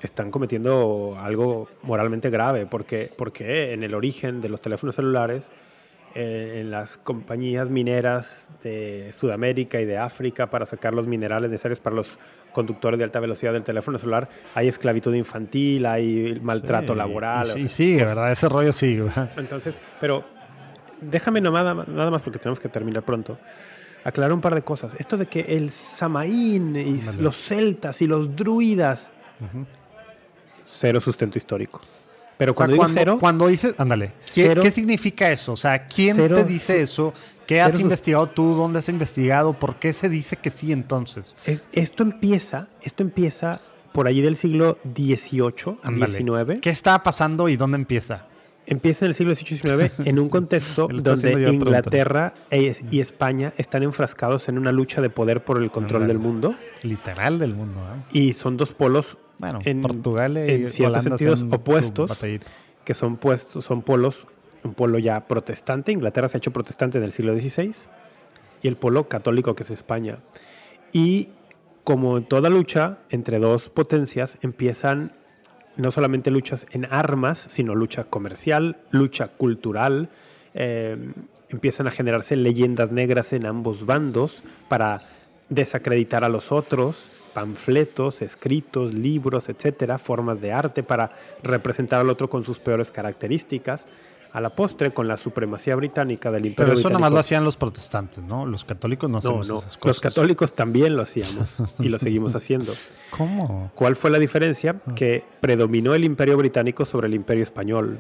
[SPEAKER 3] están cometiendo algo moralmente grave, porque, porque en el origen de los teléfonos celulares, eh, en las compañías mineras de Sudamérica y de África para sacar los minerales necesarios para los conductores de alta velocidad del teléfono celular, hay esclavitud infantil, hay maltrato
[SPEAKER 2] Sí,
[SPEAKER 3] laboral.
[SPEAKER 2] Y,
[SPEAKER 3] o
[SPEAKER 2] sí,
[SPEAKER 3] sea,
[SPEAKER 2] sigue, ¿verdad? Ese rollo sigue, ¿verdad?
[SPEAKER 3] entonces, pero déjame nomás, nada más porque tenemos que terminar pronto. Aclarar un par de cosas. Esto de que el Samaín y los celtas y los druidas. Cero sustento histórico. Pero
[SPEAKER 2] O sea,
[SPEAKER 3] cuando digo
[SPEAKER 2] cuando,
[SPEAKER 3] cero,
[SPEAKER 2] cuando dices, ándale, ¿qué,
[SPEAKER 3] Cero-
[SPEAKER 2] qué significa eso? O sea, ¿quién
[SPEAKER 3] Cero
[SPEAKER 2] te dice eso? ¿Qué has
[SPEAKER 3] sus-
[SPEAKER 2] investigado tú? ¿Dónde has investigado? ¿Por qué se dice que sí entonces?
[SPEAKER 3] es- esto empieza, esto empieza por allí del siglo XVIII,
[SPEAKER 2] Ándale.
[SPEAKER 3] XIX.
[SPEAKER 2] ¿Qué está pasando y dónde empieza?
[SPEAKER 3] Empieza en el siglo XVIII XIX en un contexto donde Inglaterra e- y España están enfrascados en una lucha de poder por el control del mundo.
[SPEAKER 2] Literal del mundo, ¿eh?
[SPEAKER 3] Y son dos polos
[SPEAKER 2] Bueno,
[SPEAKER 3] en,
[SPEAKER 2] Portugal y
[SPEAKER 3] en ciertos
[SPEAKER 2] Holanda
[SPEAKER 3] sentidos opuestos, que son, puestos, son polos, un polo ya protestante, Inglaterra se ha hecho protestante en el siglo XVI, y el polo católico que es España. Y como en toda lucha entre dos potencias, empiezan no solamente luchas en armas, sino lucha comercial, lucha cultural, eh, empiezan a generarse leyendas negras en ambos bandos para desacreditar a los otros, panfletos, escritos, libros, etcétera, formas de arte para representar al otro con sus peores características. A la postre, con la supremacía británica del Imperio
[SPEAKER 2] Pero eso
[SPEAKER 3] Británico.
[SPEAKER 2] nomás lo hacían los protestantes, ¿no? Los católicos no
[SPEAKER 3] no, no.
[SPEAKER 2] esas
[SPEAKER 3] Los católicos también lo hacíamos y lo seguimos haciendo.
[SPEAKER 2] ¿Cómo?
[SPEAKER 3] ¿Cuál fue la diferencia? Que predominó el imperio británico sobre el imperio español.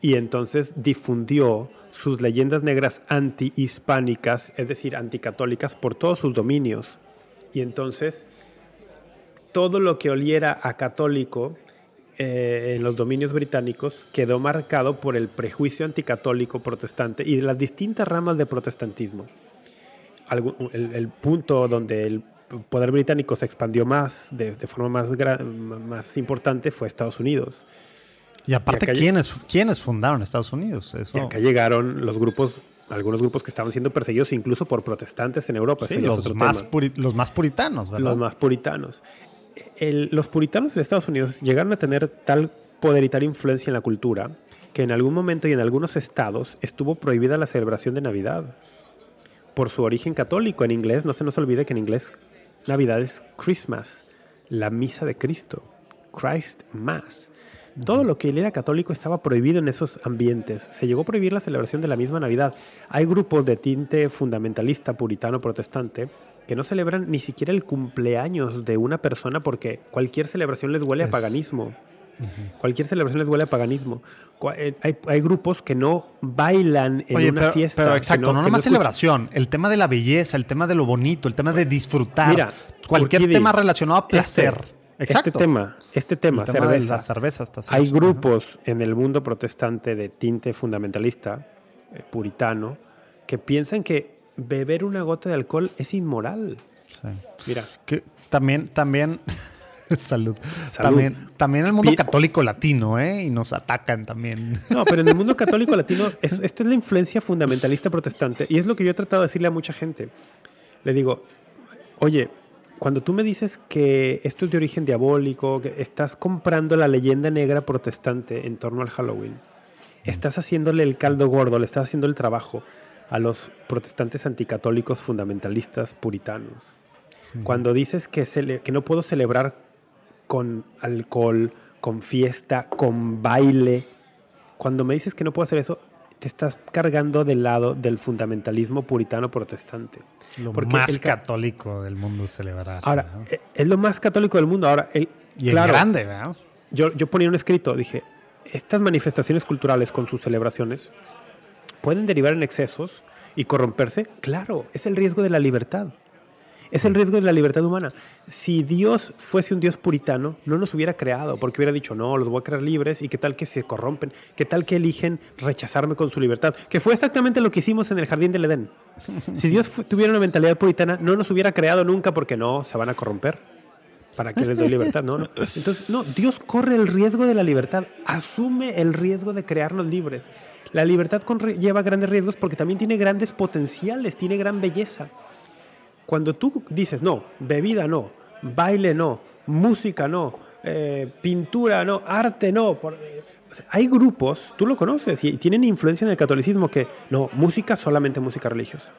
[SPEAKER 3] Y entonces difundió sus leyendas negras antihispánicas, es decir, anticatólicas, por todos sus dominios. Y entonces todo lo que oliera a católico eh, en los dominios británicos quedó marcado por el prejuicio anticatólico protestante y de las distintas ramas de protestantismo. El, el punto donde el poder británico se expandió más, de, de forma más, más importante, fue Estados Unidos.
[SPEAKER 2] Y aparte,
[SPEAKER 3] lle-
[SPEAKER 2] ¿quiénes, ¿quiénes fundaron Estados Unidos? Eso.
[SPEAKER 3] Y acá llegaron los grupos, algunos grupos que estaban siendo perseguidos incluso por protestantes en Europa.
[SPEAKER 2] Sí, los, más los más puritanos, ¿verdad?
[SPEAKER 3] los más puritanos. El- los puritanos de Estados Unidos llegaron a tener tal poder y tal influencia en la cultura que en algún momento y en algunos estados estuvo prohibida la celebración de Navidad por su origen católico. En inglés, no se nos olvide que en inglés Navidad es Christmas, la misa de Cristo, Christ Mass. Todo lo que él era católico estaba prohibido en esos ambientes. Se llegó a prohibir la celebración de la misma Navidad. Hay grupos de tinte fundamentalista, puritano, protestante, que no celebran ni siquiera el cumpleaños de una persona porque cualquier celebración les huele a paganismo. Cualquier celebración les huele a paganismo. Eh, Hay, hay grupos que no bailan en
[SPEAKER 2] Oye,
[SPEAKER 3] una
[SPEAKER 2] pero,
[SPEAKER 3] fiesta.
[SPEAKER 2] pero exacto, no,
[SPEAKER 3] que
[SPEAKER 2] nomás
[SPEAKER 3] escuchan.
[SPEAKER 2] celebración, el tema de la belleza, el tema de lo bonito, el tema de disfrutar,
[SPEAKER 3] Mira,
[SPEAKER 2] cualquier tema relacionado a placer.
[SPEAKER 3] Este,
[SPEAKER 2] exacto.
[SPEAKER 3] este tema, este tema,
[SPEAKER 2] el tema de
[SPEAKER 3] cerveza.
[SPEAKER 2] la cerveza
[SPEAKER 3] Hay grupos en el mundo protestante de tinte fundamentalista, eh, puritano, que piensan que beber una gota de alcohol es inmoral. Mira,
[SPEAKER 2] Que también, también, Salud.
[SPEAKER 3] Salud.
[SPEAKER 2] También, también el mundo
[SPEAKER 3] Pi-
[SPEAKER 2] católico latino, ¿eh? Y nos atacan también.
[SPEAKER 3] No, pero en el mundo católico latino, es- esta es la influencia fundamentalista protestante. Y es lo que yo he tratado de decirle a mucha gente. Le digo, oye, cuando tú me dices que esto es de origen diabólico, que estás comprando la leyenda negra protestante en torno al Halloween, estás haciéndole el caldo gordo, le estás haciendo el trabajo a los protestantes anticatólicos fundamentalistas puritanos. Cuando dices que, cele- que no puedo celebrar con alcohol, con fiesta, con baile, cuando me dices que no puedo hacer eso, te estás cargando del lado del fundamentalismo puritano protestante.
[SPEAKER 2] Lo
[SPEAKER 3] Porque
[SPEAKER 2] más
[SPEAKER 3] el ca-
[SPEAKER 2] católico del mundo celebrar.
[SPEAKER 3] Ahora,
[SPEAKER 2] ¿no?
[SPEAKER 3] eh, es lo más católico del mundo. Ahora, el,
[SPEAKER 2] Y
[SPEAKER 3] claro,
[SPEAKER 2] grande, ¿verdad?
[SPEAKER 3] yo, yo ponía un escrito, dije, estas manifestaciones culturales con sus celebraciones pueden derivar en excesos y corromperse. Claro, es el riesgo de la libertad. Es el riesgo de la libertad humana. Si Dios fuese un Dios puritano, no nos hubiera creado, porque hubiera dicho, no, los voy a crear libres y qué tal que se corrompen, qué tal que eligen rechazarme con su libertad, que fue exactamente lo que hicimos en el jardín del Edén. Si Dios tuviera una mentalidad puritana, no nos hubiera creado nunca porque no, se van a corromper. ¿Para qué les doy libertad? No, no. Entonces, no, Dios corre el riesgo de la libertad, asume el riesgo de crearnos libres. La libertad lleva grandes riesgos porque también tiene grandes potenciales, tiene gran belleza. Cuando tú dices, no, bebida no, baile no, música no, eh, pintura no, arte no, eh, hay grupos, tú lo conoces, y tienen influencia en el catolicismo que, no, música solamente música religiosa.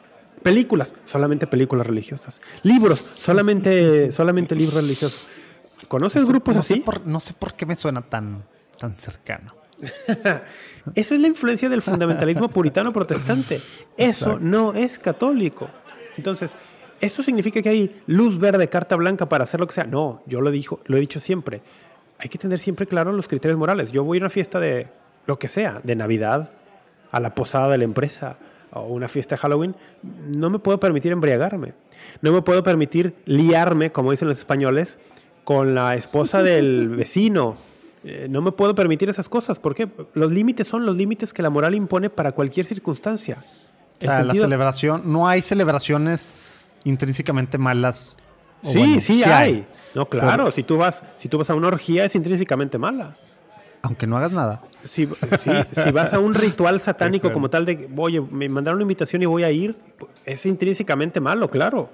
[SPEAKER 3] Películas, solamente películas religiosas. Libros, solamente, solamente libros religiosos. ¿Conoces grupos
[SPEAKER 2] no
[SPEAKER 3] así?
[SPEAKER 2] Sé por, no sé por qué me suena tan, tan cercano.
[SPEAKER 3] Esa es la influencia del fundamentalismo puritano protestante. Eso no es católico. Entonces, ¿eso significa que hay luz verde, carta blanca para hacer lo que sea? No, yo lo, dijo, lo he dicho siempre. Hay que tener siempre claro los criterios morales. Yo voy a una fiesta de lo que sea, de Navidad, a la posada de la empresa o una fiesta de Halloween, no me puedo permitir embriagarme. No me puedo permitir liarme, como dicen los españoles, con la esposa del vecino. Eh, no me puedo permitir esas cosas. ¿Por qué? Los límites son los límites que la moral impone para cualquier circunstancia.
[SPEAKER 2] O sea, la celebración, no hay celebraciones intrínsecamente malas. o
[SPEAKER 3] Sí,
[SPEAKER 2] bueno,
[SPEAKER 3] sí, hay. No, claro,
[SPEAKER 2] Pero-
[SPEAKER 3] si, tú vas, si tú vas a una orgía es intrínsecamente mala.
[SPEAKER 2] Aunque no hagas nada.
[SPEAKER 3] Si, vas a un ritual satánico como tal de, oye, me mandaron una invitación y voy a ir, es intrínsecamente malo, claro.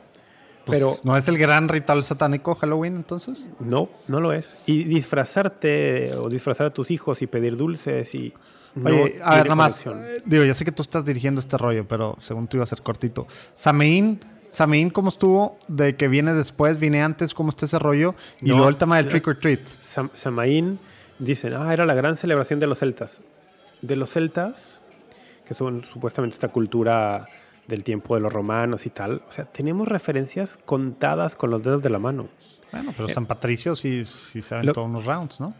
[SPEAKER 2] Pues,
[SPEAKER 3] Pero
[SPEAKER 2] ¿No es el gran ritual satánico Halloween entonces?
[SPEAKER 3] no, no lo es. Y disfrazarte o disfrazar a tus hijos y pedir dulces y... no
[SPEAKER 2] Oye, a ver, nada más. eh, Digo, ya sé que tú estás dirigiendo este rollo, pero según tú iba a ser cortito. Sameín, Sameín, ¿cómo estuvo? De que viene después, viene antes, ¿cómo está ese rollo? Y
[SPEAKER 3] No,
[SPEAKER 2] luego el tema del trick or treat.
[SPEAKER 3] Sam- Samaín dicen, ah, era la gran celebración de los celtas. De los celtas, que son supuestamente esta cultura del tiempo de los romanos y tal. O sea, tenemos referencias contadas con los dedos de la mano.
[SPEAKER 2] Bueno, pero San Patricio sí, sí se
[SPEAKER 3] Lo-
[SPEAKER 2] unos rounds, ¿no?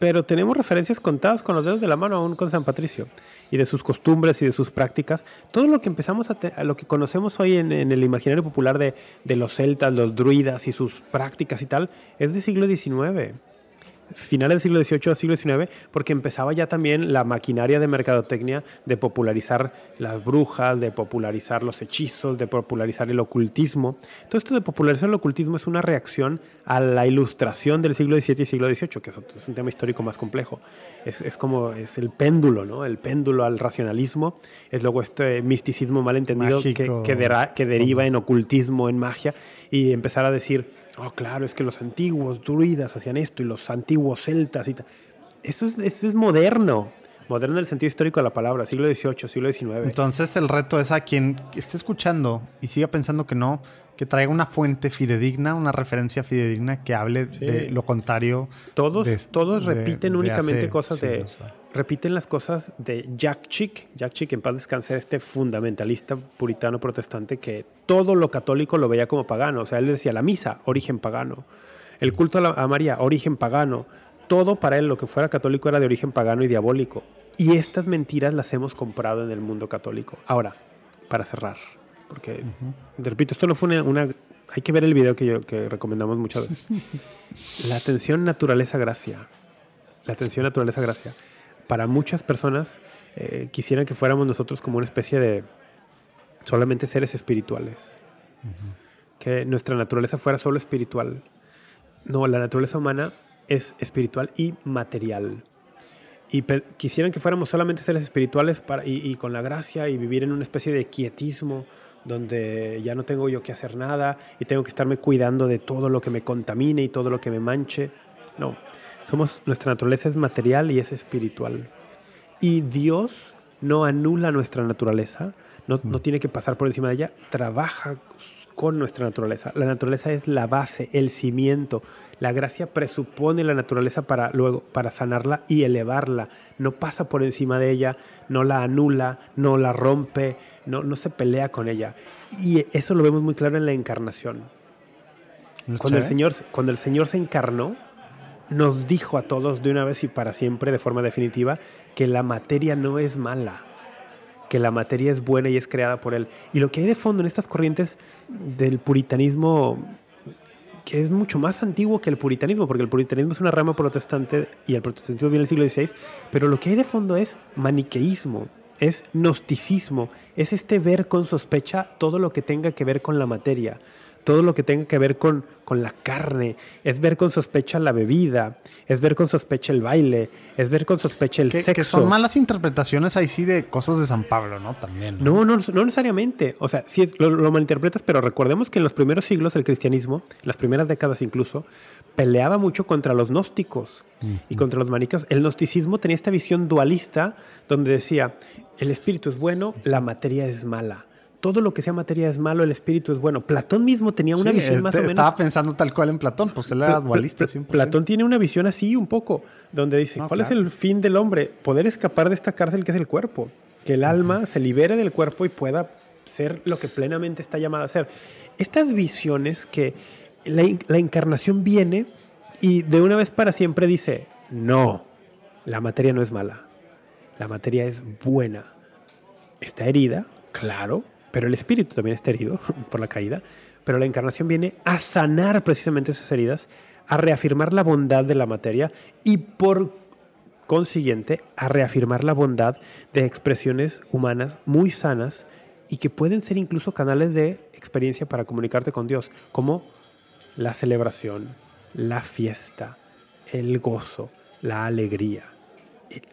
[SPEAKER 3] Pero tenemos referencias contadas con los dedos de la mano aún con San Patricio. Y de sus costumbres y de sus prácticas. Todo lo que empezamos a, te- a lo que conocemos hoy en, en el imaginario popular de, de los celtas, los druidas y sus prácticas y tal, es del siglo XIX. Finales del siglo XVIII, siglo XIX, porque empezaba ya también la maquinaria de mercadotecnia de popularizar las brujas, de popularizar los hechizos, de popularizar el ocultismo. Todo esto de popularizar el ocultismo es una reacción a la ilustración del siglo XVII y siglo XVIII, que es, un tema histórico más complejo. Es, es como es el péndulo, ¿no? El péndulo al racionalismo. Es luego este misticismo malentendido que, que, dera- que deriva en ocultismo, en magia, y empezar a decir, oh, claro, es que los antiguos druidas hacían esto y los antiguos celtas y tal. Eso es, eso es moderno. Moderno en el sentido histórico de la palabra, siglo XVIII, siglo XIX.
[SPEAKER 2] Entonces el reto es a quien esté escuchando y siga pensando que no, que traiga una fuente fidedigna, una referencia fidedigna que hable de lo contrario.
[SPEAKER 3] Todos,
[SPEAKER 2] de-
[SPEAKER 3] todos repiten
[SPEAKER 2] de
[SPEAKER 3] únicamente
[SPEAKER 2] hace
[SPEAKER 3] cosas de. Repiten las cosas de Jack Chick. Jack Chick, en paz descanse, este fundamentalista puritano protestante que todo lo católico lo veía como pagano. O sea, él decía la misa, origen pagano. El culto a, la- a María, origen pagano. Todo para él, lo que fuera católico, era de origen pagano y diabólico. Y estas mentiras las hemos comprado en el mundo católico. Ahora, para cerrar, porque, repito, esto no fue una, una- Hay que ver el video que, yo, que recomendamos muchas veces. La atención naturaleza-gracia. La atención naturaleza-gracia. Para muchas personas eh, quisieran que fuéramos nosotros como una especie de solamente seres espirituales. Que nuestra naturaleza fuera solo espiritual. no, la naturaleza humana es espiritual y material. Y quisieran que fuéramos solamente seres espirituales para, y, y, con la gracia y vivir en una especie de quietismo donde ya no tengo yo que hacer nada y tengo que estarme cuidando de todo lo que me contamine y todo lo que me manche. No, somos, nuestra naturaleza es material y es espiritual. Y Dios no anula nuestra naturaleza, no, no tiene que pasar por encima de ella, trabaja con nuestra naturaleza. La naturaleza es la base, el cimiento. La gracia presupone la naturaleza para luego para sanarla y elevarla. No pasa por encima de ella, no la anula, no la rompe, no, no se pelea con ella. Y eso lo vemos muy claro en la encarnación. Cuando el, Señor, cuando el Señor se encarnó, nos dijo a todos de una vez y para siempre, de forma definitiva, que la materia no es mala que la materia es buena y es creada por él. Y lo que hay de fondo en estas corrientes del puritanismo, que es mucho más antiguo que el puritanismo, porque el puritanismo es una rama protestante y el protestantismo viene del siglo XVI, pero lo que hay de fondo es maniqueísmo, es gnosticismo, es este ver con sospecha todo lo que tenga que ver con la materia todo lo que tenga que ver con, con la carne, es ver con sospecha la bebida, es ver con sospecha el baile, es ver con sospecha el sexo. Que
[SPEAKER 2] son malas interpretaciones ahí sí de cosas de San Pablo, ¿no? También.
[SPEAKER 3] No, no, no, necesariamente. O sea, sí lo, lo, malinterpretas, pero recordemos que en los primeros siglos el cristianismo, las primeras décadas incluso, peleaba mucho contra los gnósticos y contra los manicos. El gnosticismo tenía esta visión dualista donde decía, el espíritu es bueno, la materia es mala todo lo que sea materia es malo, el espíritu es bueno. Platón mismo tenía una visión más o menos.
[SPEAKER 2] Estaba pensando tal cual en Platón, pues él era dualista siempre.
[SPEAKER 3] Platón tiene una visión así un poco, donde dice: ¿Cuál es el fin del hombre? Poder escapar de esta cárcel que es el cuerpo. Que el alma se libere del cuerpo y pueda ser lo que plenamente está llamada a ser. Estas visiones que la, la encarnación viene y de una vez para siempre dice: No, la materia no es mala. La materia es buena. Está herida, claro, pero el espíritu también está herido por la caída, pero la encarnación viene a sanar precisamente esas heridas, a reafirmar la bondad de la materia y por consiguiente a reafirmar la bondad de expresiones humanas muy sanas y que pueden ser incluso canales de experiencia para comunicarte con Dios, como la celebración, la fiesta, el gozo, la alegría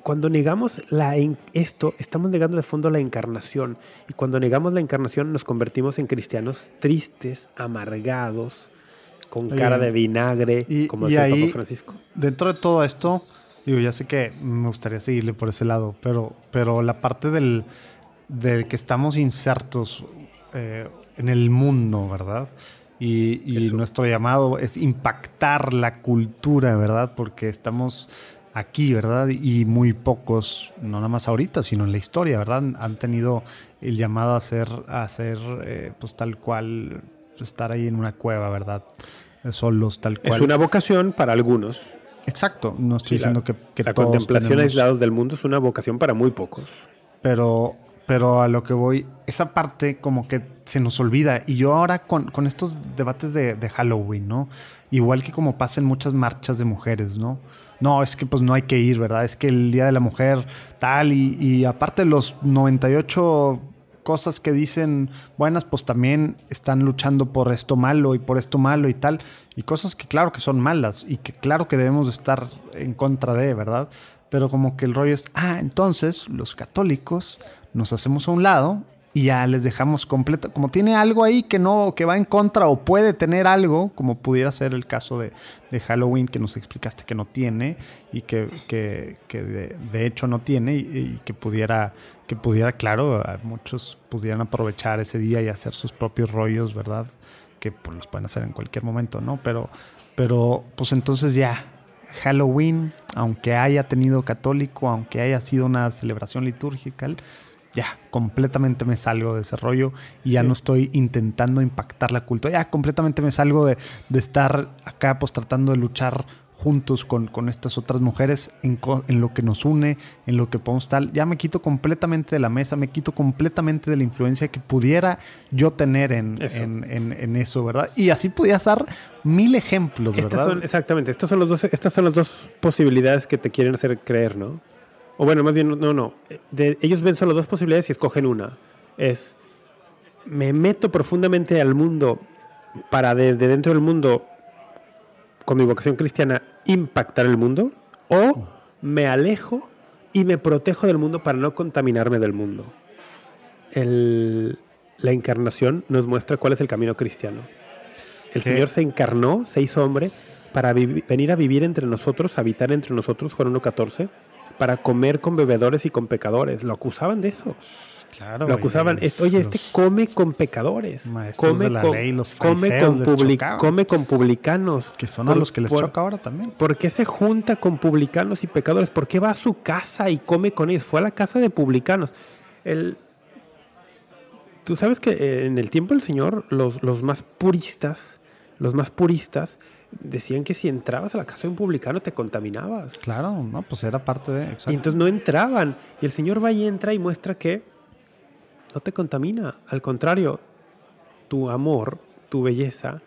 [SPEAKER 3] cuando negamos la, esto, estamos negando de fondo la encarnación. Y cuando negamos la encarnación nos convertimos en cristianos tristes, amargados, con cara de vinagre, como decía el Papa Francisco.
[SPEAKER 2] Dentro de todo esto, digo, ya sé que me gustaría seguirle por ese lado, pero, pero la parte del, del que estamos insertos eh, en el mundo, ¿verdad? Y, y nuestro llamado es impactar la cultura, ¿verdad? Porque estamos aquí, ¿verdad? Y muy pocos, no nada más ahorita, sino en la historia, ¿verdad? Han tenido el llamado a ser, a ser eh, pues tal cual, estar ahí en una cueva, ¿verdad? Solos, tal cual.
[SPEAKER 3] Es una vocación para algunos.
[SPEAKER 2] Exacto, no estoy diciendo que, que,
[SPEAKER 3] La contemplación aislados del mundo es una vocación para muy pocos.
[SPEAKER 2] Pero, pero a lo que voy, esa parte como que se nos olvida. Y yo ahora con, con estos debates de, de Halloween, ¿no? Igual que como pasa en muchas marchas de mujeres, ¿no? No, es que pues no hay que ir, ¿verdad? Es que el Día de la Mujer tal y, aparte los 98 cosas que dicen buenas, pues también están luchando por esto malo y por esto malo y tal. Y cosas que claro que son malas y que claro que debemos estar en contra de, ¿verdad? Pero como que el rollo es, ah, entonces los católicos nos hacemos a un lado y ya les dejamos completo. Como tiene algo ahí que no, que va en contra o puede tener algo, como pudiera ser el caso de, Halloween que nos explicaste que no tiene y que, que, de, hecho no tiene y, que pudiera, que pudiera, claro, muchos pudieran aprovechar ese día y hacer sus propios rollos, ¿verdad? Que pues los pueden hacer en cualquier momento, ¿no? Pero, pero pues entonces ya, Halloween, aunque haya tenido católico, aunque haya sido una celebración litúrgica, ya completamente me salgo de ese rollo y ya no estoy intentando impactar la cultura. Ya completamente me salgo de, estar acá pues tratando de luchar juntos con, con estas otras mujeres en, en, lo que nos une, en lo que podemos tal. Ya me quito completamente de la mesa, me quito completamente de la influencia que pudiera yo tener en eso, en, eso ¿verdad? Y así podías dar mil ejemplos, ¿verdad?
[SPEAKER 3] exactamente, estos son los dos, estas son las dos posibilidades que te quieren hacer creer, ¿no? O bueno, más bien, no, no. ellos ven solo dos posibilidades y escogen una. Es, me meto profundamente al mundo para desde dentro del mundo con mi vocación cristiana, impactar el mundo, o me alejo y me protejo del mundo para no contaminarme del mundo. El- la encarnación nos muestra cuál es el camino cristiano. El
[SPEAKER 2] ¿Qué?
[SPEAKER 3] Señor se encarnó, se hizo hombre, para venir a vivir entre nosotros, habitar entre nosotros, Juan 1.14, para comer con bebedores y con pecadores. Lo acusaban de eso.
[SPEAKER 2] Claro.
[SPEAKER 3] Lo acusaban.
[SPEAKER 2] los-
[SPEAKER 3] Oye, este come con pecadores. Come
[SPEAKER 2] de la
[SPEAKER 3] con,
[SPEAKER 2] ley, los
[SPEAKER 3] come, con come con publicanos.
[SPEAKER 2] Que son
[SPEAKER 3] Por-
[SPEAKER 2] a los que les
[SPEAKER 3] por-
[SPEAKER 2] choca ahora también.
[SPEAKER 3] ¿Por qué se junta con publicanos y pecadores? ¿Por qué va a su casa y come con ellos? Fue a la casa de publicanos. El, Tú sabes que eh, en el tiempo del Señor, los, los más puristas, los más puristas, decían que si entrabas a la casa de un publicano te contaminabas.
[SPEAKER 2] Claro, no, pues era parte de.
[SPEAKER 3] Y entonces no entraban. Y el Señor va y entra y muestra que no te contamina. Al contrario, tu amor, tu belleza,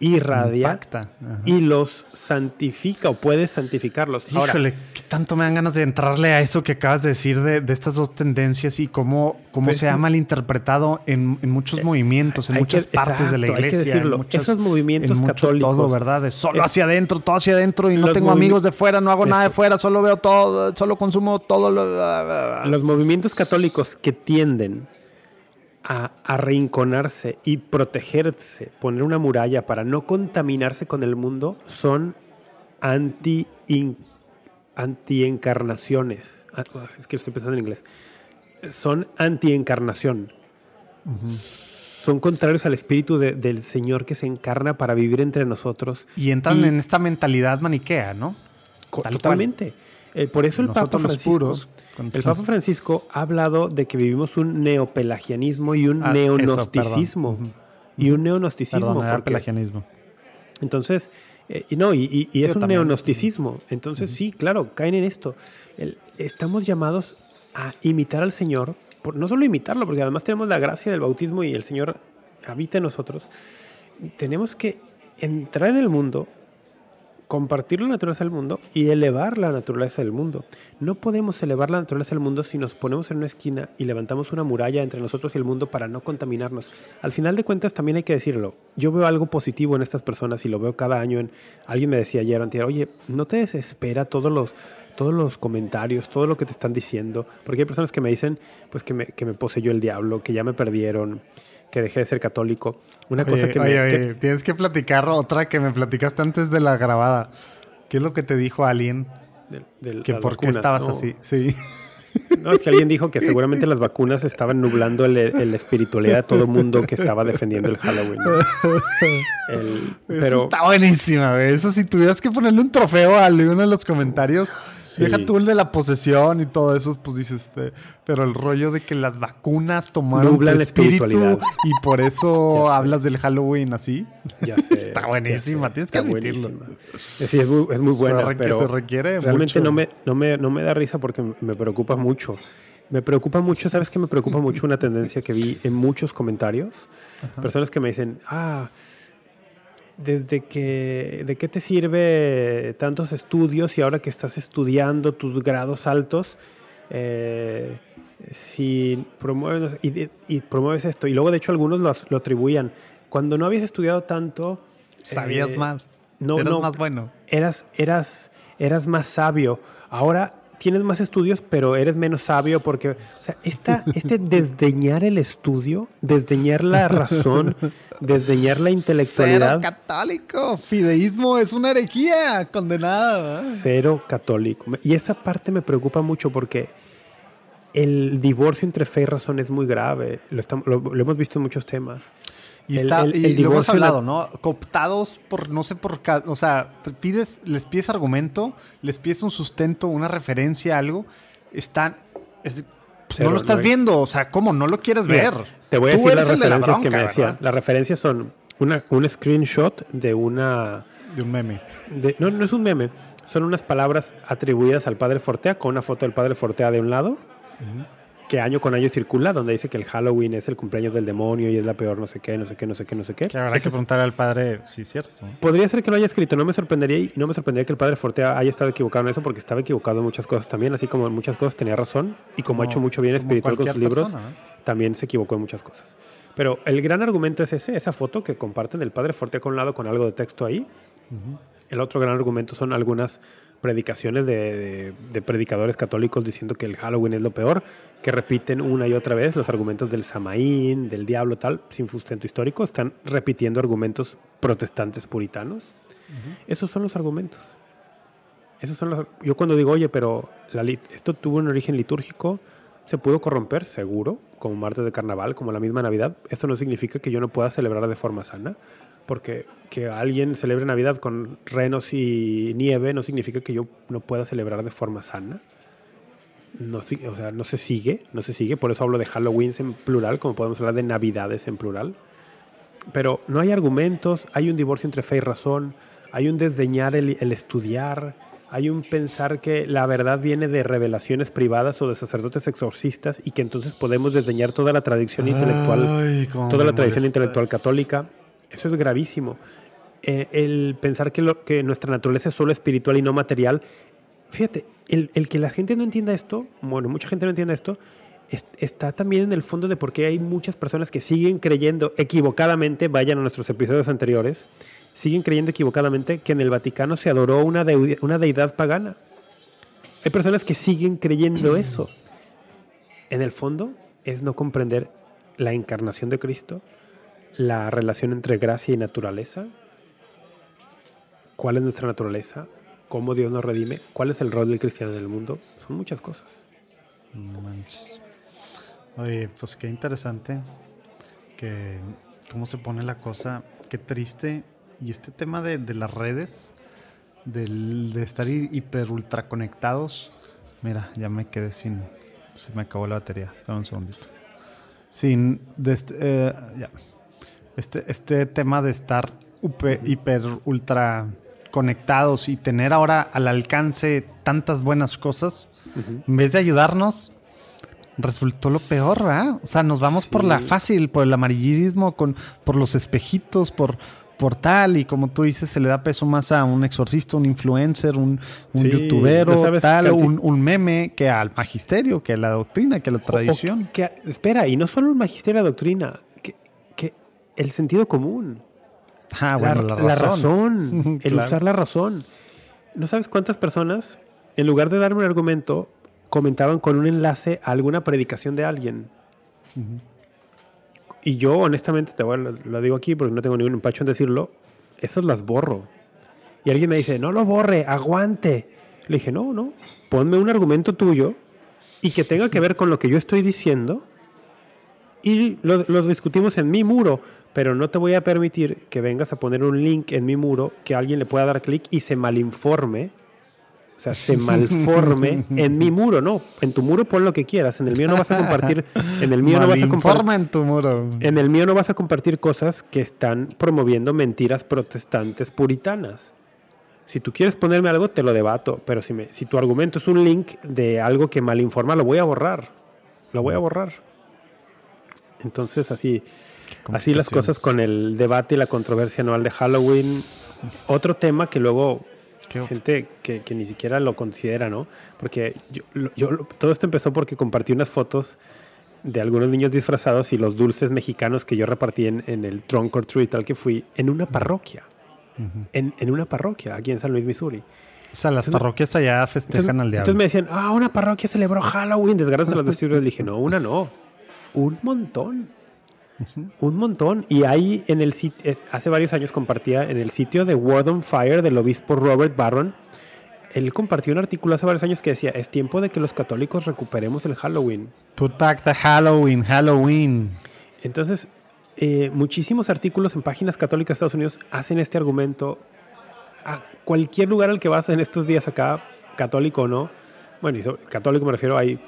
[SPEAKER 3] irradia
[SPEAKER 2] Impacta.
[SPEAKER 3] Y los santifica o puedes santificarlos. Ahora,
[SPEAKER 2] Híjole, qué tanto me dan ganas de entrarle a eso que acabas de decir de, de estas dos tendencias y cómo, cómo
[SPEAKER 3] Pues
[SPEAKER 2] se ha malinterpretado en, en muchos movimientos, en muchas
[SPEAKER 3] que-
[SPEAKER 2] partes de la
[SPEAKER 3] exacto, hay que
[SPEAKER 2] iglesia. en
[SPEAKER 3] decirlo.
[SPEAKER 2] muchas-
[SPEAKER 3] Esos movimientos
[SPEAKER 2] en mucho
[SPEAKER 3] católicos
[SPEAKER 2] Todo, ¿verdad? De solo
[SPEAKER 3] es-
[SPEAKER 2] hacia adentro, todo hacia adentro y no tengo amigos de fuera, no hago nada de fuera, solo veo todo, solo consumo todo lo.
[SPEAKER 3] los movimientos católicos que tienden a arrinconarse y protegerse, poner una muralla para no contaminarse con el mundo, son anti anti-encarnaciones. Ah, ah, Es que estoy pensando en inglés. Son anti-encarnación. Son contrarios al espíritu de- del Señor que se encarna para vivir entre nosotros.
[SPEAKER 2] Y entran
[SPEAKER 3] Y-
[SPEAKER 2] en esta mentalidad maniquea, ¿no? Tal.
[SPEAKER 3] Totalmente. Eh, por eso el Papa Francisco,
[SPEAKER 2] puros,
[SPEAKER 3] el Papa Francisco ha hablado de que vivimos un neopelagianismo y un
[SPEAKER 2] Ah,
[SPEAKER 3] neonosticismo. Y un neonosticismo.
[SPEAKER 2] Perdón,
[SPEAKER 3] porque-
[SPEAKER 2] pelagianismo.
[SPEAKER 3] entonces, eh, y no, y, y- y es un
[SPEAKER 2] también.
[SPEAKER 3] neonosticismo. Entonces, sí, claro, caen en esto. El- estamos llamados a imitar al Señor, por, no solo imitarlo, porque además tenemos la gracia del bautismo y el Señor habita en nosotros. Tenemos que entrar en el mundo, compartir la naturaleza del mundo y elevar la naturaleza del mundo. No podemos elevar la naturaleza del mundo si nos ponemos en una esquina y levantamos una muralla entre nosotros y el mundo para no contaminarnos. Al final de cuentas también hay que decirlo. Yo veo algo positivo en estas personas y lo veo cada año. En, alguien me decía ayer, oye, no te desespera todos los, todos los comentarios, todo lo que te están diciendo. Porque hay personas que me dicen pues que me, que me poseyó el diablo, que ya me perdieron, que dejé de ser católico. Una cosa
[SPEAKER 2] Oye,
[SPEAKER 3] que me...
[SPEAKER 2] oye,
[SPEAKER 3] que-
[SPEAKER 2] tienes que platicar otra que me platicaste antes de la grabada. ¿Qué es lo que te dijo alguien? Que por qué estabas
[SPEAKER 3] ¿no?
[SPEAKER 2] así. Sí.
[SPEAKER 3] No, es que alguien dijo que seguramente las vacunas estaban nublando el espiritualidad de todo el mundo que estaba defendiendo el Halloween. El-
[SPEAKER 2] Eso
[SPEAKER 3] pero
[SPEAKER 2] está buenísima, güey. Eso si tuvieras que ponerle un trofeo a uno de los comentarios.
[SPEAKER 3] Sí.
[SPEAKER 2] Deja tú el de la posesión y todo eso, pues dices, eh, pero el rollo de que las vacunas tomaron
[SPEAKER 3] Nublan
[SPEAKER 2] tu
[SPEAKER 3] la
[SPEAKER 2] espíritu
[SPEAKER 3] espiritualidad.
[SPEAKER 2] y por eso hablas del Halloween así.
[SPEAKER 3] ya sé,
[SPEAKER 2] Está buenísima,
[SPEAKER 3] ya sé,
[SPEAKER 2] tienes que
[SPEAKER 3] está
[SPEAKER 2] admitirlo.
[SPEAKER 3] buenísima. Eh, Sí, es muy, es muy buena,
[SPEAKER 2] que
[SPEAKER 3] pero
[SPEAKER 2] se requiere
[SPEAKER 3] realmente
[SPEAKER 2] mucho.
[SPEAKER 3] no me, no, me, no me da risa porque me preocupa mucho. Me preocupa mucho, ¿sabes qué me preocupa mucho? Una tendencia que vi en muchos comentarios. Personas que me dicen, ah, desde que, ¿de qué te sirve tantos estudios y ahora que estás estudiando tus grados altos, eh, si promueves, y, promueves esto? Y luego, de hecho, algunos lo, lo atribuían. Cuando no habías estudiado tanto...
[SPEAKER 2] Sabías
[SPEAKER 3] eh,
[SPEAKER 2] más.
[SPEAKER 3] no,
[SPEAKER 2] Eras
[SPEAKER 3] no.
[SPEAKER 2] más bueno.
[SPEAKER 3] eras, eras, eras más sabio. Ahora tienes más estudios, pero eres menos sabio porque, o sea, esta, este desdeñar el estudio, desdeñar la razón, desdeñar la
[SPEAKER 2] Cero
[SPEAKER 3] intelectualidad,
[SPEAKER 2] católico. Fideísmo es una herejía condenada.
[SPEAKER 3] cero católico. Y esa parte me preocupa mucho porque el divorcio entre fe y razón es muy grave. Lo, estamos- lo- lo hemos visto en muchos temas.
[SPEAKER 2] Y,
[SPEAKER 3] El-
[SPEAKER 2] está,
[SPEAKER 3] el-
[SPEAKER 2] y
[SPEAKER 3] el
[SPEAKER 2] lo hemos hablado, ¿no? Cooptados por, no sé por ca- o sea, pides, les pides argumento, les pides un sustento, una referencia, algo, están, es- no lo estás
[SPEAKER 3] no
[SPEAKER 2] viendo, o sea, ¿cómo? No lo quieres
[SPEAKER 3] Mira,
[SPEAKER 2] ver.
[SPEAKER 3] Te voy a decir las
[SPEAKER 2] de la
[SPEAKER 3] referencias que me
[SPEAKER 2] bronca,
[SPEAKER 3] decía.
[SPEAKER 2] ¿verdad?
[SPEAKER 3] Las referencias son una, un screenshot de una
[SPEAKER 2] De un meme.
[SPEAKER 3] de- no, no es un meme. Son unas palabras atribuidas al padre Fortea con una foto del padre Fortea de un lado. Que año con año circula, donde dice que el Halloween es el cumpleaños del demonio y es la peor no sé qué, no sé qué, no sé qué, no sé qué.
[SPEAKER 2] Que habrá
[SPEAKER 3] Ese
[SPEAKER 2] que
[SPEAKER 3] es-
[SPEAKER 2] preguntarle al padre, sí, cierto.
[SPEAKER 3] Podría ser que lo haya escrito, no me sorprendería y no me sorprendería que el padre Fortea haya estado equivocado en eso porque estaba equivocado en muchas cosas también, así como en muchas cosas tenía razón y como, ha hecho mucho bien espiritual con sus libros, también se equivocó en muchas cosas. Pero el gran argumento es ese, esa foto que comparten del padre Fortea con un lado con algo de texto ahí, El otro gran argumento son algunas predicaciones de, de, predicadores católicos diciendo que el Halloween es lo peor, que repiten una y otra vez los argumentos del Samaín, del diablo, tal, sin sustento histórico, están repitiendo argumentos protestantes puritanos. Esos son los argumentos. Esos son los, yo cuando digo, oye, pero la, esto tuvo un origen litúrgico, se pudo corromper, seguro, como martes de carnaval, como la misma Navidad. Esto no significa que yo no pueda celebrar de forma sana, porque que alguien celebre Navidad con renos y nieve no significa que yo no pueda celebrar de forma sana. No, o sea, no se sigue, no se sigue. Por eso hablo de Halloween en plural, como podemos hablar de Navidades en plural. Pero no hay argumentos, hay un divorcio entre fe y razón, hay un desdeñar el, el estudiar, hay un pensar que la verdad viene de revelaciones privadas o de sacerdotes exorcistas y que entonces podemos desdeñar toda la tradición intelectual, toda la tradición intelectual católica. Eso es gravísimo. Eh, el pensar que, nuestra naturaleza es solo espiritual y no material. Fíjate, el, el que la gente no entienda esto, bueno, mucha gente no entienda esto, está también en el fondo de por qué hay muchas personas que siguen creyendo equivocadamente, vayan a nuestros episodios anteriores, siguen creyendo equivocadamente que en el Vaticano se adoró una, una deidad pagana. Hay personas que siguen creyendo eso. En el fondo es no comprender la encarnación de Cristo, la relación entre gracia y naturaleza, cuál es nuestra naturaleza, cómo Dios nos redime, cuál es el rol del cristiano en el mundo. Son muchas cosas.
[SPEAKER 2] Oye, pues qué interesante que cómo se pone la cosa, qué triste y este tema de, las redes, de estar hiper ultra conectados. Mira, ya me quedé sin. Se me acabó la batería. Espera un segundito. Sin. este, eh, ya. Este, este tema de estar hiper ultra conectados y tener ahora al alcance tantas buenas cosas, en vez de ayudarnos, resultó lo peor, ¿verdad? O sea, nos vamos por la fácil, por el amarillismo, con, por los espejitos, por, portal y como tú dices, se le da peso más a un exorcista, un influencer, un, un youtubero, tal, un, meme que al magisterio, que a la doctrina, que a la tradición.
[SPEAKER 3] que, espera, y no solo el magisterio y la doctrina, el sentido común.
[SPEAKER 2] Ah, bueno, la, razón.
[SPEAKER 3] La razón el usar la razón. ¿No sabes cuántas personas, en lugar de darme un argumento, comentaban con un enlace a alguna predicación de alguien? Y yo, honestamente, te lo, digo aquí porque no tengo ningún empacho en decirlo, esas las borro. Y alguien me dice, no lo borre, aguante. Le dije, no, no, ponme un argumento tuyo y que tenga que ver con lo que yo estoy diciendo y lo, lo, discutimos en mi muro, pero no te voy a permitir que vengas a poner un link en mi muro que alguien le pueda dar clic y se malinforme o sea, se malforme en mi muro, no. En tu muro pon lo que quieras. En el mío no vas a compartir. En el mío no vas a compartir.
[SPEAKER 2] en tu muro.
[SPEAKER 3] En el mío no vas a compartir cosas que están promoviendo mentiras protestantes puritanas. Si tú quieres ponerme algo, te lo debato. Pero si, me, si tu argumento es un link de algo que malinforma, lo voy a borrar. Lo voy a borrar. Entonces, así, así las cosas con el debate y la controversia anual de Halloween. Otro tema que luego gente que, que, ni siquiera lo considera, ¿no? Porque yo, yo, todo esto empezó porque compartí unas fotos de algunos niños disfrazados y los dulces mexicanos que yo repartí en, en el trunk or treat al que fui en una parroquia. en, en, una parroquia aquí en San Luis, Missouri.
[SPEAKER 2] O sea, las parroquias allá festejan al diablo.
[SPEAKER 3] Entonces me decían, ah, una parroquia celebró Halloween, desgracias a las Le dije, no, una no, un montón. Un montón. Y ahí en el sitio, hace varios años compartía en el sitio de Word on Fire del obispo Robert Barron. Él compartió un artículo hace varios años que decía, es tiempo de que los católicos recuperemos el Halloween.
[SPEAKER 2] Put back the Halloween, Halloween.
[SPEAKER 3] Entonces, eh, muchísimos artículos en páginas católicas de Estados Unidos hacen este argumento. A cualquier lugar al que vas en estos días acá, católico o no, bueno, y católico me refiero, hay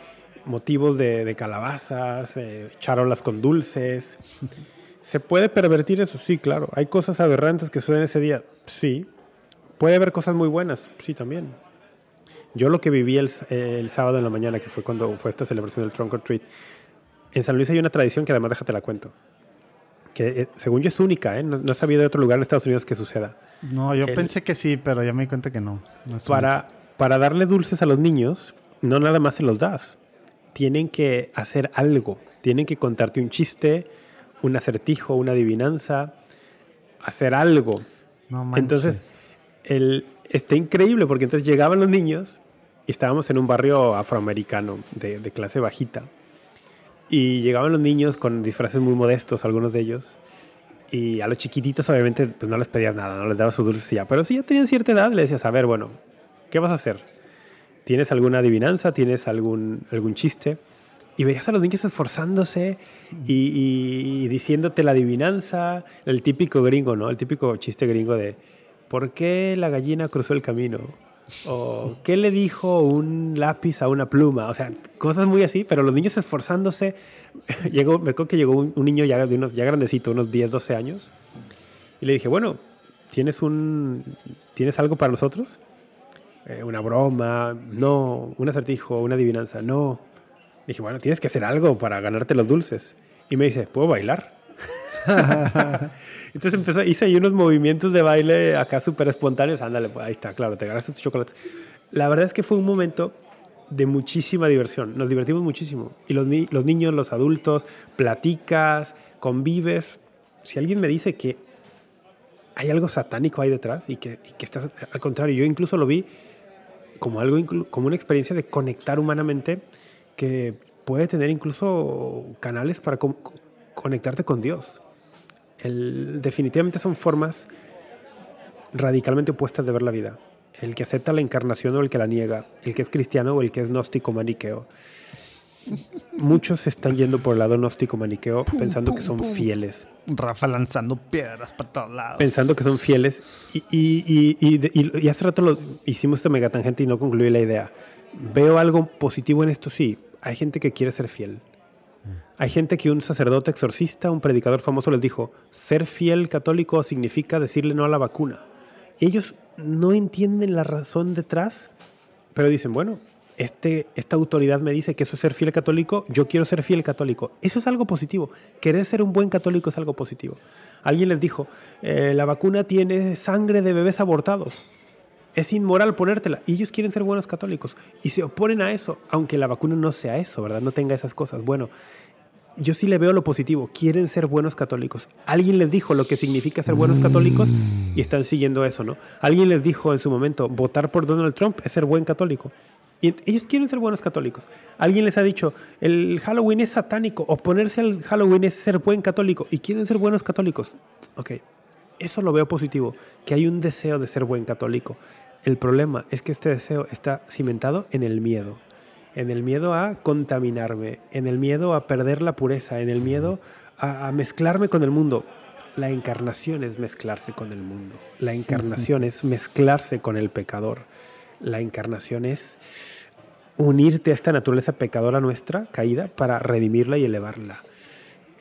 [SPEAKER 3] motivos de, calabazas, eh, charolas con dulces. ¿Se puede pervertir eso? Sí, claro. ¿Hay cosas aberrantes que suceden ese día? Sí. ¿Puede haber cosas muy buenas? Sí, también. Yo lo que viví el, sábado en la mañana, que fue cuando fue esta celebración del Trunk or Treat, en San Luis hay una tradición que además déjate la cuento. Que eh, según yo es única, ¿eh? no, he sabido de otro lugar en Estados Unidos que suceda.
[SPEAKER 2] No, yo pensé que sí, pero ya me di cuenta que no.
[SPEAKER 3] para, para darle dulces a los niños, no nada más se los das tienen que hacer algo, tienen que contarte un chiste, un acertijo, una adivinanza, hacer algo. Entonces, el, está increíble porque entonces llegaban los niños y estábamos en un barrio afroamericano de, de clase bajita. Y llegaban los niños con disfraces muy modestos, algunos de ellos. Y a los chiquititos, obviamente, pues no les pedías nada, no les dabas su dulce ya. Pero si ya tenían cierta edad, le decías, a ver, bueno, ¿qué vas a hacer? ¿Tienes alguna adivinanza? ¿Tienes algún, algún chiste? Y veías a los niños esforzándose y, diciéndote la adivinanza, el típico gringo, ¿no? El típico chiste gringo de ¿por qué la gallina cruzó el camino? O ¿qué le dijo un lápiz a una pluma? O sea, cosas muy así, pero los niños esforzándose. llegó, me acuerdo que llegó un, un, niño ya, de unos, ya grandecito, unos 10, 12 años, y le dije, bueno, ¿tienes, un, ¿tienes algo para nosotros? Eh, una broma, no, un acertijo, una adivinanza, no. Dije, bueno, tienes que hacer algo para ganarte los dulces. Y me dice, ¿puedo bailar? Entonces empezó, hice ahí unos movimientos de baile acá súper espontáneos. Ándale, pues ahí está, claro, te ganaste tus chocolates. La verdad es que fue un momento de muchísima diversión. Nos divertimos muchísimo. Y los, ni los niños, los adultos, platicas, convives. Si alguien me dice que hay algo satánico ahí detrás y que, y que estás, al contrario, yo incluso lo vi como algo, como una experiencia de conectar humanamente que puede tener incluso canales para co conectarte con Dios. El, definitivamente son formas radicalmente opuestas de ver la vida. El que acepta la encarnación o el que la niega, el que es cristiano o el que es gnóstico maniqueo. Muchos están yendo por el lado gnóstico maniqueo pensando que son fieles.
[SPEAKER 2] Rafa lanzando piedras para todos lados.
[SPEAKER 3] Pensando que son fieles. Y, y, y, y hace rato lo, hicimos esta megatangente y no concluí la idea. Veo algo positivo en esto, sí. Hay gente que quiere ser fiel. Hay gente que un sacerdote exorcista, un predicador famoso les dijo, ser fiel católico significa decirle no a la vacuna. Ellos no entienden la razón detrás, pero dicen, bueno, este, esta autoridad me dice que eso es ser fiel católico, yo quiero ser fiel católico. Eso es algo positivo. Querer ser un buen católico es algo positivo. Alguien les dijo, eh, la vacuna tiene sangre de bebés abortados. Es inmoral ponértela. Y ellos quieren ser buenos católicos. Y se oponen a eso, aunque la vacuna no sea eso, ¿verdad? No tenga esas cosas. Bueno, yo sí le veo lo positivo. Quieren ser buenos católicos. Alguien les dijo lo que significa ser buenos católicos y están siguiendo eso, ¿no? Alguien les dijo en su momento, votar por Donald Trump es ser buen católico. Y ellos quieren ser buenos católicos. Alguien les ha dicho, el Halloween es satánico, oponerse al Halloween es ser buen católico y quieren ser buenos católicos. Ok, eso lo veo positivo, que hay un deseo de ser buen católico. El problema es que este deseo está cimentado en el miedo en el miedo a contaminarme, en el miedo a perder la pureza, en el miedo a, a, mezclarme con el mundo. La encarnación es mezclarse con el mundo. La encarnación es mezclarse con el pecador. La encarnación es unirte a esta naturaleza pecadora nuestra, caída, para redimirla y elevarla.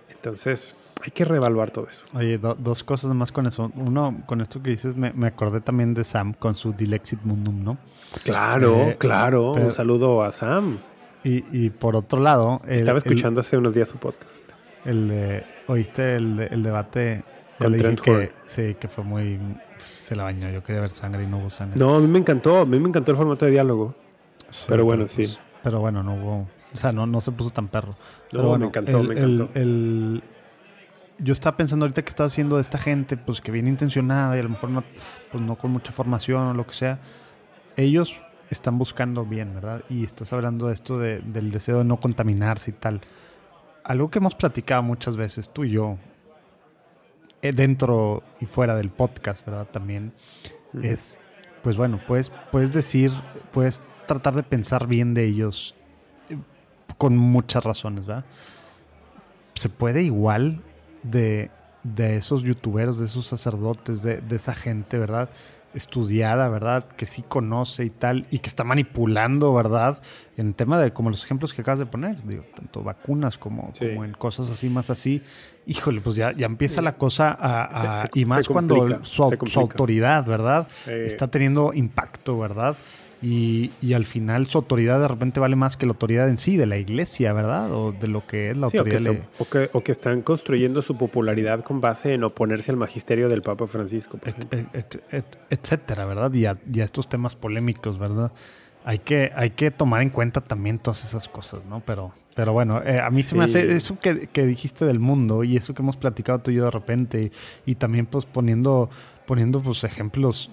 [SPEAKER 3] Entonces, hay que reevaluar todo eso.
[SPEAKER 2] Oye, do, dos cosas más con eso. Uno, con esto que dices, me, me, acordé también de Sam con su Dilexit Mundum, ¿no?
[SPEAKER 3] Claro, eh, claro. Pero, Un saludo a Sam.
[SPEAKER 2] Y, y por otro lado...
[SPEAKER 3] El, Estaba escuchando el, hace unos días su podcast.
[SPEAKER 2] El de, ¿Oíste el, el debate? Con Trent que, Sí, que fue muy... Se la bañó. Yo quería ver sangre y no hubo sangre.
[SPEAKER 3] No, a mí me encantó. A mí me encantó el formato de diálogo. Sí, pero bueno, sí.
[SPEAKER 2] pero bueno, no hubo... O sea, no, no se puso tan perro.
[SPEAKER 3] No,
[SPEAKER 2] pero bueno,
[SPEAKER 3] me encantó, me encantó.
[SPEAKER 2] el, yo estaba pensando ahorita que está haciendo esta gente, pues que viene intencionada y a lo mejor no, pues, no con mucha formación o lo que sea, ellos están buscando bien, ¿verdad? Y estás hablando de esto de, del deseo de no contaminarse y tal. Algo que hemos platicado muchas veces, tú y yo, dentro y fuera del podcast, ¿verdad? También es, pues bueno, puedes, puedes decir, puedes tratar de pensar bien de ellos eh, con muchas razones, ¿verdad? Se puede igual de, de esos youtuberos, de esos sacerdotes, de, de, esa gente, ¿verdad? Estudiada, ¿verdad? Que sí conoce y tal, y que está manipulando, ¿verdad? En el tema de como los ejemplos que acabas de poner, digo, tanto vacunas como, sí. como en cosas así más así. Híjole, pues ya, ya empieza la cosa a. a se, se, y más cuando su, su, autoridad, ¿verdad? Eh. Está teniendo impacto, ¿verdad? Y, y, al final su autoridad de repente vale más que la autoridad en sí, de la iglesia, ¿verdad? O de lo que es la
[SPEAKER 3] sí,
[SPEAKER 2] autoridad.
[SPEAKER 3] O que, o, que, o que, están construyendo su popularidad con base en oponerse al magisterio del Papa Francisco, por
[SPEAKER 2] et, et, et, etcétera, ¿verdad? Y a, y a, estos temas polémicos, ¿verdad? Hay que, hay que tomar en cuenta también todas esas cosas, ¿no? Pero, pero bueno, eh, a mí sí. se me hace eso que, que, dijiste del mundo y eso que hemos platicado tú y yo de repente y, y también pues poniendo, poniendo pues ejemplos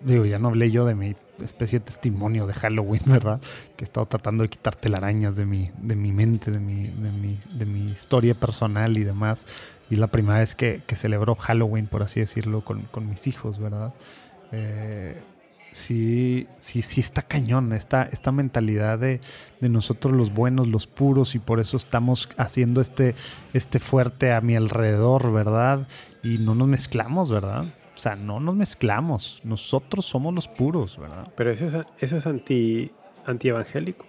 [SPEAKER 2] digo, ya no hablé yo de mi especie de testimonio de Halloween, ¿verdad? Que he estado tratando de quitar telarañas de mi, de mi mente, de mi, de, mi, de mi historia personal y demás. Y la primera vez que, que celebró Halloween, por así decirlo, con, con mis hijos, ¿verdad? Eh, sí, sí, sí está cañón, esta, esta mentalidad de, de, nosotros los buenos, los puros, y por eso estamos haciendo este, este fuerte a mi alrededor, ¿verdad? Y no nos mezclamos, ¿verdad? O sea, no nos mezclamos, nosotros somos los puros, ¿verdad?
[SPEAKER 3] Pero eso es, eso es anti, anti-evangélico.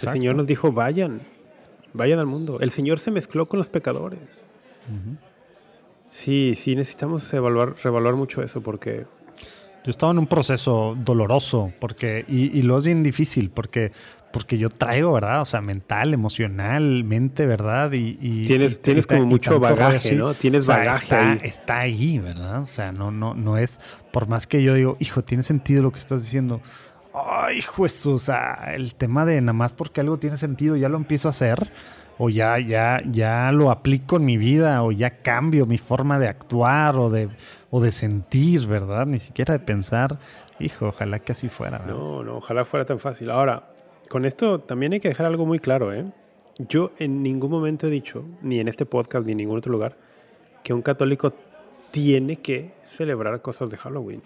[SPEAKER 3] El Señor nos dijo, vayan, vayan al mundo. El Señor se mezcló con los pecadores. Uh -huh. Sí, sí, necesitamos evaluar, revaluar mucho eso porque
[SPEAKER 2] yo estaba en un proceso doloroso porque, y, y lo es bien difícil porque, porque yo traigo, ¿verdad? O sea, mental, emocional, mente, ¿verdad? Y, y
[SPEAKER 3] tienes,
[SPEAKER 2] y,
[SPEAKER 3] tienes como mucho bagaje, ¿no? Tienes
[SPEAKER 2] o sea,
[SPEAKER 3] bagaje
[SPEAKER 2] está,
[SPEAKER 3] ahí.
[SPEAKER 2] está ahí, ¿verdad? O sea, no, no, no es, por más que yo digo, hijo, tiene sentido lo que estás diciendo. Ay, hijo, esto, o sea, el tema de nada más porque algo tiene sentido, ya lo empiezo a hacer o ya, ya, ya lo aplico en mi vida, o ya cambio mi forma de actuar o de, o de sentir, ¿verdad? Ni siquiera de pensar, hijo, ojalá que así fuera. ¿verdad?
[SPEAKER 3] No, no, ojalá fuera tan fácil. Ahora, con esto también hay que dejar algo muy claro, ¿eh? Yo en ningún momento he dicho, ni en este podcast ni en ningún otro lugar, que un católico tiene que celebrar cosas de Halloween.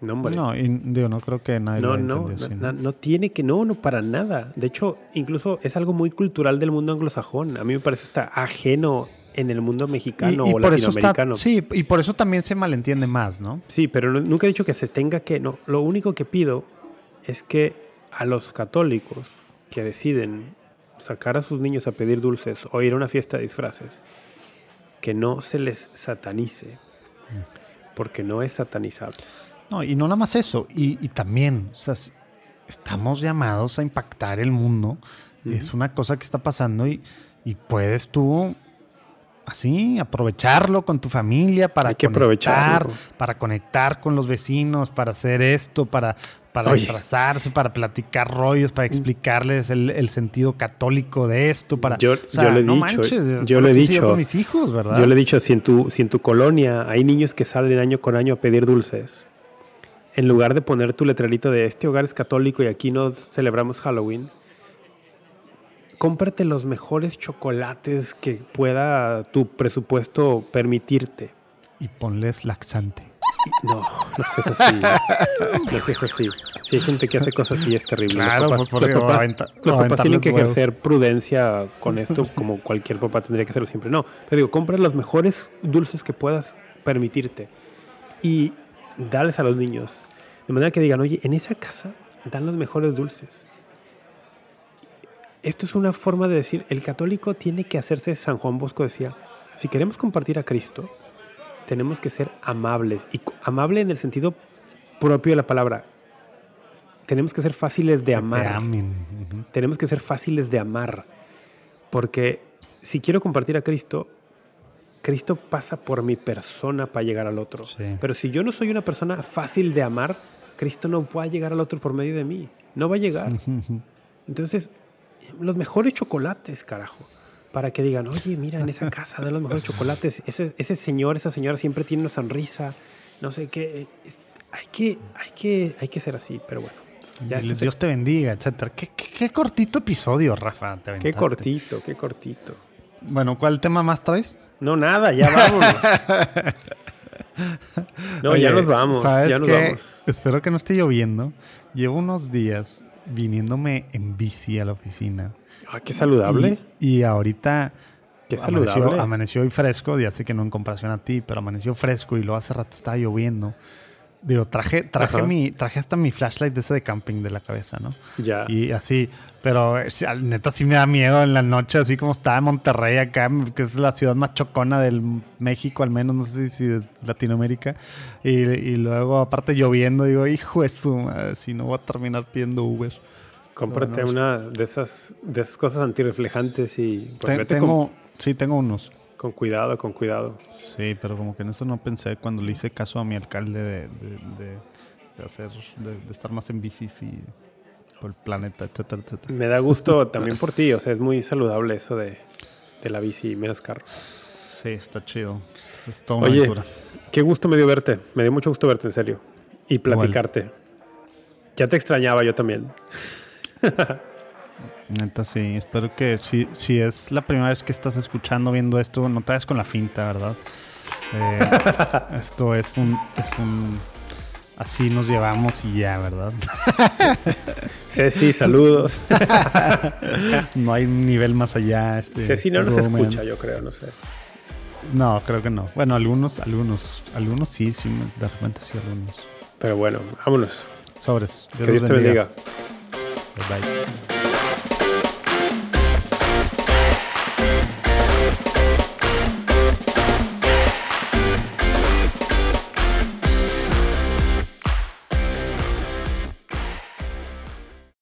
[SPEAKER 3] No, hombre.
[SPEAKER 2] No, y, digo, no creo que nadie
[SPEAKER 3] no,
[SPEAKER 2] lo
[SPEAKER 3] no,
[SPEAKER 2] así,
[SPEAKER 3] no, no, tiene que, no, no, para nada. De hecho, incluso es algo muy cultural del mundo anglosajón. A mí me parece está ajeno en el mundo mexicano
[SPEAKER 2] y, y
[SPEAKER 3] o
[SPEAKER 2] por
[SPEAKER 3] latinoamericano.
[SPEAKER 2] Eso está, sí, y por eso también se malentiende más, ¿no?
[SPEAKER 3] Sí, pero no, nunca he dicho que se tenga que, no. Lo único que pido es que a los católicos que deciden sacar a sus niños a pedir dulces o ir a una fiesta de disfraces, que no se les satanice, porque no es satanizable.
[SPEAKER 2] No, y no nada más eso, y, y también, o sea, estamos llamados a impactar el mundo. Uh -huh. Es una cosa que está pasando y, y, puedes tú así aprovecharlo con tu familia para
[SPEAKER 3] Hay que
[SPEAKER 2] conectar, para conectar con los vecinos, para hacer esto, para, para disfrazarse, para platicar rollos, para explicarles el, el, sentido católico de esto, para
[SPEAKER 3] yo,
[SPEAKER 2] o sea,
[SPEAKER 3] yo le he
[SPEAKER 2] no
[SPEAKER 3] dicho,
[SPEAKER 2] manches,
[SPEAKER 3] yo le he dicho
[SPEAKER 2] con mis hijos, ¿verdad?
[SPEAKER 3] Yo le he dicho si en tu si en tu colonia hay niños que salen año con año a pedir dulces, en lugar de poner tu letrerito de este hogar es católico y aquí no celebramos Halloween, cómprate los mejores chocolates que pueda tu presupuesto permitirte.
[SPEAKER 2] Y ponles laxante.
[SPEAKER 3] No, no es así. No es así. Si hay gente que hace cosas así es terrible.
[SPEAKER 2] Claro,
[SPEAKER 3] los papás,
[SPEAKER 2] pues
[SPEAKER 3] los papás, los papás tienen que ejercer huevos. prudencia con esto, como cualquier papá tendría que hacerlo siempre. No, pero digo, compra los mejores dulces que puedas permitirte y dales a los niños. De manera que digan, oye, en esa casa dan los mejores dulces. Esto es una forma de decir, el católico tiene que hacerse, San Juan Bosco decía, si queremos compartir a Cristo, tenemos que ser amables. Y amable en el sentido propio de la palabra. Tenemos que ser fáciles de amar.
[SPEAKER 2] Uh -huh.
[SPEAKER 3] Tenemos que ser fáciles de amar. Porque si quiero compartir a Cristo, Cristo pasa por mi persona para llegar al otro.
[SPEAKER 2] Sí.
[SPEAKER 3] Pero si yo no soy una persona fácil de amar, Cristo no va a llegar al otro por medio de mí. No va a llegar. Entonces, los mejores chocolates, carajo. Para que digan, oye, mira, en esa casa dan los mejores chocolates. Ese, ese señor, esa señora siempre tiene una sonrisa. No sé qué. Es, hay, que, hay, que, hay que ser así, pero bueno.
[SPEAKER 2] Ya Dios se... te bendiga, etcétera. ¿Qué, qué, qué, cortito episodio, Rafa. Te
[SPEAKER 3] qué cortito, qué cortito.
[SPEAKER 2] Bueno, ¿cuál tema más traes?
[SPEAKER 3] No, nada, ya vámonos. no, Oye, ya nos vamos. Ya nos vamos.
[SPEAKER 2] Espero que no esté lloviendo. Llevo unos días viniéndome en bici a la oficina.
[SPEAKER 3] Ah, qué saludable.
[SPEAKER 2] Y, y ahorita
[SPEAKER 3] qué
[SPEAKER 2] amaneció,
[SPEAKER 3] saludable.
[SPEAKER 2] amaneció hoy fresco, ya sé que no en comparación a ti, pero amaneció fresco y luego hace rato estaba lloviendo. Digo, traje, traje mi, traje hasta mi flashlight de ese de camping de la cabeza, ¿no?
[SPEAKER 3] Ya.
[SPEAKER 2] Y así, pero neta sí me da miedo en la noche, así como estaba en Monterrey acá, que es la ciudad más chocona del México, al menos, no sé si de Latinoamérica. Y, y luego, aparte lloviendo, digo, hijo eso, si no voy a terminar pidiendo Uber.
[SPEAKER 3] Cómprate una de esas, de esas cosas antirreflejantes y
[SPEAKER 2] pues, tengo, con, sí, tengo unos.
[SPEAKER 3] Con cuidado, con cuidado.
[SPEAKER 2] Sí, pero como que en eso no pensé cuando le hice caso a mi alcalde de, de, de, de hacer, de, estar más en bicis y por el planeta, etcétera, etcétera.
[SPEAKER 3] Me da gusto también por ti, o sea, es muy saludable eso de, de la bici y menos carro.
[SPEAKER 2] Sí, está chido. Es toda una
[SPEAKER 3] Oye,
[SPEAKER 2] aventura.
[SPEAKER 3] qué gusto me dio verte, me dio mucho gusto verte, en serio. y platicarte. Ya te extrañaba yo también.
[SPEAKER 2] Neta, sí. Espero que si, si es la primera vez que estás escuchando, viendo esto, no te vayas con la finta, ¿verdad? Eh, esto es un, es un... Así nos llevamos y ya, ¿verdad?
[SPEAKER 3] Ceci, saludos.
[SPEAKER 2] no hay nivel más allá. Este,
[SPEAKER 3] Ceci no nos escucha, yo creo, no sé.
[SPEAKER 2] No, creo que no. Bueno, algunos, algunos, algunos sí, sí, de repente sí, algunos.
[SPEAKER 3] Pero bueno, vámonos.
[SPEAKER 2] Sobres.
[SPEAKER 3] que Dios te bendiga.
[SPEAKER 2] Bye bye.